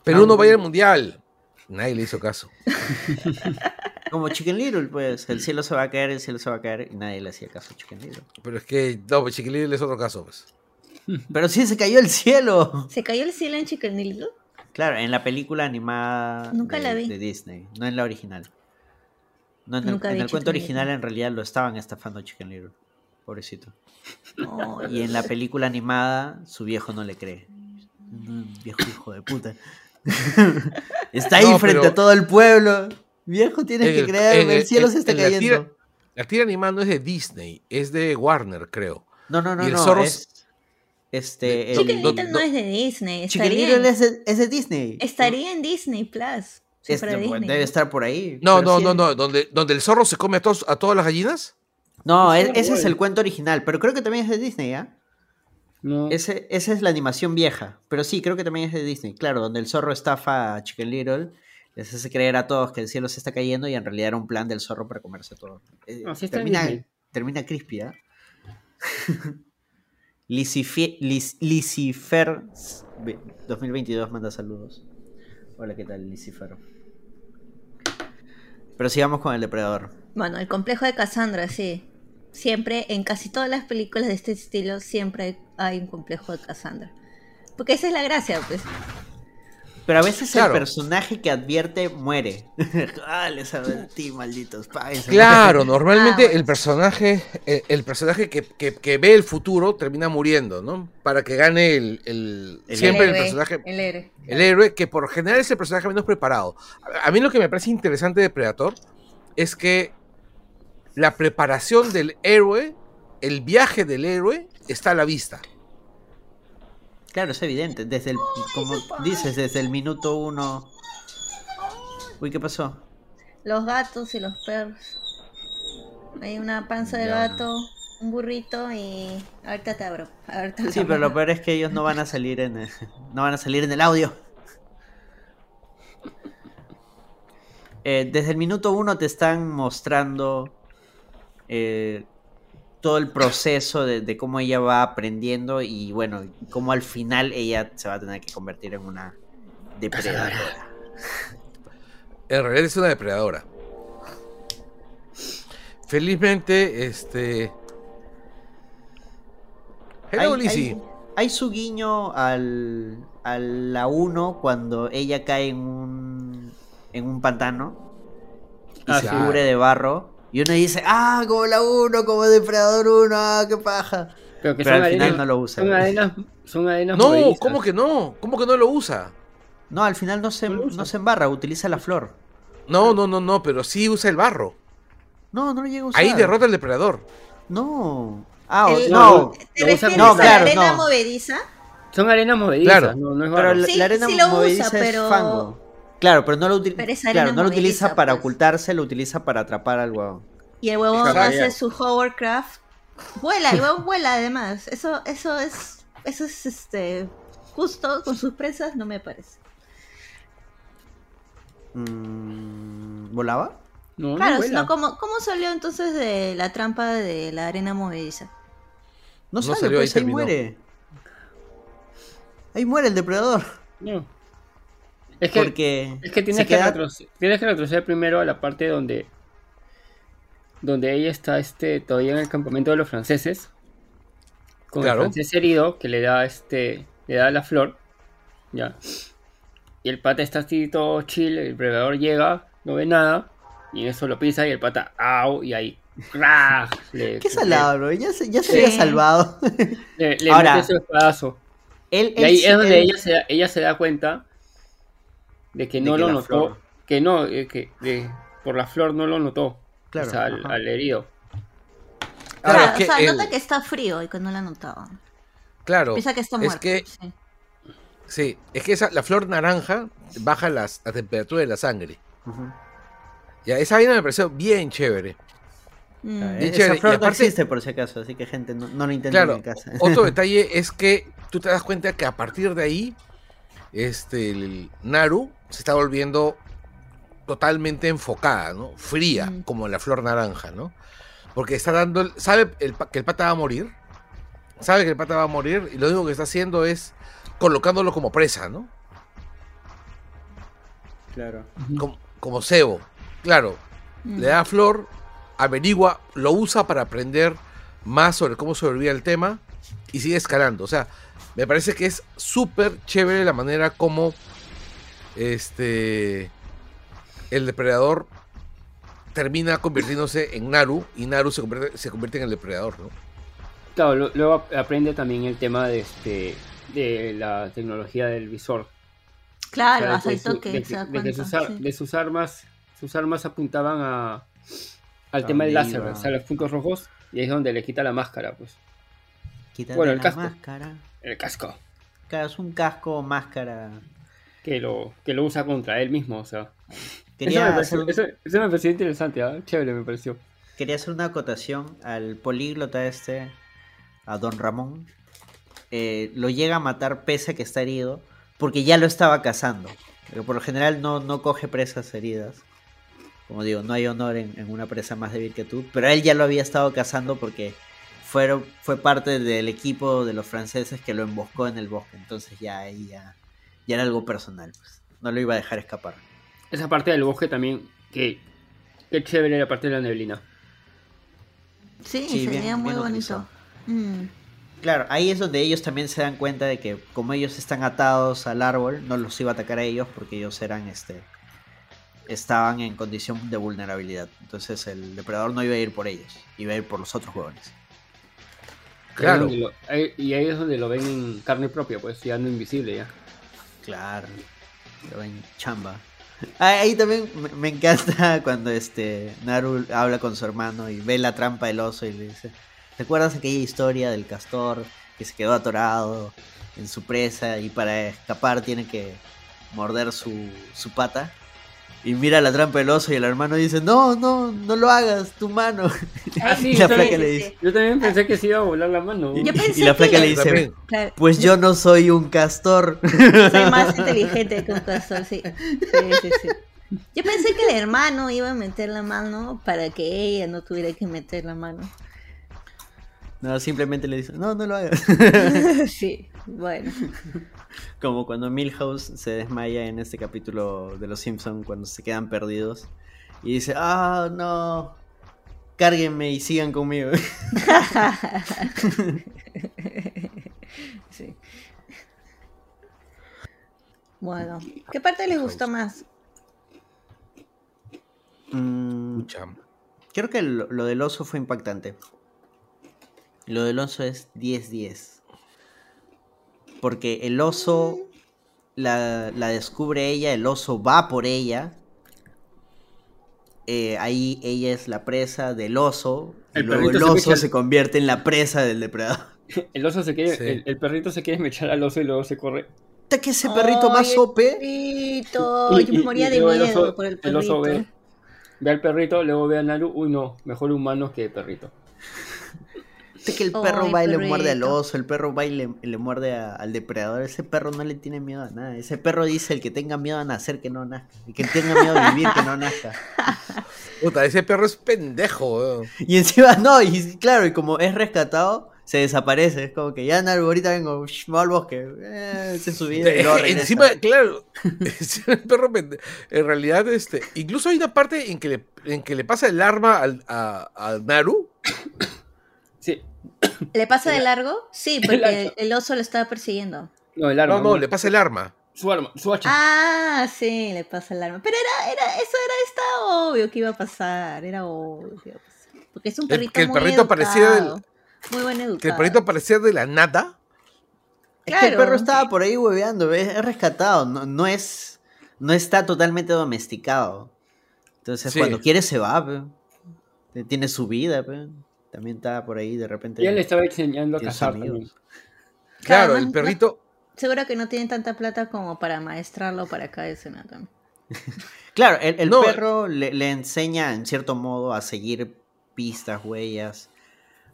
Perú no va a ir al mundial. Nadie le hizo caso. Como Chicken Little, pues, el cielo se va a caer, el cielo se va a caer, y nadie le hacía caso a Chicken Little. Pero es que, no, pues Chiquilín es otro caso, pues. Pero sí, se cayó el cielo. ¿Se cayó el cielo en Chicken Little? Claro, en la película animada Nunca de, la vi. de Disney, no en la original. No, en el, Nunca en vi el cuento original en realidad lo estaban estafando a Chicken Little. pobrecito. Oh, Y en la película animada, su viejo no le cree. Viejo hijo de puta. Está ahí No, frente pero- a todo el pueblo. Viejo, tienes En que el- creerme, en el, el- cielo en- se está en la cayendo. tira- La tira animada no es de Disney, es de Warner, creo. No, no, no, y el no. zorro es, este, de- el- Chicken Little no es de Disney. Chicken Little en, es de, es de Disney. estaría en Disney Plus. si Es- fuera Disney. debe estar por ahí. No, no, sí no, no, donde, donde el zorro se come a, todas las gallinas. No, Es e- ese es el cuento original, pero creo que también es de Disney, ¿ah? No. Ese, esa es la animación vieja, pero sí, creo que también es de Disney. Claro, donde el zorro estafa a Chicken Little, les hace creer a todos que el cielo se está cayendo y en realidad era un plan del zorro para comerse todo. Eh, Ah, sí está termina, termina crispy, ¿ah? Licifer 2022 manda saludos. Hola, ¿qué tal, Licifer? Pero sigamos con el depredador. Bueno, el complejo de Cassandra, sí. Siempre, en casi todas las películas de este estilo, siempre hay un complejo de Cassandra. Porque esa es la gracia, pues. Pero a veces Claro. el personaje que advierte muere. ah, les advertí, malditos. páguense. Claro, normalmente Ah, bueno. el personaje, el, el personaje que, que- que ve el futuro termina muriendo, ¿no? Para que gane el, el- El siempre el, personaje, El héroe. el héroe, que por general es el personaje menos preparado. A, a mí lo que me parece interesante de Predator es que la preparación del héroe, el viaje del héroe, está a la vista. Claro, es evidente. Desde el, como dices, desde el minuto uno. Uy, ¿qué pasó? Los gatos y los perros. Hay una panza de Ya. gato, un burrito y. Ahorita te abro. ahorita te Sí, abro. pero lo peor es que ellos no van a salir en el, no van a salir en el audio. Eh, desde el minuto uno te están mostrando eh, todo el proceso de, de cómo ella va aprendiendo y bueno, cómo al final ella se va a tener que convertir en una depredadora. En realidad es una depredadora. Felizmente, este. Hello, Hay- Lizzie. hay- Hay su guiño al, a la 1 cuando ella cae en un, en un pantano y Ah, se sí. cubre de barro. Y uno dice, ah, como la 1, como Depredador 1, ah, qué paja. Pero que Pero son al final no lo usa. Son arenas, son arenas No, movedizas. ¿cómo que no? ¿Cómo que no lo usa? No, al final no se, No se embarra, utiliza la flor. No, no, no, no, pero sí usa el barro. No, no lo llega a usar. Ahí derrota al depredador. No. Ah, o- El- no. ¿Te refieres no, a claro, la arena no. movediza? Son arenas movedizas, Claro. no, no es Pero la, Sí, la arena sí lo usa, movediza pero- es fango. Claro, pero no lo, Pero claro, no lo utiliza para pues. ocultarse, lo utiliza para atrapar al huevón. Y el huevón hace su hovercraft. Vuela, el huevón vuela además. Eso, eso es. Eso es este. Justo con sus presas, no me parece. Mm, ¿Volaba? No, claro, no sino vuela. ¿cómo, ¿cómo salió entonces de la trampa de la arena movediza? No, No sale, salió, pues ahí ahí, muere. Ahí muere el depredador. No. Es que, Porque es que tienes, que queda- retroce- tienes que retroceder primero a la parte donde donde ella está este todavía en el campamento de los franceses con Claro. el francés herido que le da este le da la flor ya y el pata está así todo chill el predador llega no ve nada y en eso lo pisa y el pata au y ahí le, Qué salado, bro. Ya se, ya se Sí. había salvado. le, le Ahora- mete su espadazo él, y ahí es donde él- ella se, da, ella se da cuenta de que De no que lo notó, flor. que no, eh, que de- por la flor no lo notó, Claro, o sea, al, herido. Claro, Claro, es que o sea, el- nota que está frío y que no la notaba. Claro. Piensa que está es muerto. que- sí. Sí, es que esa, la flor naranja baja las, la temperatura de la sangre. Ujú. Ya, esa vaina me pareció bien chévere. Mm. Eh, Bien Esa chévere, y flor no existe por si acaso, así que gente no, no lo intenten Claro, en casa. otro detalle es que tú te das cuenta que a partir de ahí, este, el Naru se está volviendo totalmente enfocada, ¿no? Fría, Mm. como la flor naranja, ¿no? Porque está dando, el- sabe el que el pata va a morir, sabe que el pata va a morir y lo único que está haciendo es colocándolo como presa, ¿no? Claro. Como, como cebo. Claro, Mm. le da flor, averigua, lo usa para aprender más sobre cómo sobrevivir el tema y sigue escalando. O sea, me parece que es súper chévere la manera como este el depredador termina convirtiéndose en Naru y Naru se convierte, se convierte en el depredador, ¿no? Claro, luego ap- aprende también el tema de este de la tecnología del visor. Claro, hasta el toque de, sus, ar- sí. de sus armas, sus armas apuntaban a al tema del láser, o sea, los puntos rojos, y ahí es donde le quita la máscara, pues. Quítate Bueno, el la casco. máscara. El casco. Claro, es un casco, máscara. Que lo, que lo usa contra él mismo, o sea. Quería, eso, me hacer, pareció, eso, eso me pareció interesante, ¿ah? chévere me pareció. quería hacer una acotación al políglota este, a Don Ramón. Eh, lo llega a matar pese a que está herido, porque ya lo estaba cazando. Pero por lo general no, no coge presas heridas. Como digo, no hay honor en, en una presa más débil que tú. Pero él ya lo había estado cazando porque fueron, fue parte del equipo de los franceses que lo emboscó en el bosque. Entonces ya ahí ya, ya era algo personal. pues. No lo iba a dejar escapar. Esa parte del bosque también, que, que chévere la parte de la neblina. Sí, Sí, se bien- veía muy bien bonito. Mm. Claro, ahí es donde ellos también se dan cuenta de que como ellos están atados al árbol, no los iba a atacar a ellos porque ellos eran este estaban en condición de vulnerabilidad. Entonces el depredador no iba a ir por ellos, iba a ir por los otros huevones. Claro. Lo- y ahí es donde lo ven en carne propia, pues ya no invisible ya. Claro. Ven chamba. Ah, Ahí también me- encanta cuando este Naru habla con su hermano y ve la trampa del oso y le dice, ¿te acuerdas aquella historia del castor que se quedó atorado en su presa y para escapar tiene que morder su, su pata? Y mira la trampa del oso y el hermano dice, no, no, no lo hagas, tu mano. Ah, sí, y la yo flaca también- le dice, Yo también pensé que se iba a volar la mano. y, Yo pensé y la flaca que- le dice, pues yo no soy un castor. soy más inteligente que un castor, sí. Sí, sí, sí. Yo pensé que el hermano iba a meter la mano para que ella no tuviera que meter la mano. No, simplemente le dice, no, no lo hagas. Sí, bueno. Como cuando Milhouse se desmaya en este capítulo de Los Simpson cuando se quedan perdidos y dice, ah, no, cárguenme y sigan conmigo. Sí. Bueno, ¿qué parte les gustó más? Mm, creo que lo, lo del oso fue impactante. Lo del oso es 10-10. Porque el oso la, la descubre ella, el oso va por ella. Eh, ahí ella es la presa del oso. Y luego el perrito se oso se convierte en la presa del depredador. El oso se quiere, Sí. el, el perrito se quiere mechar al oso y luego se corre. Puta, que ese perrito más OP. Perrito, yo me moría de el miedo oso- por el el oso perrito. ve, ve al perrito, luego ve a Naru, uy no, mejor humano que perrito. Que el perro Ay, va y le muerde al oso, el perro va y le, le muerde a- al depredador. Ese perro no le tiene miedo a nada. Ese perro dice el que tenga miedo a nacer que no nazca. El que tenga miedo a vivir que no nazca. Puta, ese perro es pendejo, weón. Y encima no, y claro, y como es rescatado, se desaparece. Es como que ya Naru, ahorita vengo, shh, me al bosque. Eh, se subió y luego regresa. Encima, claro, es el perro pende- En realidad, este, incluso hay una parte en que le, en que le pasa el arma al, a, a Naru. ¿Le pasa de largo? Sí, El porque el oso lo estaba persiguiendo. no, el arma. No, no, le pasa el arma. Su arma, su hacha. Ah, sí, le pasa el arma. Pero era, era, eso era, estaba obvio que iba a pasar. Era obvio que iba a pasar. Porque es un El- perrito que el muy perrito parecía del- educado, Muy buen educado. Que el perrito aparecía de la nada. Es que el Claro. perro estaba por ahí hueveando, es, es rescatado, no, no es no está totalmente domesticado. Entonces Sí. cuando quiere se va, pe. tiene su vida, pe. También está por ahí de repente. Y él le estaba enseñando a cazar. Claro, el perrito. Seguro que no tienen tanta plata como para maestrarlo para cada escena también. Claro, el, el No. perro le, le enseña en cierto modo a seguir pistas, huellas.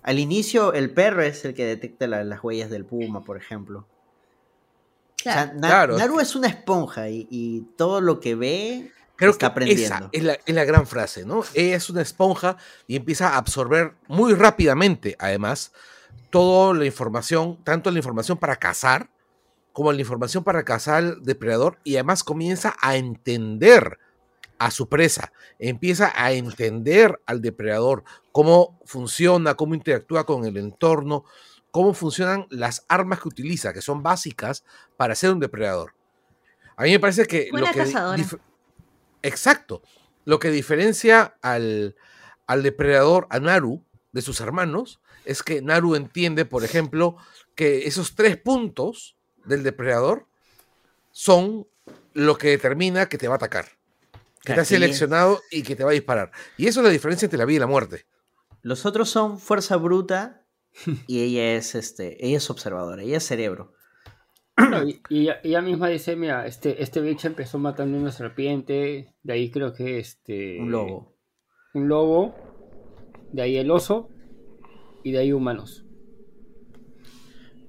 Al inicio el perro es el que detecta la- las huellas del puma, por ejemplo. O sea, Claro. Na- Claro. Naru es una esponja y, y todo lo que ve Creo está que esa es la, es la gran frase, ¿no? Ella es una esponja y empieza a absorber muy rápidamente, además, toda la información, tanto la información para cazar como la información para cazar al depredador y además comienza a entender a su presa, empieza a entender al depredador, cómo funciona, cómo interactúa con el entorno, cómo funcionan las armas que utiliza, que son básicas para ser un depredador. A mí me parece que Buena lo que Exacto. Lo que diferencia al, al depredador, a Naru, de sus hermanos, es que Naru entiende, por ejemplo, que esos tres puntos del depredador son lo que determina que te va a atacar. Que te ha es. seleccionado y que te va a disparar. Y eso es la diferencia entre la vida y la muerte. Los otros son fuerza bruta y ella es este, ella es observadora, ella es cerebro. No, y, y ella, misma dice, mira, este, este bicho empezó matando una serpiente, de ahí creo que este... Un lobo. Un lobo, de ahí el oso, y de ahí humanos.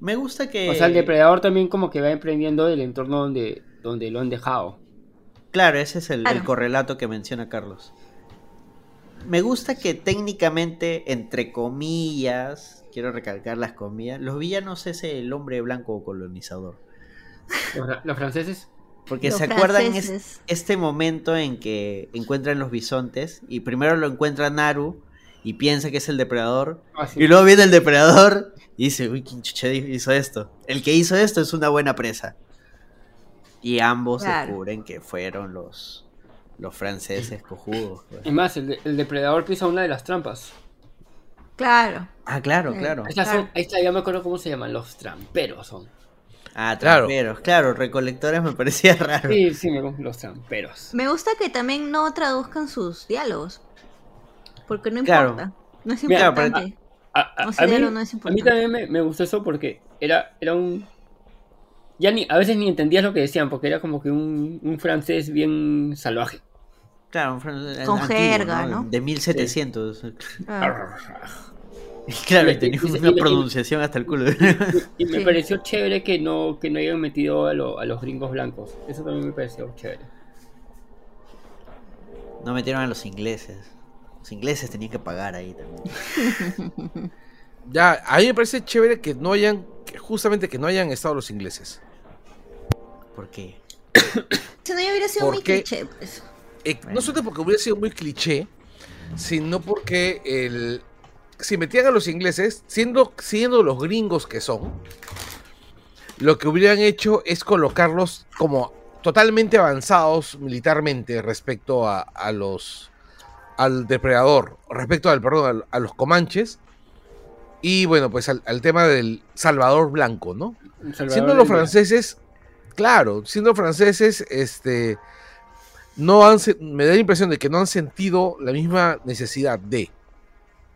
Me gusta que. O sea, el depredador también como que va emprendiendo el entorno donde, donde lo han dejado. Claro, ese es el, correlato que menciona Carlos. Me gusta que técnicamente, entre comillas, quiero recalcar las comillas, los villanos es el hombre blanco colonizador. Los, fra- los franceses, Porque Los se acuerdan es- este momento en que encuentran los bisontes y primero lo encuentra Naru y piensa que es el depredador Ah, sí. y luego viene el depredador y dice, uy, ¿quién hizo esto? El que hizo esto es una buena presa. Y ambos Claro. descubren que fueron los, los franceses cojudos. pues. es más, el, de- el depredador pisa una de las trampas. Claro. Ah, claro, claro. Estas Claro. son, ahí está, ya me acuerdo cómo se llaman, los tramperos son. Ah, Claro. tramperos, claro, recolectores me parecía raro. Sí, sí, me gustan los tramperos. Me gusta que también no traduzcan sus diálogos. Porque no Claro. importa. No es Mira, importante. A, a- a mí, diálogo no es a mí importante. también me, me gustó eso porque era, era un... Ya ni, a veces ni entendías lo que decían porque era como que un, un francés bien salvaje. Claro, un fran- Con antiguo, jerga, ¿no? De 1700. Ah, Claro, y tenía y- una y- pronunciación hasta el culo. Y me Sí. pareció chévere que no, que no hayan metido a, lo- a los gringos blancos. Eso también me pareció chévere. No metieron a los ingleses. Los ingleses tenían que pagar ahí también. Ya, a mí me parece chévere que no hayan, que justamente que no hayan estado los ingleses. ¿Por qué? Si no, ya hubiera sido ¿Por muy cliché, pues. Eh, Bueno. No solo porque hubiera sido muy cliché, sino porque el, si metían a los ingleses, siendo, siendo los gringos que son, lo que hubieran hecho es colocarlos como totalmente avanzados militarmente respecto a, a los al depredador, respecto al perdón, a, los comanches y bueno, pues al, al tema del Salvador Blanco, ¿no? Salvador siendo los franceses, claro, siendo franceses, este, no han, me da la impresión de que no han sentido la misma necesidad de.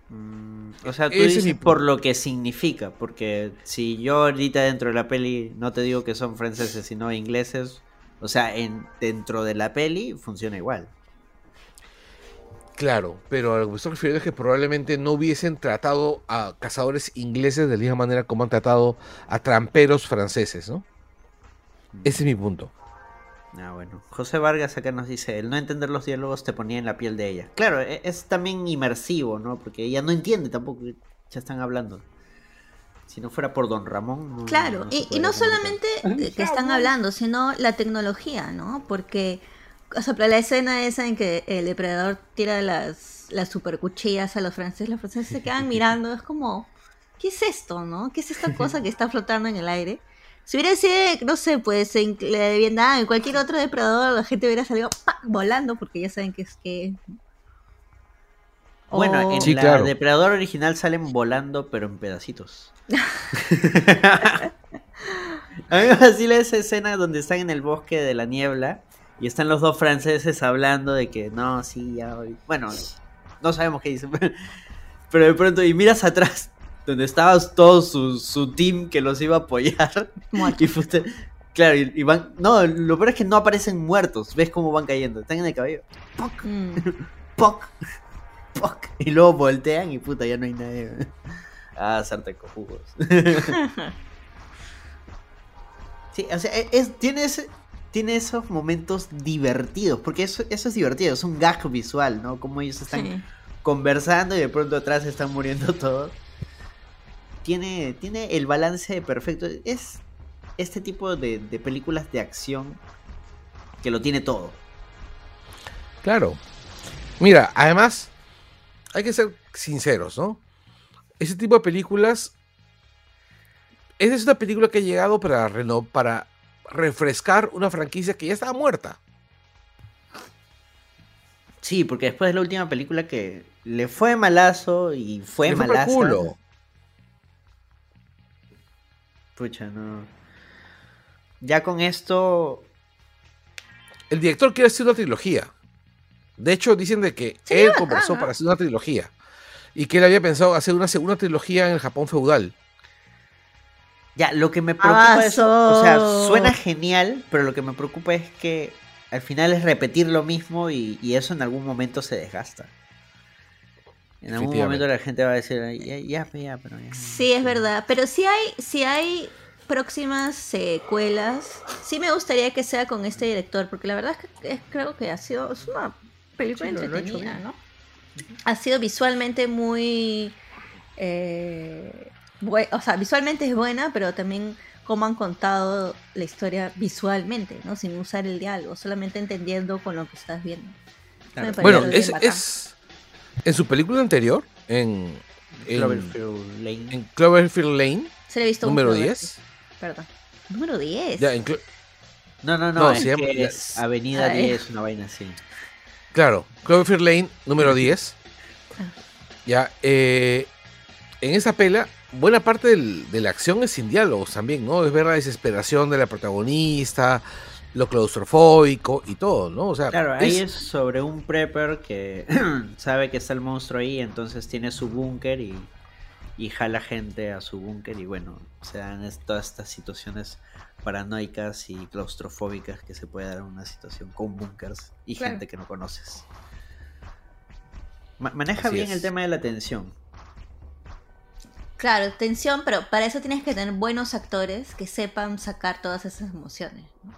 Mm, o sea, tú Ese dices mi por lo que significa. Porque si yo ahorita dentro de la peli no te digo que son franceses, sino ingleses. O sea, en, dentro de la peli funciona igual. Claro, pero a lo que me estoy refiriendo es que probablemente no hubiesen tratado a cazadores ingleses de la misma manera como han tratado a tramperos franceses, ¿no? Ese es mi punto. Ah, bueno. José Vargas acá nos dice, el no entender los diálogos te ponía en la piel de ella. Claro, e- es también inmersivo, ¿no? Porque ella no entiende tampoco que ya están hablando. Si no fuera por Don Ramón. no- Claro, no y, no solamente de que están hablando, sino la tecnología, ¿no? Porque, o sea, para la escena esa en que el depredador tira las, las super cuchillas a los franceses, los franceses se quedan mirando, es como, ¿qué es esto, no? ¿Qué es esta cosa que está flotando en el aire? Si hubiera sido, no sé, pues en la de Vietnam, en cualquier otro depredador, la gente hubiera salido volando, porque ya saben que es que... Bueno, en Sí, la claro. Depredador original salen volando, pero en pedacitos. A mí me vacila esa escena donde están en el bosque de la niebla y están los dos franceses hablando de que no, sí, ya. hoy-". Bueno, no sabemos qué dicen, pero de pronto, y miras atrás, donde estaba todo su, su team que los iba a apoyar. Y puta, claro, y, y van. No, lo peor es que no aparecen muertos, ves cómo van cayendo, están en el cabello. Mm. ¡Poc! ¡Poc! Y luego voltean y puta, ya no hay nadie. Ah, sarta cojugos. sí, o sea, e- es, tiene, ese- tiene esos momentos divertidos, porque eso, eso es divertido, es un gag visual, ¿no? Como ellos están Sí. conversando y de pronto atrás están muriendo todos. Tiene, tiene el balance perfecto. Es este tipo de, de películas de acción que lo tiene todo. Claro. Mira, además, hay que ser sinceros, ¿no? Ese tipo de películas. Esa es una película que ha llegado para, reno- para refrescar una franquicia que ya estaba muerta. Sí, porque después de la última película que le fue malazo y fue malazo. Pucha, no. Ya con esto. El director quiere hacer una trilogía. De hecho, dicen de que él conversó para hacer una trilogía. Y que él había pensado hacer una segunda trilogía en el Japón feudal. Ya, lo que me preocupa es. O sea, suena genial, pero lo que me preocupa es que al final es repetir lo mismo y, y eso en algún momento se desgasta. En algún momento la gente va a decir, "Ay, ya, ya, ya, pero ya. Sí, es verdad. Pero si hay, si hay próximas secuelas, sí me gustaría que sea con este director, porque la verdad es que es- creo que ha sido es una película Sí, entretenida. ¿no? Ha sido visualmente muy, eh, o sea, visualmente es buena, pero también cómo han contado la historia visualmente, ¿no? Sin usar el diálogo, solamente entendiendo con lo que estás viendo. Claro. Me parece Bueno, bien es, es- en su película anterior, en, en, Cloverfield Lane. en Cloverfield Lane, Se le visto un número Cloverfield. 10. Perdón. Número 10. Ya, en Clo- No, no, no, No, es se llama- que es Avenida Ay. 10, una vaina así. claro, Cloverfield Lane, número 10. Ah. Ya, eh, en esa pela, buena parte del- de la acción es sin diálogos también, ¿no? Es ver la desesperación de la protagonista, lo claustrofóbico y todo, ¿no? O sea, Claro, ahí es- es sobre un prepper que sabe que está el monstruo ahí, entonces tiene su búnker y, y jala gente a su búnker y bueno, se dan todas estas situaciones paranoicas y claustrofóbicas que se puede dar en una situación con búnkers y Claro. gente que no conoces. Ma- maneja Así bien es. el tema de la tensión. Claro, tensión, pero para eso tienes que tener buenos actores que sepan sacar todas esas emociones. ¿no?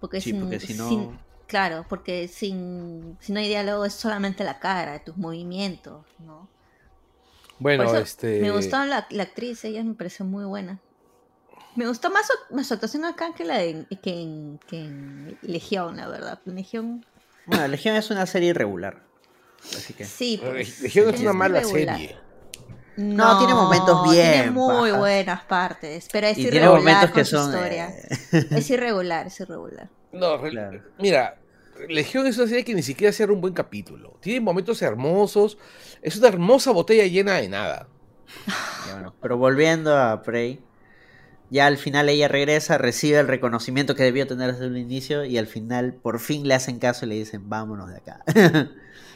Porque, Sí, sin, porque si no- sin- claro, porque sin, si no hay diálogo es solamente la cara, tus movimientos, ¿no? bueno, Por eso este... Me gustó la, la actriz, ella me pareció muy buena. Me gustó más su, más su actuación acá que la de, que, en, que en Legión, la verdad. Legión, Bueno, Legión es una serie irregular. Así que. sí. pues, Legión es una mala irregular. serie. No, tiene momentos bien Tiene muy buenas partes, pero es Y tiene irregular momentos con que su son. historia. eh, Es irregular, es irregular. No, Claro. mira, Legión es una serie que ni siquiera cierra un buen capítulo. Tiene momentos hermosos. Es una hermosa botella llena de nada. Ya, bueno, pero volviendo a Prey, ya al final ella regresa, recibe el reconocimiento que debió tener desde el inicio y al final por fin le hacen caso y le dicen vámonos de acá.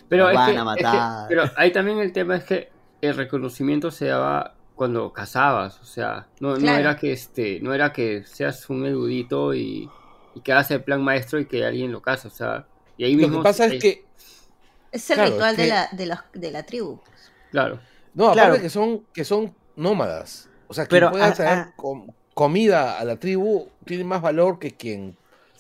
Pero, Nos van que, a es que- matar. pero ahí también el tema es que el reconocimiento se daba cuando casabas, o sea, no, era que este, no era que seas un erudito y, y que hagas el plan maestro y que alguien lo casa, o sea, y ahí Lo mismo que pasa se- es que, Es el Claro, ritual es de, la, de, los- de la tribu. claro, no, aparte Claro. que son, que son nómadas. O sea, Pero, quien pueda ah, traer ah. com- comida a la tribu tiene más valor que quien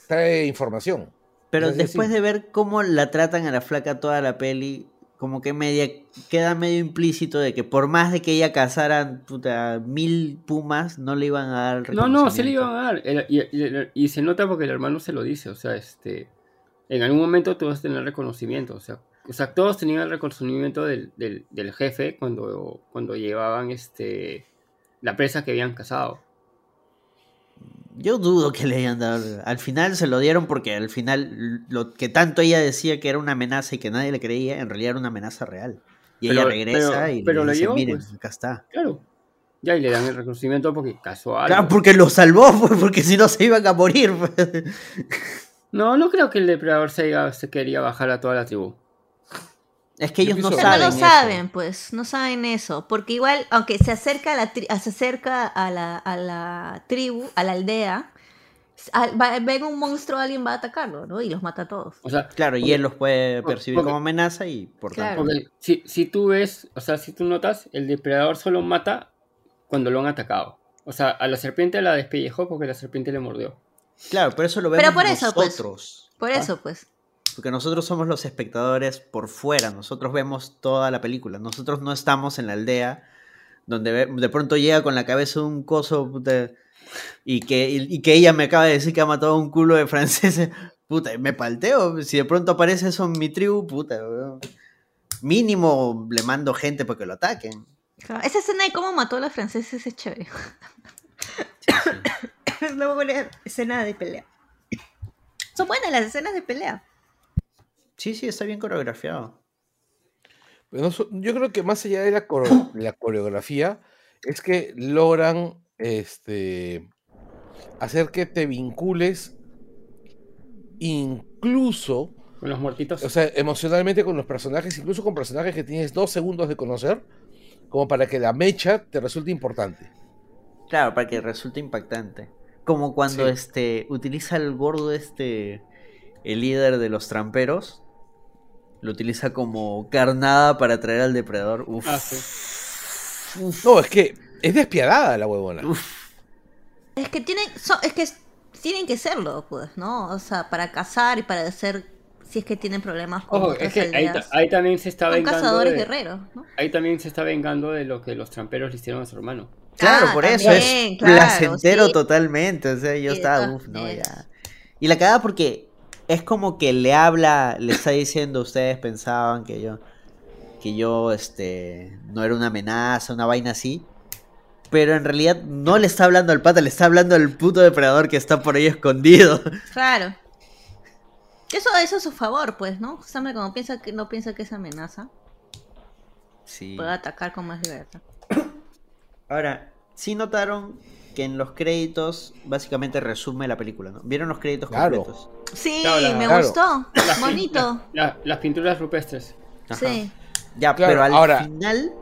trae información. Pero Es después de ver cómo la tratan a la flaca toda la peli, como que media queda medio implícito de que por más de que ella cazara puta, mil pumas, no le iban a dar no, no, se le iban a dar, El- y, y- y se nota porque el hermano se lo dice, o sea, este, en algún momento tú vas a tener reconocimiento, o sea, o sea, todos tenían el reconocimiento del, del, del jefe cuando, cuando llevaban este la presa que habían cazado. Yo dudo que le hayan dado. Al final se lo dieron porque al final lo que tanto ella decía que era una amenaza y que nadie le creía, en realidad era una amenaza real. Y ella regresa pero- y pero le dice, llevó, miren, pues. acá está. Claro. Ya, y le dan el reconocimiento porque Claro, algo. porque lo salvó, pues, porque si no se iban a morir. pues. No, no creo que el depredador se, iba- se quería bajar a toda la tribu. Es que ellos no saben. no lo eso. saben, pues, no saben eso. Porque igual, aunque se acerca a la, tri- se acerca a la, a la tribu, a la aldea, al- va- ven un monstruo, alguien va a atacarlo, ¿no? Y los mata a todos. O sea, Claro, y él los puede percibir porque- como amenaza y por Claro. tanto. porque si, si tú ves, o sea, si tú notas, el depredador solo mata cuando lo han atacado. O sea, a la serpiente la despellejó porque la serpiente le mordió. Claro, pero eso lo vemos Pero por eso, pues. nosotros. Por ¿ah? eso, pues. Porque nosotros somos los espectadores por fuera, nosotros vemos toda la película, nosotros no estamos en la aldea donde de pronto llega con la cabeza un coso y, que, y, y que ella me acaba de decir que ha matado a un culo de franceses, puta, me palteo, si de pronto aparece eso en mi tribu, puta, weón. mínimo le mando gente para que lo ataquen. Esa escena de cómo mató a los franceses es chévere. Una buena escena de pelea. Son buenas las escenas de pelea. Sí, sí, está bien coreografiado. Pero no so- yo creo que más allá de la, coreo- la coreografía, es que logran este, hacer que te vincules incluso, Con los muertitos. o sea, emocionalmente con los personajes, incluso con personajes que tienes dos segundos de conocer, como para que la mecha te resulte importante. Claro, para que resulte impactante. Como cuando Sí. este utiliza el gordo este el líder de los tramperos lo utiliza como carnada para atraer al depredador. Uf. Ah, sí. No, es que es despiadada la huevona. Es que tienen, es que tienen que serlo, pues, ¿no? O sea, para cazar y para hacer, si es que tienen problemas con Ojo, es que ahí, ahí también se está vengando. cazadores de- guerreros, ¿no? ahí también se está vengando de lo que los tramperos le hicieron a su hermano. Claro, Ah, por eso es claro, placentero sí. totalmente. O sea, yo estaba, uff, no, ya. Y la cagada porque es como que le habla, le está diciendo, ustedes pensaban que yo, que yo, este, no era una amenaza, una vaina así. Pero en realidad no le está hablando al pata, le está hablando al puto depredador que está por ahí escondido. Claro. Eso, eso es su favor, pues, ¿no? Justamente como piensa que no piensa que es amenaza, Sí. puede atacar con más libertad. Ahora, sí notaron que en los créditos básicamente resume la película, ¿no? ¿Vieron los créditos Claro. completos? Sí, Claro, la- me claro. gustó. Las- Bonito. la- las pinturas rupestres. Ajá. Sí. Ya, Claro, pero al ahora- final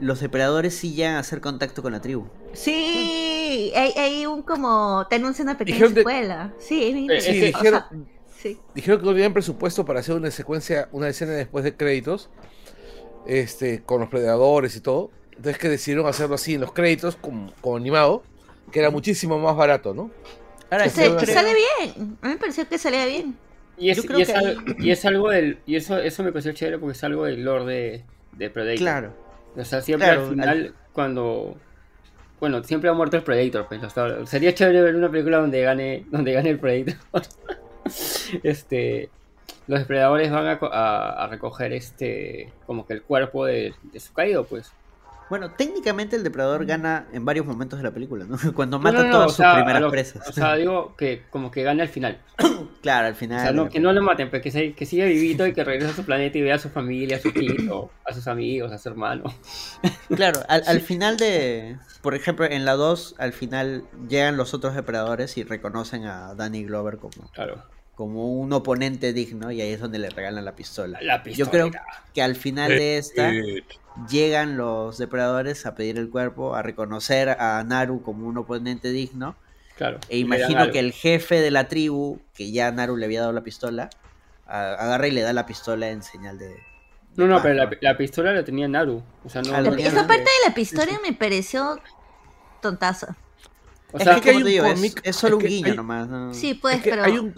los depredadores sí llegan a hacer contacto con la tribu. Sí, hay, hay un como, te anuncia una pequeña Dijeron de- secuela. Sí, es Eh, Sí. O dijeron, sea, sí. dijeron que no tenían presupuesto para hacer una secuencia, una escena después de créditos, este, con los predadores y todo. Entonces que decidieron hacerlo así en los créditos, como, como animado, que era muchísimo más barato, ¿no? Ahora, Que Se- creo- sale bien. A mí me pareció que salía bien. Y es, y es que al- y es algo del. Y eso, eso me pareció chévere porque es algo del lore de, de Predator. Claro. O sea, siempre Claro, al final, cuando. Bueno, siempre ha muerto el Predator, pues. o sea, sería chévere ver una película donde gane, donde gane el Predator. este. Los depredadores van a, co- a- a recoger este. como que el cuerpo de, de su caído, pues. Bueno, técnicamente el depredador gana en varios momentos de la película, ¿no? Cuando mata no, no, todas o sus sea, primeras lo- presas. O sea, digo que como que gane al final. claro, al O final. sea, no, que no lo maten, pero que, se- que siga vivito y que regrese a su planeta y vea a su familia, a su tío, a sus amigos, a su hermano. Claro, al, al final de. Por ejemplo, en la 2, al final llegan los otros depredadores y reconocen a Danny Glover como, Claro. Como un oponente digno y ahí es donde le regalan la pistola. La Yo creo que al final de esta llegan los depredadores a pedir el cuerpo, a reconocer a Naru como un oponente digno. Claro. E imagino que el jefe de la tribu, que ya Naru le había dado la pistola, a- agarra y le da la pistola en señal de. No, no, paz, pero la, ¿no? la pistola la tenía Naru. O sea, no. Ah, no la tenía Esa parte de la pistola me pareció tontaza. O es sea, que, que como te digo, es- cómic- es, solo es un guiño hay- nomás. ¿no? Sí, pues, Es que pero... hay un,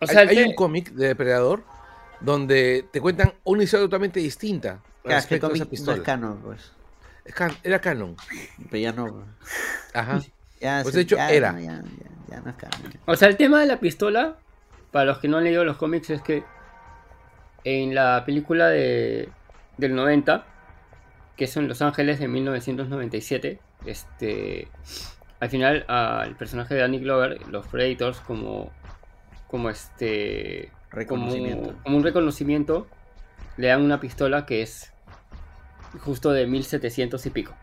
o sea, hay, un cómic de Depredador donde te cuentan una historia totalmente distinta Claro, es que el respecto a esa cómic no es canon, pues. Es can- era canon. Pero ya no. pues. Ajá. Ya, Pues de hecho, ya, era. no, ya, ya- ya no es canon. ya. O sea, el tema de la pistola, para los que no han leído los cómics, es que en la película de, del 90, que es en Los Ángeles de 1997, este, al final al personaje de Danny Glover, los Predators, como, como este, como, Reconocimiento. como un reconocimiento, le dan una pistola que es justo de 1700 y pico.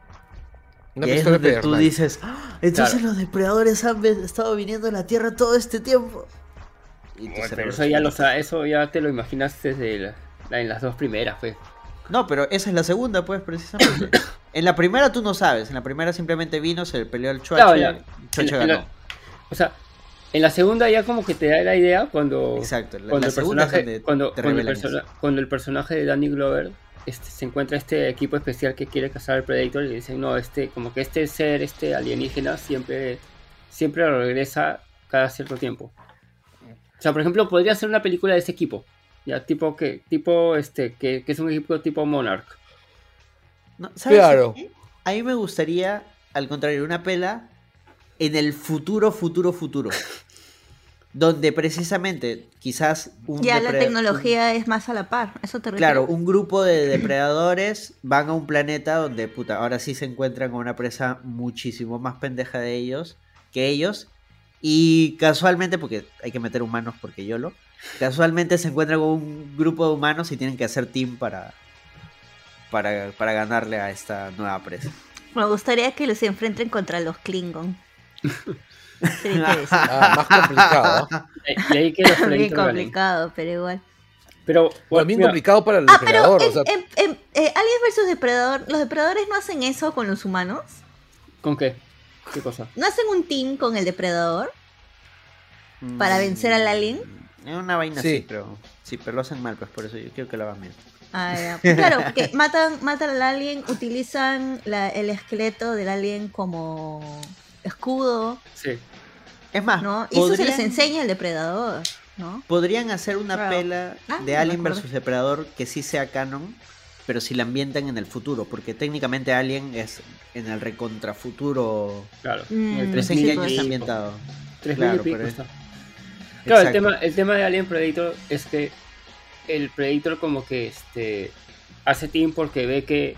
Una y es pistola donde tú dices, "Ah, entonces Claro. los depredadores han estado viniendo a la Tierra todo este tiempo. Y Pero eso ya, lo, eso ya te lo imaginas desde la- la- en las dos primeras, pues. No, pero esa es la segunda, pues, precisamente. en la primera tú no sabes. En la primera simplemente vino, se peleó el Chuache. Claro, ya. el Chuache En- en la- ganó. O sea, en la segunda ya como que te da la idea cuando, Exacto. La, cuando, la el, personaje, cuando, el revelan persona- eso. cuando el personaje de Danny Glover este, se encuentra este equipo especial que quiere cazar al Predator y le dicen, no, este, como que este ser, este alienígena siempre, siempre regresa cada cierto tiempo. O sea, por ejemplo, podría ser una película de ese equipo. Ya, tipo que, tipo, este, que, que es un equipo tipo Monarch. No, ¿sabes Claro. qué? A mí me gustaría, al contrario, una pela en el futuro, futuro, futuro. donde precisamente quizás un Ya la tecnología es más a la par, eso te refieres. Claro, un grupo de depredadores van a un planeta donde, puta, ahora sí se encuentran con una presa muchísimo más pendeja de ellos que ellos. Y casualmente, porque hay que meter humanos porque yo lo, casualmente se encuentran con un grupo de humanos y tienen que hacer team para, para, para ganarle a esta nueva presa. Me gustaría que los enfrenten contra los Klingon. Ah, más complicado. Y ahí que los Bien complicado, pero igual. Pero, Bueno, bien mira, complicado para el Ah, pero depredador. en, o sea, en- en- eh, Aliens vs Depredador, ¿los depredadores no hacen eso con los humanos? ¿Con qué? ¿Qué cosa? ¿No hacen un team con el depredador? ¿Para vencer al alien? Es una vaina Sí. así, pero. Sí, pero lo hacen mal, pues por eso yo quiero que lo hagan bien. Ah, ya. Pues Claro, porque matan, matan al alien, utilizan la- el esqueleto del alien como escudo, Sí. Es más, ¿no? Y eso se les enseña al depredador, ¿no? Podrían hacer una Claro. pela Ah, de Alien vs Depredador que sí sea canon, pero si la ambientan en el futuro, porque técnicamente Alien es en el recontrafuturo. Claro. Mm, el No Tres sé en mil qué y año está ambientado. 3000 Claro, pero- está. Claro, el tema, el tema de Alien Predator es que el Predator como que este hace team porque ve que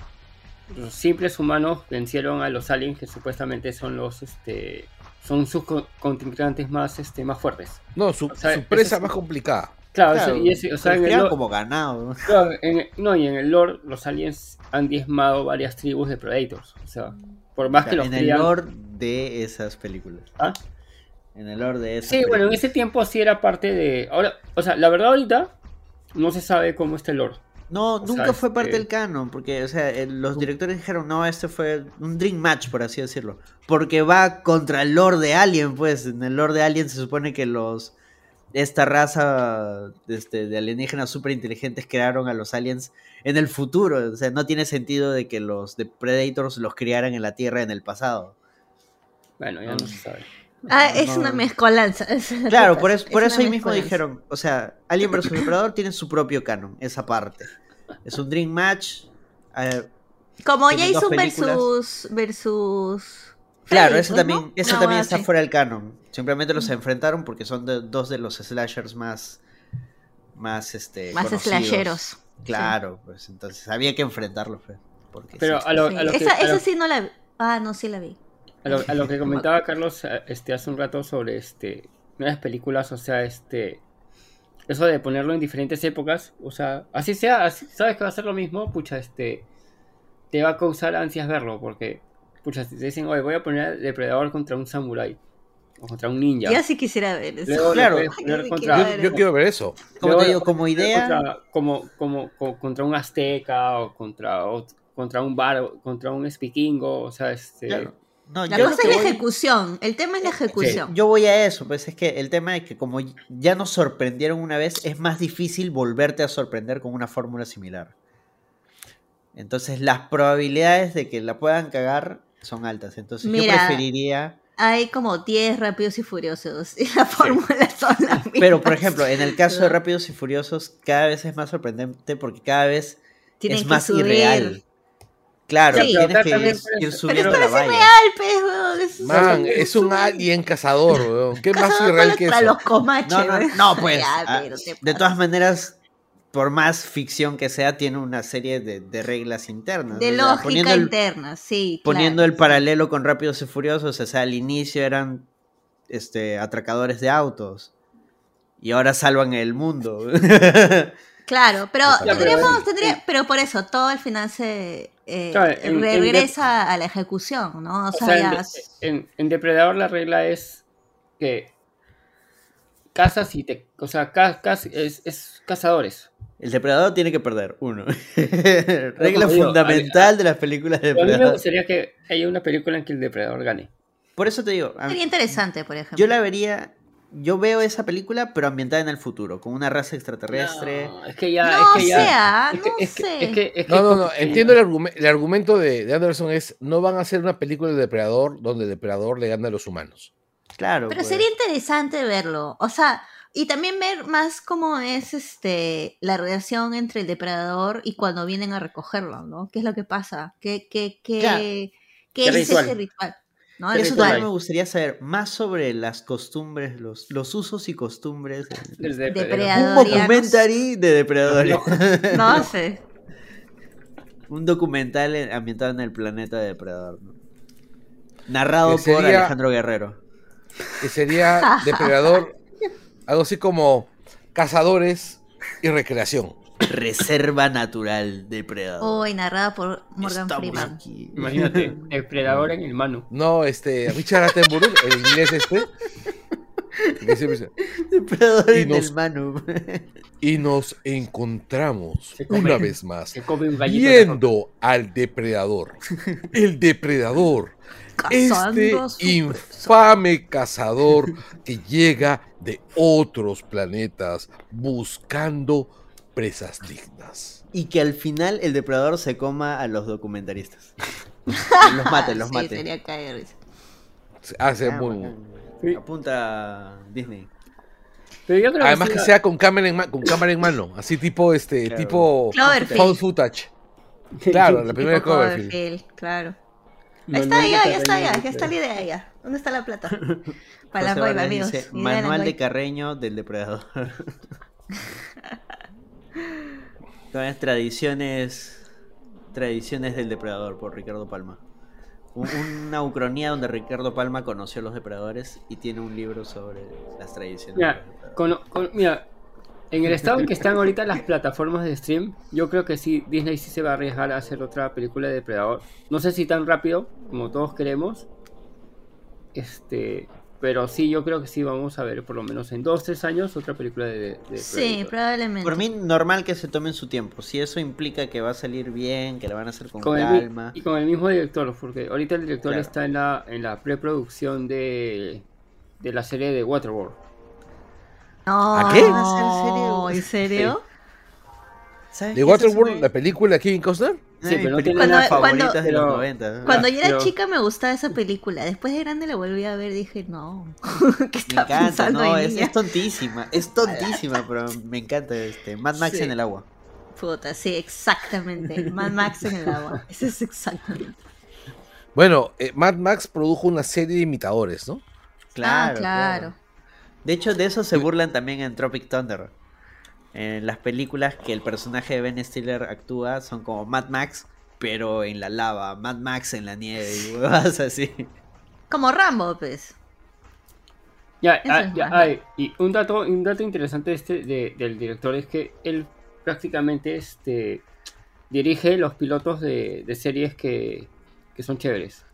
los simples humanos vencieron a los aliens que supuestamente son los este son sus co- contrincantes más este más fuertes. no, su, o sea, su presa es- más complicada. Claro, Claro, y ese- o sea, se en el, lore, como ganado. ¿no? claro, en- no, y en el lore los aliens han diezmado varias tribus de Predators. O sea, por más que los en el lore de esas películas. ¿Ah? En el lore de esas Sí, bueno, en ese tiempo sí era parte de. Ahora, o sea, la verdad ahorita no se sabe cómo está el lore. No, O nunca sea, fue parte este- del canon, porque, o sea, el- los directores dijeron, no, este fue un dream match, por así decirlo. Porque va contra el Lord de Alien, pues. En el Lord de Alien se supone que los. Esta raza este, de alienígenas súper inteligentes crearon a los aliens en el futuro. O sea, no tiene sentido de que los de Predators los criaran en la Tierra en el pasado. Bueno, ya no se sabe. Ah, es No. una mezcolanza. Claro, por eso, es por eso ahí mismo dijeron, o sea, Alien vs Depredador tiene su propio canon, esa parte. Es un dream match. eh, Como Jason versus. versus. Claro, pues, también, Una también está fuera del canon. Simplemente los enfrentaron porque son de- dos de los slashers más. Más este. Más conocidos. slasheros. Claro, pues entonces había que enfrentarlos. pues, porque Pero sí. a lo, Sí, a lo que, Esa, a lo- esa sí no la vi. Ah, no, sí la vi. A lo- a lo que comentaba Carlos eh, este, hace un rato sobre este nuevas películas, o sea, este eso de ponerlo en diferentes épocas, o sea, así sea, así- sabes que va a ser lo mismo, pucha, este te va a causar ansias verlo, porque pucha, si te dicen, oye, voy a poner depredador contra un samurái o contra un ninja. Ya sí quisiera ver eso. Luego Claro. contra- Yo, quiero ver eso. como te digo, como idea. contra- como, como, co- contra un azteca o contra, contra un bar, contra un espikingo, o sea, este claro. No, La cosa es la voy- ejecución. El tema es la ejecución. Yo voy a eso, pues es que el tema es que como ya nos sorprendieron una vez, es más difícil volverte a sorprender con una fórmula similar. Entonces las probabilidades de que la puedan cagar son altas. Entonces yo preferiría... Hay como 10 rápidos y furiosos. Y la fórmula son las mismas. Pero por ejemplo, en el caso de Rápidos y Furiosos, cada vez es más sorprendente porque cada vez Tienen es más subir. irreal. Claro, Sí. tienes Pero que ir, ir Pero subiendo esto la es valla. pues, weón. Es, Man, es un alien cazador, weón. ¿Qué más irreal para- que para eso? los comaches, No, no, weón. no, pues. Ya, ah, pero de todas maneras, por más ficción que sea, tiene una serie de, de reglas internas. De lógica poniendo el, interna, sí. poniendo claro. el paralelo con Rápidos y Furiosos, o sea, al inicio eran este, atracadores de autos. Y ahora salvan el mundo. Claro, pero Ya, pero- tendríamos, tendría, pero por eso todo al final se eh, Claro, en- en regresa a la ejecución, ¿no? O O sea, sea, ya- en, Depredador la regla es que cazas y te. O sea, caz- es, es cazadores. el depredador tiene que perder, uno. Regla digo, fundamental de las películas de Pero a mí me depredador. gustaría que haya una película en que el depredador gane. Por eso te digo, sería interesante, por ejemplo. yo la vería, yo veo esa película, pero ambientada en el futuro, con una raza extraterrestre. No, es que ya. No es que ya, sea, es que- no es que- sé. es que- es que No, no, no. Entiendo el, argume- el argumento de, de Anderson es no van a hacer una película de depredador donde el depredador le gana a los humanos. Claro. Pero pues. sería interesante verlo. O sea, y también ver más cómo es este la relación entre el depredador y cuando vienen a recogerlo, ¿no? ¿Qué es lo que pasa? ¿Qué, qué, qué, Claro. qué ¿Qué es ritual? ese ritual? Eso también me gustaría saber más sobre las costumbres, los, los usos y costumbres. Depredador. Un documentary de depredadores. No sé. Un documental en- ambientado en el planeta de depredador. ¿no? Narrado por Alejandro Guerrero. Que sería depredador, algo así como cazadores y recreación. Reserva Natural Depredador. Hoy narrada por Morgan Estamos Freeman. aquí. Imagínate, depredador en el mano. No, este, Richard Attenborough, el inglés este. Depredador Y en nos- el Manu. Y nos encontramos come- una vez más de viendo al depredador. El depredador. Cazando Este infame cazador que llega de otros planetas buscando presas dignas. Y que al final el depredador se coma a los documentaristas. los mate, los Sí, mate. sería caer. Hace Ah, muy- bacán. Sí. Apunta Disney. Pero yo creo Además que la- sea con cámara en, ma- con cámara en mano, así tipo este Claro. tipo Cloverfield. found footage. Claro, la primera Cloverfield. Cloverfield, claro. Ahí está, no, ya, está, no, ya, está la idea ya. ¿Dónde está la plata? Para Valdés amigos. Manual de. Carreño del depredador. Las tradiciones tradiciones del depredador por Ricardo Palma. Un- una ucronía donde Ricardo Palma conoció a los depredadores y tiene un libro sobre las tradiciones. Mira, con- con- mira, en el estado en que están ahorita las plataformas de stream, yo creo que sí, Disney sí se va a arriesgar a hacer otra película de Depredador. No sé si tan rápido como todos queremos. Este, pero sí, yo creo que sí vamos a ver por lo menos en dos, tres años otra película de, Sí, Predator. probablemente. Por mí, normal que se tomen su tiempo. Si eso implica que va a salir bien, que la van a hacer con, Con el mi- calma. y con el mismo director, porque ahorita el director Claro. está en la, en la preproducción de, de la serie de Waterworld. No, ¿A qué? ¿Va a ser serio? ¿En serio? ¿Sabes ¿De Waterworld, una- la película de Kevin Costner? Sí, pero no tiene cuando- de los 90. Cuando yo era pero- chica me gustaba esa película. Después de grande la volví a ver y dije, no. ¿Qué Me encanta, pensando no, es, tontísima, es tontísima, pero me encanta este Mad Max Sí. en el agua. Puta, sí, exactamente. Mad Max en el agua. Ese es exactamente. Bueno, eh, Mad Max produjo una serie de imitadores, ¿no? Claro, ah, claro. De hecho, de eso se burlan también en Tropic Thunder. En las películas que el personaje de Ben Stiller actúa son como Mad Max, pero en la lava, Mad Max en la nieve y huevas así. Como Rambo, pues. Ya, Eso ah, ya, y un dato, un dato interesante este, de- del director es que él prácticamente este, dirige los pilotos de, de series que, que son chéveres.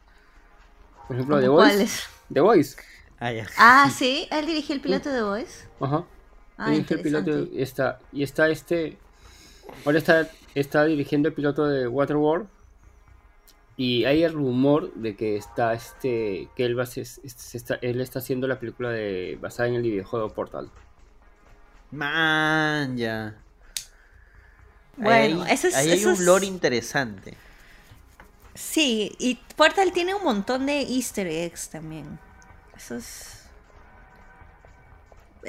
Por ejemplo, The ¿Cómo Voice. cuáles? The Voice. Ah, ya. Ah, sí. Él dirigió el piloto de Voice. Ajá. Ah, dirige el piloto está, y está este. Ahora está, está dirigiendo el piloto de Waterworld. Y hay el rumor de que está este. que él va a ser- se está, él está haciendo la película de. basada en el videojuego Portal. Man, ya. Ahí Bueno, hay- eso es- ahí hay un es- lore interesante. Sí, y Portal tiene un montón de easter eggs también. Eso es...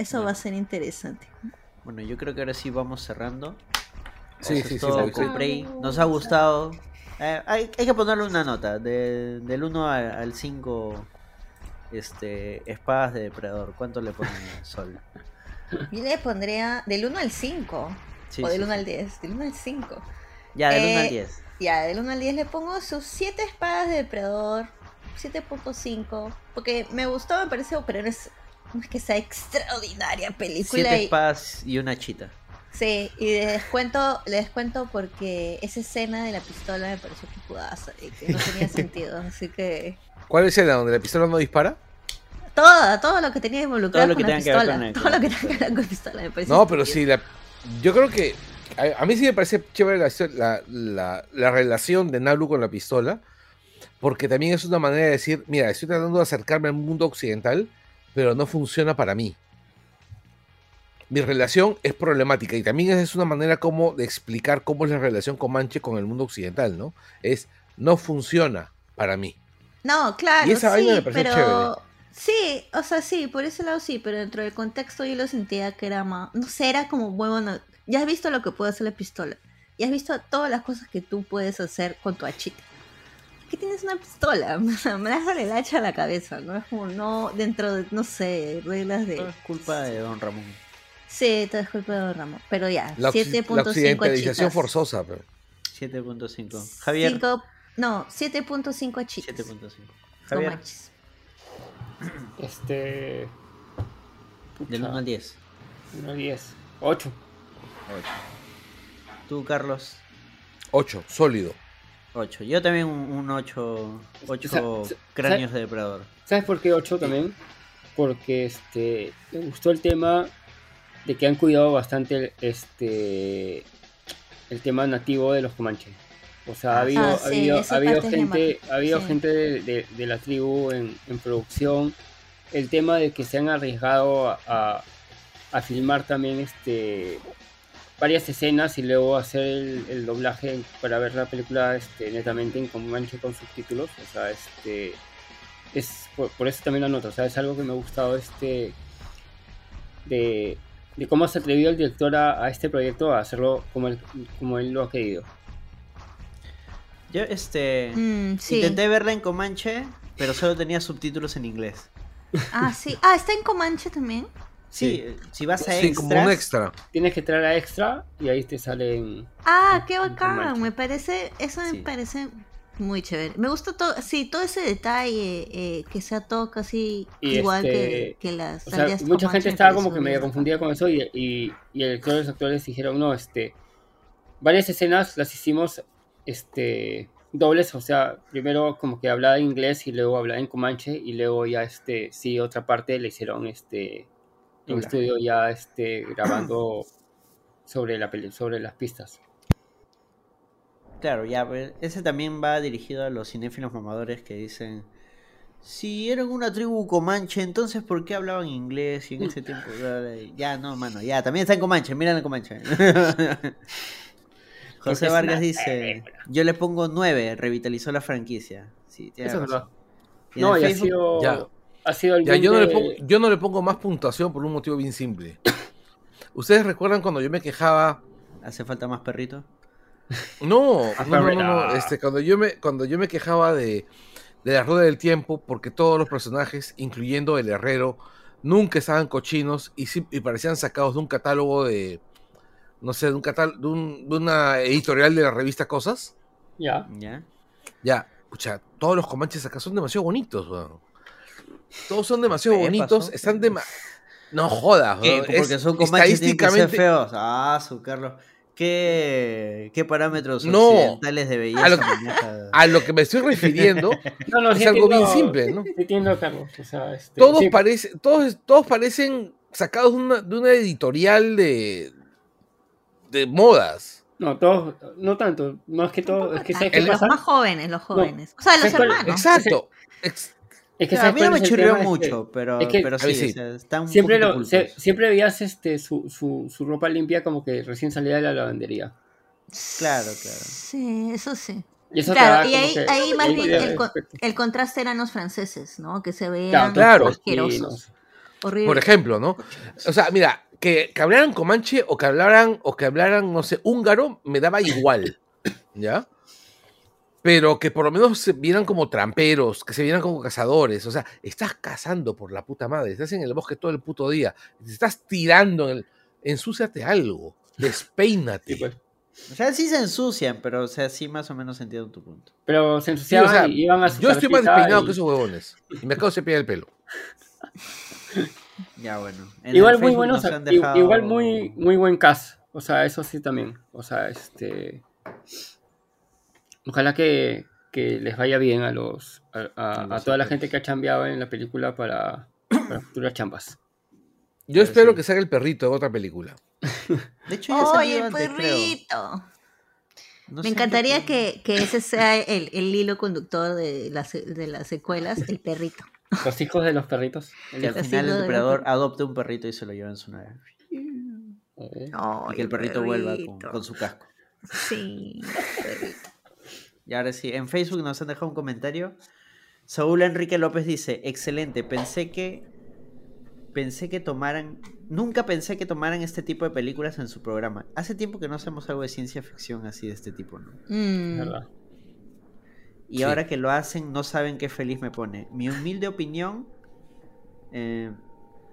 Eso va a ser interesante. Bueno, yo creo que ahora sí vamos cerrando. Sí, Eso sí, es sí, todo sí. Nos ha gustado. Eh, hay, hay que ponerle una nota. de- del 1 a- al 5. Este, espadas de depredador. ¿Cuánto le pone Sol? Yo le pondría del 1 al 5. Sí, o del sí, 1 sí. al 10. Del 1 al 5. Ya, del 1 al Eh, 10. Ya, del 1 al 10 le pongo sus 7 espadas de depredador. 7.5. Porque me gustó, me pareció, pero no es, es que sea extraordinaria película. Siete y- espadas y una chita. Sí, y le descuento, le descuento porque esa escena de la pistola me pareció que pudaza y que no tenía sentido. Así que. ¿Cuál es la donde la pistola no dispara? Todo, todo lo que tenía involucrado Todo lo con que la tenga que ver pistola. con el- todo lo que tenga que ver con pistola me pareció No, pero sí, la, yo creo que a, a mí sí me parece chévere la, la, la- la relación de Nalu con la pistola, porque también es una manera de decir, mira, estoy tratando de acercarme al mundo occidental, pero no funciona para mí. Mi relación es problemática y también es una manera como de explicar cómo es la relación Comanche con el mundo occidental, ¿no? Es, no funciona para mí. No, claro, Y esa vaina sí, me pareció pero... chévere. Sí, o sea, sí, por ese lado sí, pero dentro del contexto yo lo sentía que era más... No sé, era como, bueno, ya has visto lo que puede hacer la pistola. Ya has visto todas las cosas que tú puedes hacer con tu hachita. ¿Qué tienes una pistola? Me das el hacha a la cabeza, ¿no? Es como, no, dentro de, no sé, reglas Todo de... es culpa de Don Ramón. Sí, todo es culpa de Ramos. Pero ya, La, occi- la 7.5 occidentalización chicas. forzosa. Pero. 7.5. Javier. Cinco- no, 7.5 chicas. 7.5. No Javier. Este. Del 1 al 10. 1 10. 8. Tú, Carlos, 8, sólido. 8. Yo también un 8 ocho, Sa- sa- cráneos de depredador. ¿Sabes por qué 8 también? Porque este me gustó el tema de que han cuidado bastante este el tema nativo de los Comanches. O sea, ha habido, Ah, ha habido, ha habido gente, ha habido sí. gente de, de- de la tribu en, en producción. El tema de que se han arriesgado a, a- a filmar también este varias escenas y luego hacer el, el doblaje para ver la película este, netamente en Comanche con subtítulos. O sea, este es por, por eso también la nota, o sea, es algo que me ha gustado este de, de cómo se atrevió el director a, a este proyecto a hacerlo como él, como él lo ha querido. Yo, este. Mm, sí. Intenté verla en Comanche, pero solo tenía subtítulos en inglés. Ah, sí. Ah, está en Comanche también. Sí, si vas a Sí, extras, como un extra. Tienes que entrar a extra y ahí te salen Ah, qué bacán. Me parece, eso me Sí. parece muy chévere. Me gusta todo, sí, todo ese detalle, eh, que sea todo casi Y igual este, que, que las O sea, mucha gente me estaba como que medio confundida con eso y, y, y el los actores dijeron, no, este, varias escenas las hicimos este, dobles, o sea, primero como que hablaba inglés y luego hablaba en comanche y luego ya, este, sí, otra parte le hicieron, este, en estudio ya, este, grabando sobre, la peli sobre las pistas. Claro, ya, pues, ese también va dirigido a los cinéfilos mamadores que dicen. Si eran una tribu comanche, entonces ¿por qué hablaban inglés? Y en ese tiempo. Ya, no, mano, ya, también está en Comanche, miran en Comanche. José Vargas dice: Yo le pongo 9, revitalizó la franquicia. Sí, tiene Eso es razón. verdad. Y No, y ha sido, Ya. Ha sido el Ya, yo, no le pongo, yo no le pongo más puntuación por un motivo bien simple. ¿Ustedes recuerdan cuando yo me quejaba? ¿Hace falta más perrito? No, no, no, no, no. Este, cuando yo me, cuando yo me quejaba de, de la rueda del tiempo, porque todos los personajes, incluyendo el herrero, nunca estaban cochinos y parecían sacados de un catálogo de, no sé, de un catálogo, de, un- de una editorial de la revista Cosas. Ya. ¿Ya? Ya, pucha, todos los comanches acá son demasiado bonitos, weón. Todos son demasiado ¿Qué bonitos, pasó? están de No jodas, ¿Qué? weón, Porque son que ser estadísticamente feos. Ah, su Carlos. ¿Qué, qué parámetros No. occidentales de belleza A lo- maneja? a lo que me estoy refiriendo No, no, es sí algo bien simple, ¿no? sí entiendo, Carlos. O sea, este, Todos, sí, parece, todos, todos parecen sacados de una, de una editorial de, de modas. No, todos, no tanto. No es que todo, es que ¿sabes qué los pasa? más jóvenes, los jóvenes. O sea, los ¿sabes cuál- hermanos. Exacto. Ex- Es que O sea, a ¿sabes mí no me que mucho, pero, es que- pero a mí sí, sí. o sea, está un siempre, poquito lo, se- culposo. siempre veías este, su, su, su ropa limpia como que recién salida de la lavandería. Claro, claro. Sí, eso sí. Y eso Claro, y ahí, que- ahí más bien el, contraste eran los franceses, ¿no? Que se veían Claro, claro. asquerosos. Por ejemplo, ¿no? O sea, mira, que, que hablaran comanche o que hablaran, o que hablaran, no sé, húngaro, me daba igual. ¿Ya? Pero que por lo menos se vieran como tramperos, que se vieran como cazadores. O sea, estás cazando por la puta madre, estás en el bosque todo el puto día, te estás tirando en el. Ensúciate algo, despeínate. Sí, pues. O sea, sí se ensucian, pero o sea, sí más o menos entiendo tu punto. Pero se Sí, o ensuciaban sea, y iban a su yo estoy más despeinado y- que esos huevones. Y me acabo de cepillar el pelo. Ya bueno. En Igual muy Facebook bueno, nos o sea, han i- dejado- igual muy, muy buen cast. O sea, eso sí también. O sea, este. Ojalá que, que les vaya bien a los a, toda la gente que ha chambeado en la película para, para futuras chambas. Yo Pero espero sí. que salga el perrito en otra película. De hecho, ya ¡Ay, salió el antes, perrito! No Me encantaría que, que ese sea el, el hilo conductor de las, de las secuelas, el perrito. Los hijos de los perritos. Que al final el de depredador la- adopte un perrito y se lo lleva en su nave. Eh, Y que el perrito vuelva con, con su casco. Sí, perrito. Y ahora sí, en Facebook nos han dejado un comentario. Saúl Enrique López dice, excelente, pensé que pensé que tomaran, nunca pensé que tomaran este tipo de películas en su programa. Hace tiempo que no hacemos algo de ciencia ficción así de este tipo, ¿no? Mm, verdad. Y Sí. ahora que lo hacen, no saben qué feliz me pone. Mi humilde opinión, eh,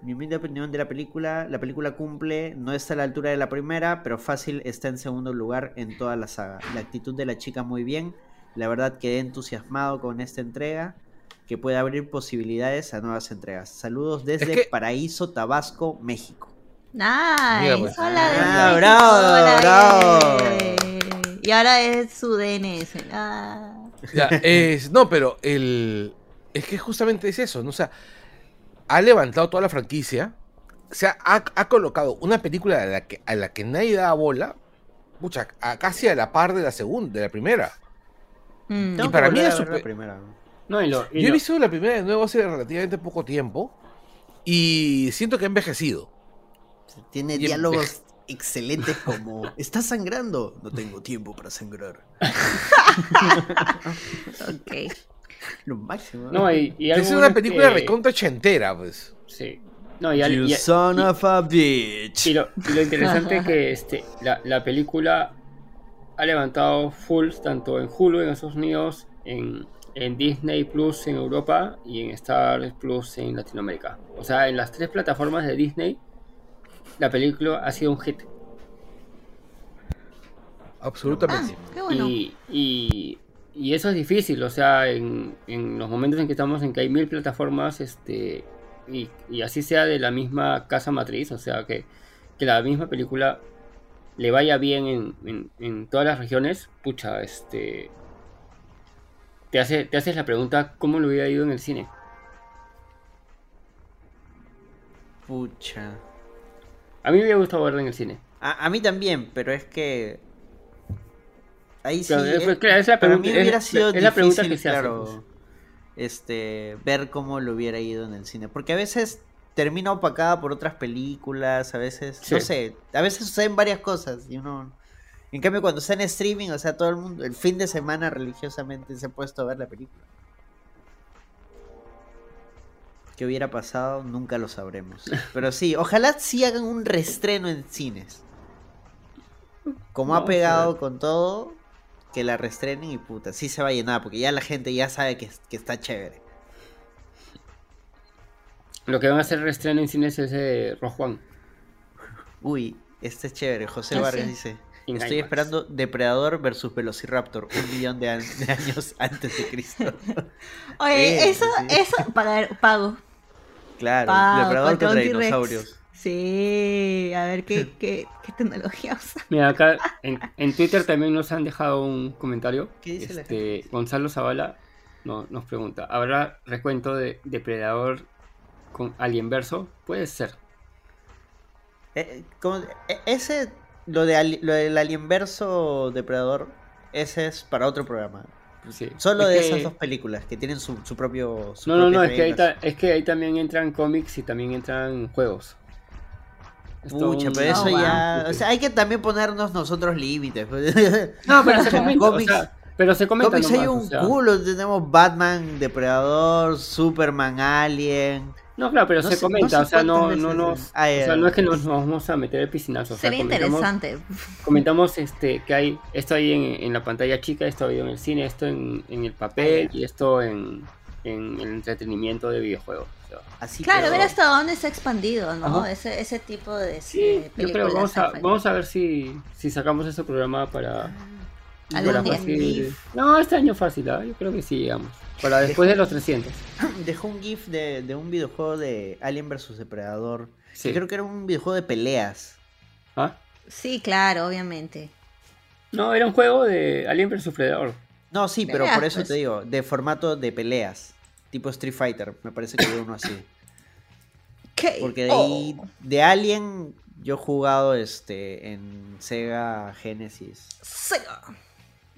mi humilde opinión de la película, la película cumple, no está a la altura de la primera, pero fácil está en segundo lugar en toda la saga. La actitud de la chica muy bien, la verdad quedé entusiasmado con esta entrega, que puede abrir posibilidades a nuevas entregas. Saludos desde que- Paraíso, Tabasco, México. Nice. Mira, pues. Hola, Ah, bravo, Hola, bravo. eh. Y ahora es su DNS. Ah. Ya, es, no, pero el. Es que justamente es eso, ¿no? O sea, ha levantado toda la franquicia. O sea, ha, ha colocado una película a la, que, a la que nadie da bola. Pucha, a- casi a la par de la segunda, de la primera. Mm. Que para mí es super- la primera. No, y lo, y Yo he visto la primera de nuevo hace relativamente poco tiempo. Y siento que ha envejecido. Tiene Y en- diálogos excelentes como ¿Estás sangrando? No tengo tiempo para sangrar. Ok. Lo máximo. no, y, y Es una película que- recontra chentera, pues. Sí. No, y, al- You y- son y- of a bitch. y lo, y lo interesante que este, la, la película ha levantado full tanto en Hulu en Estados Unidos, en, en Disney Plus en Europa y en Star Plus en Latinoamérica. O sea, en las tres plataformas de Disney, la película ha sido un hit. Absolutamente. Ah, qué bueno. Y, y- y eso es difícil, o sea, en, en los momentos en que estamos en que hay mil plataformas, este, y, y así sea de la misma casa matriz, o sea, que, que la misma película le vaya bien en, en- en todas las regiones, pucha, este, te, hace, te haces la pregunta, ¿cómo le hubiera ido en el cine? Pucha. A mí me hubiera gustado verla en el cine. A, a mí también, pero es que. Ahí sí. Claro, es- eh, claro, es la para mí hubiera es- sido es la pregunta difícil, que se hace, claro, pues. este, ver cómo lo hubiera ido en el cine. Porque a veces termina opacada por otras películas, a veces, no sé, a veces suceden varias cosas y uno... En cambio, cuando está en streaming, o sea, todo el mundo, el fin de semana religiosamente se ha puesto a ver la película. ¿Qué hubiera pasado? Nunca lo sabremos. Pero sí, ojalá sí hagan un restreno en cines. Como ha pegado con todo, que la restrenen y puta, sí se va a llenar, porque ya la gente ya sabe que, que está chévere. Lo que van a hacer reestreno en cines es de Rogue One. Uy, este es chévere. José Ah, Vargas sí. dice: Estoy IMAX. esperando Depredador versus Velociraptor, un millón de, an- de años antes de Cristo. Oye, Eh, eso, sí. eso, pagar, pago. Claro, pago Depredador contra, dinosaurios. Sí, a ver qué, qué, qué tecnología usa. Mira, acá en, en Twitter también nos han dejado un comentario. ¿Qué dice la este, Gonzalo Zavala no- nos pregunta: ¿habrá recuento de Depredador con Alien Verso? Puede ser. Eh, como- eh, ese, lo, de ali- lo del Alienverso Depredador, ese es para otro programa. Sí. Solo Es de que- esas dos películas que tienen su, su propio. su No, no, no, es que, ahí ta- es que ahí también entran cómics y también entran juegos. Pucha, pero eso ya. O sea, hay que también ponernos nosotros límites. pues. No, pero se comenta, o Cómics- sea, pero se comenta Cómics hay un o sea. culo. Tenemos Batman, Depredador, Superman, Alien. No, claro, pero No se comenta, no o sea, no, no nos, es. O sea, no es que nos, nos vamos a meter el piscinazo, o sea, Sería comentamos, interesante. comentamos este que hay esto ahí en, en la pantalla chica, esto ahí en el cine, esto en, en el papel y esto en, en el entretenimiento de videojuegos. o sea. Así Claro, pero- ver hasta dónde se ha expandido, ¿no? Ese, ese tipo de, Sí, de yo creo, vamos a, vamos a ver si, si sacamos ese programa para... Algún para día. fácil- No, este año fácil, ¿ah? yo creo que sí llegamos. Para después de los 300. Dejó un GIF de, de un videojuego de Alien vs Depredador. Sí. que Creo que era un videojuego de peleas. ¿Ah? Sí, claro, obviamente. No, era un juego de Alien vs Predator. No, sí, pero Peleas, por eso pues. te digo, de formato de peleas. Tipo Street Fighter, me parece que había uno así. ¿Qué? Porque de Oh. ahí, de Alien, yo he jugado este en Sega Genesis. Sega.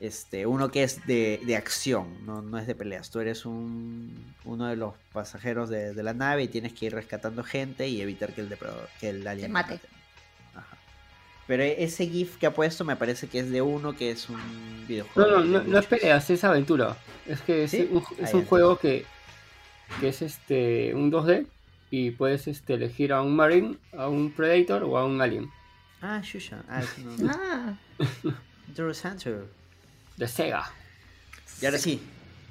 Este, uno que es de, de acción, no, no es de peleas. Tú eres un, uno de los pasajeros de, de la nave y tienes que ir rescatando gente y evitar que el depredador, que el alien Te mate. Ajá. Pero ese GIF que ha puesto me parece que es de uno que es un videojuego. no, no, no es peleas, es aventura. Es que es ¿Sí? un, es ya, un juego que, que es este un 2D y puedes este, elegir a un Marine, a un Predator o a un Alien. Ah, Shusha. Ah, no. Ah, Interesante. De Sega. Y ahora sí.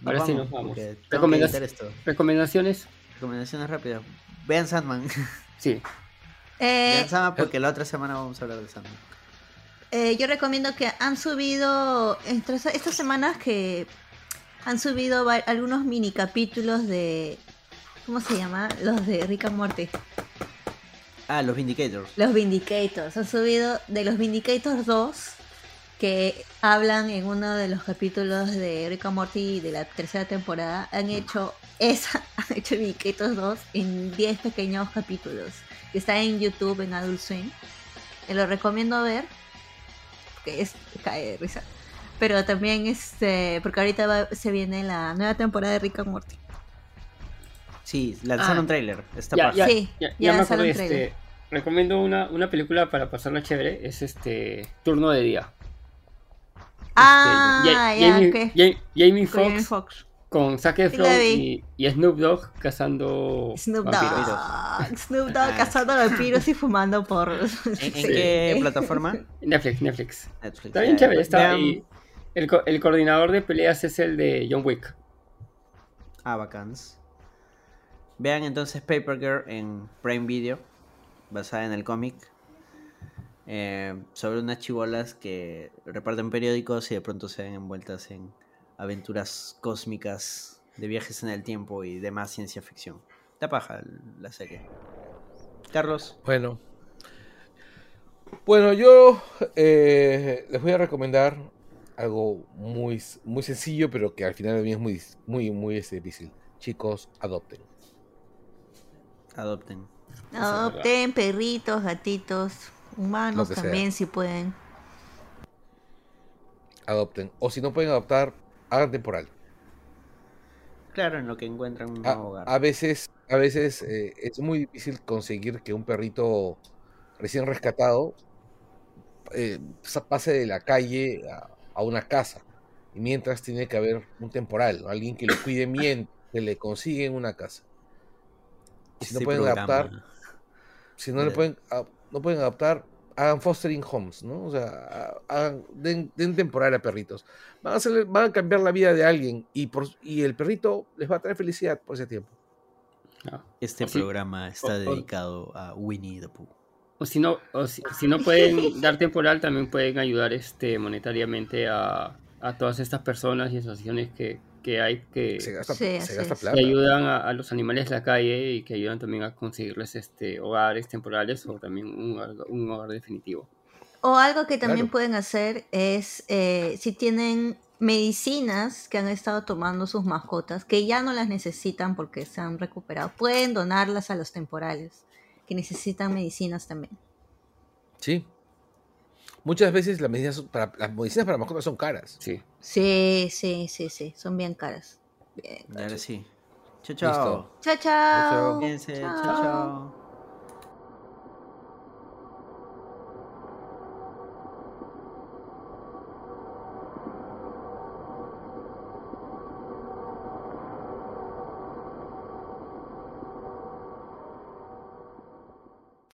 Ahora sí nos vamos. Recomendac- esto. ¿Recomendaciones? Recomendaciones rápidas. Vean Sandman. Sí. eh, Vean Sandman porque la otra semana vamos a hablar de Sandman. eh, yo recomiendo que han subido entre estas semanas que han subido algunos mini capítulos de ¿cómo se llama? Los de Rick and Morty. Ah, los Vindicators. Los Vindicators. Han subido de los Vindicators 2, que hablan en uno de los capítulos de Rick and Morty de la tercera temporada. Han hecho esa, han hecho Vindicators 2 en 10 pequeños capítulos. Que está en YouTube, en Adult Swim. Te lo recomiendo ver. Porque es cae de risa. Pero también este. Porque ahorita va- se viene la nueva temporada de Rick and Morty. Sí, lanzaron Ah. un trailer. Está Ya, paja. ya, Sí, ya, ya ya me trailer. este, recomiendo una, una película para pasarla chévere, es este Turno de Día. Ah, Este, Ja- ya. Ja- Jamie Foxx con Zac Efron y, y Snoop Dogg cazando Snoop vampiros. Dogg. Snoop Dogg Ah. cazando vampiros y fumando por. ¿En, en qué plataforma? Netflix, Netflix. Netflix. Está bien chévere, está y el, co- el coordinador de peleas es el de John Wick. Ah, bacanas. Vean entonces Paper Girl en Prime Video, basada en el cómic, eh, sobre unas chibolas que reparten periódicos y de pronto se ven envueltas en aventuras cósmicas de viajes en el tiempo y demás ciencia ficción. Está paja la serie. Carlos, Bueno. Bueno, yo eh, les voy a recomendar algo muy, muy sencillo, pero que al final también es muy, muy, muy este, difícil. Chicos, adopten. adopten. Adopten perritos, gatitos, humanos sea. también si pueden. Adopten. O si no pueden adoptar, hagan temporal. Claro, en lo que encuentran un A, nuevo hogar. a veces, a veces eh, es muy difícil conseguir que un perrito recién rescatado eh, pase de la calle a, a una casa. Y mientras tiene que haber un temporal, ¿no? alguien que lo cuide mientras que le consiguen una casa. Si no pueden programa. adaptar, si no le pueden, a- no pueden adaptar, hagan fostering homes, ¿no? O sea, ha- hagan, den, den temporal a perritos. Van a, hacerle- van a cambiar la vida de alguien y, por, y el perrito les va a traer felicidad por ese tiempo. ¿no? Este O si- programa está o- o- dedicado a Winnie the Pooh. O si no, o si, si no pueden dar temporal, también pueden ayudar este monetariamente a, a todas estas personas y asociaciones que, que hay que, Se gasta, Sí, se así gasta es. plata. que ayudan a, a los animales de la calle y que ayudan también a conseguirles este hogares temporales o también un, hogar- un hogar definitivo. O algo que también Claro. pueden hacer es, eh, si tienen medicinas que han estado tomando sus mascotas, que ya no las necesitan porque se han recuperado, pueden donarlas a los temporales, que necesitan medicinas también. Sí. Muchas veces las medicinas, para, las medicinas para mascotas son caras. Sí. Sí, sí, sí, sí, son bien caras. Bien ahora sí. Chao, Listo. chao. Chao, chao. chao. Cuídense. Chao. chao. chao.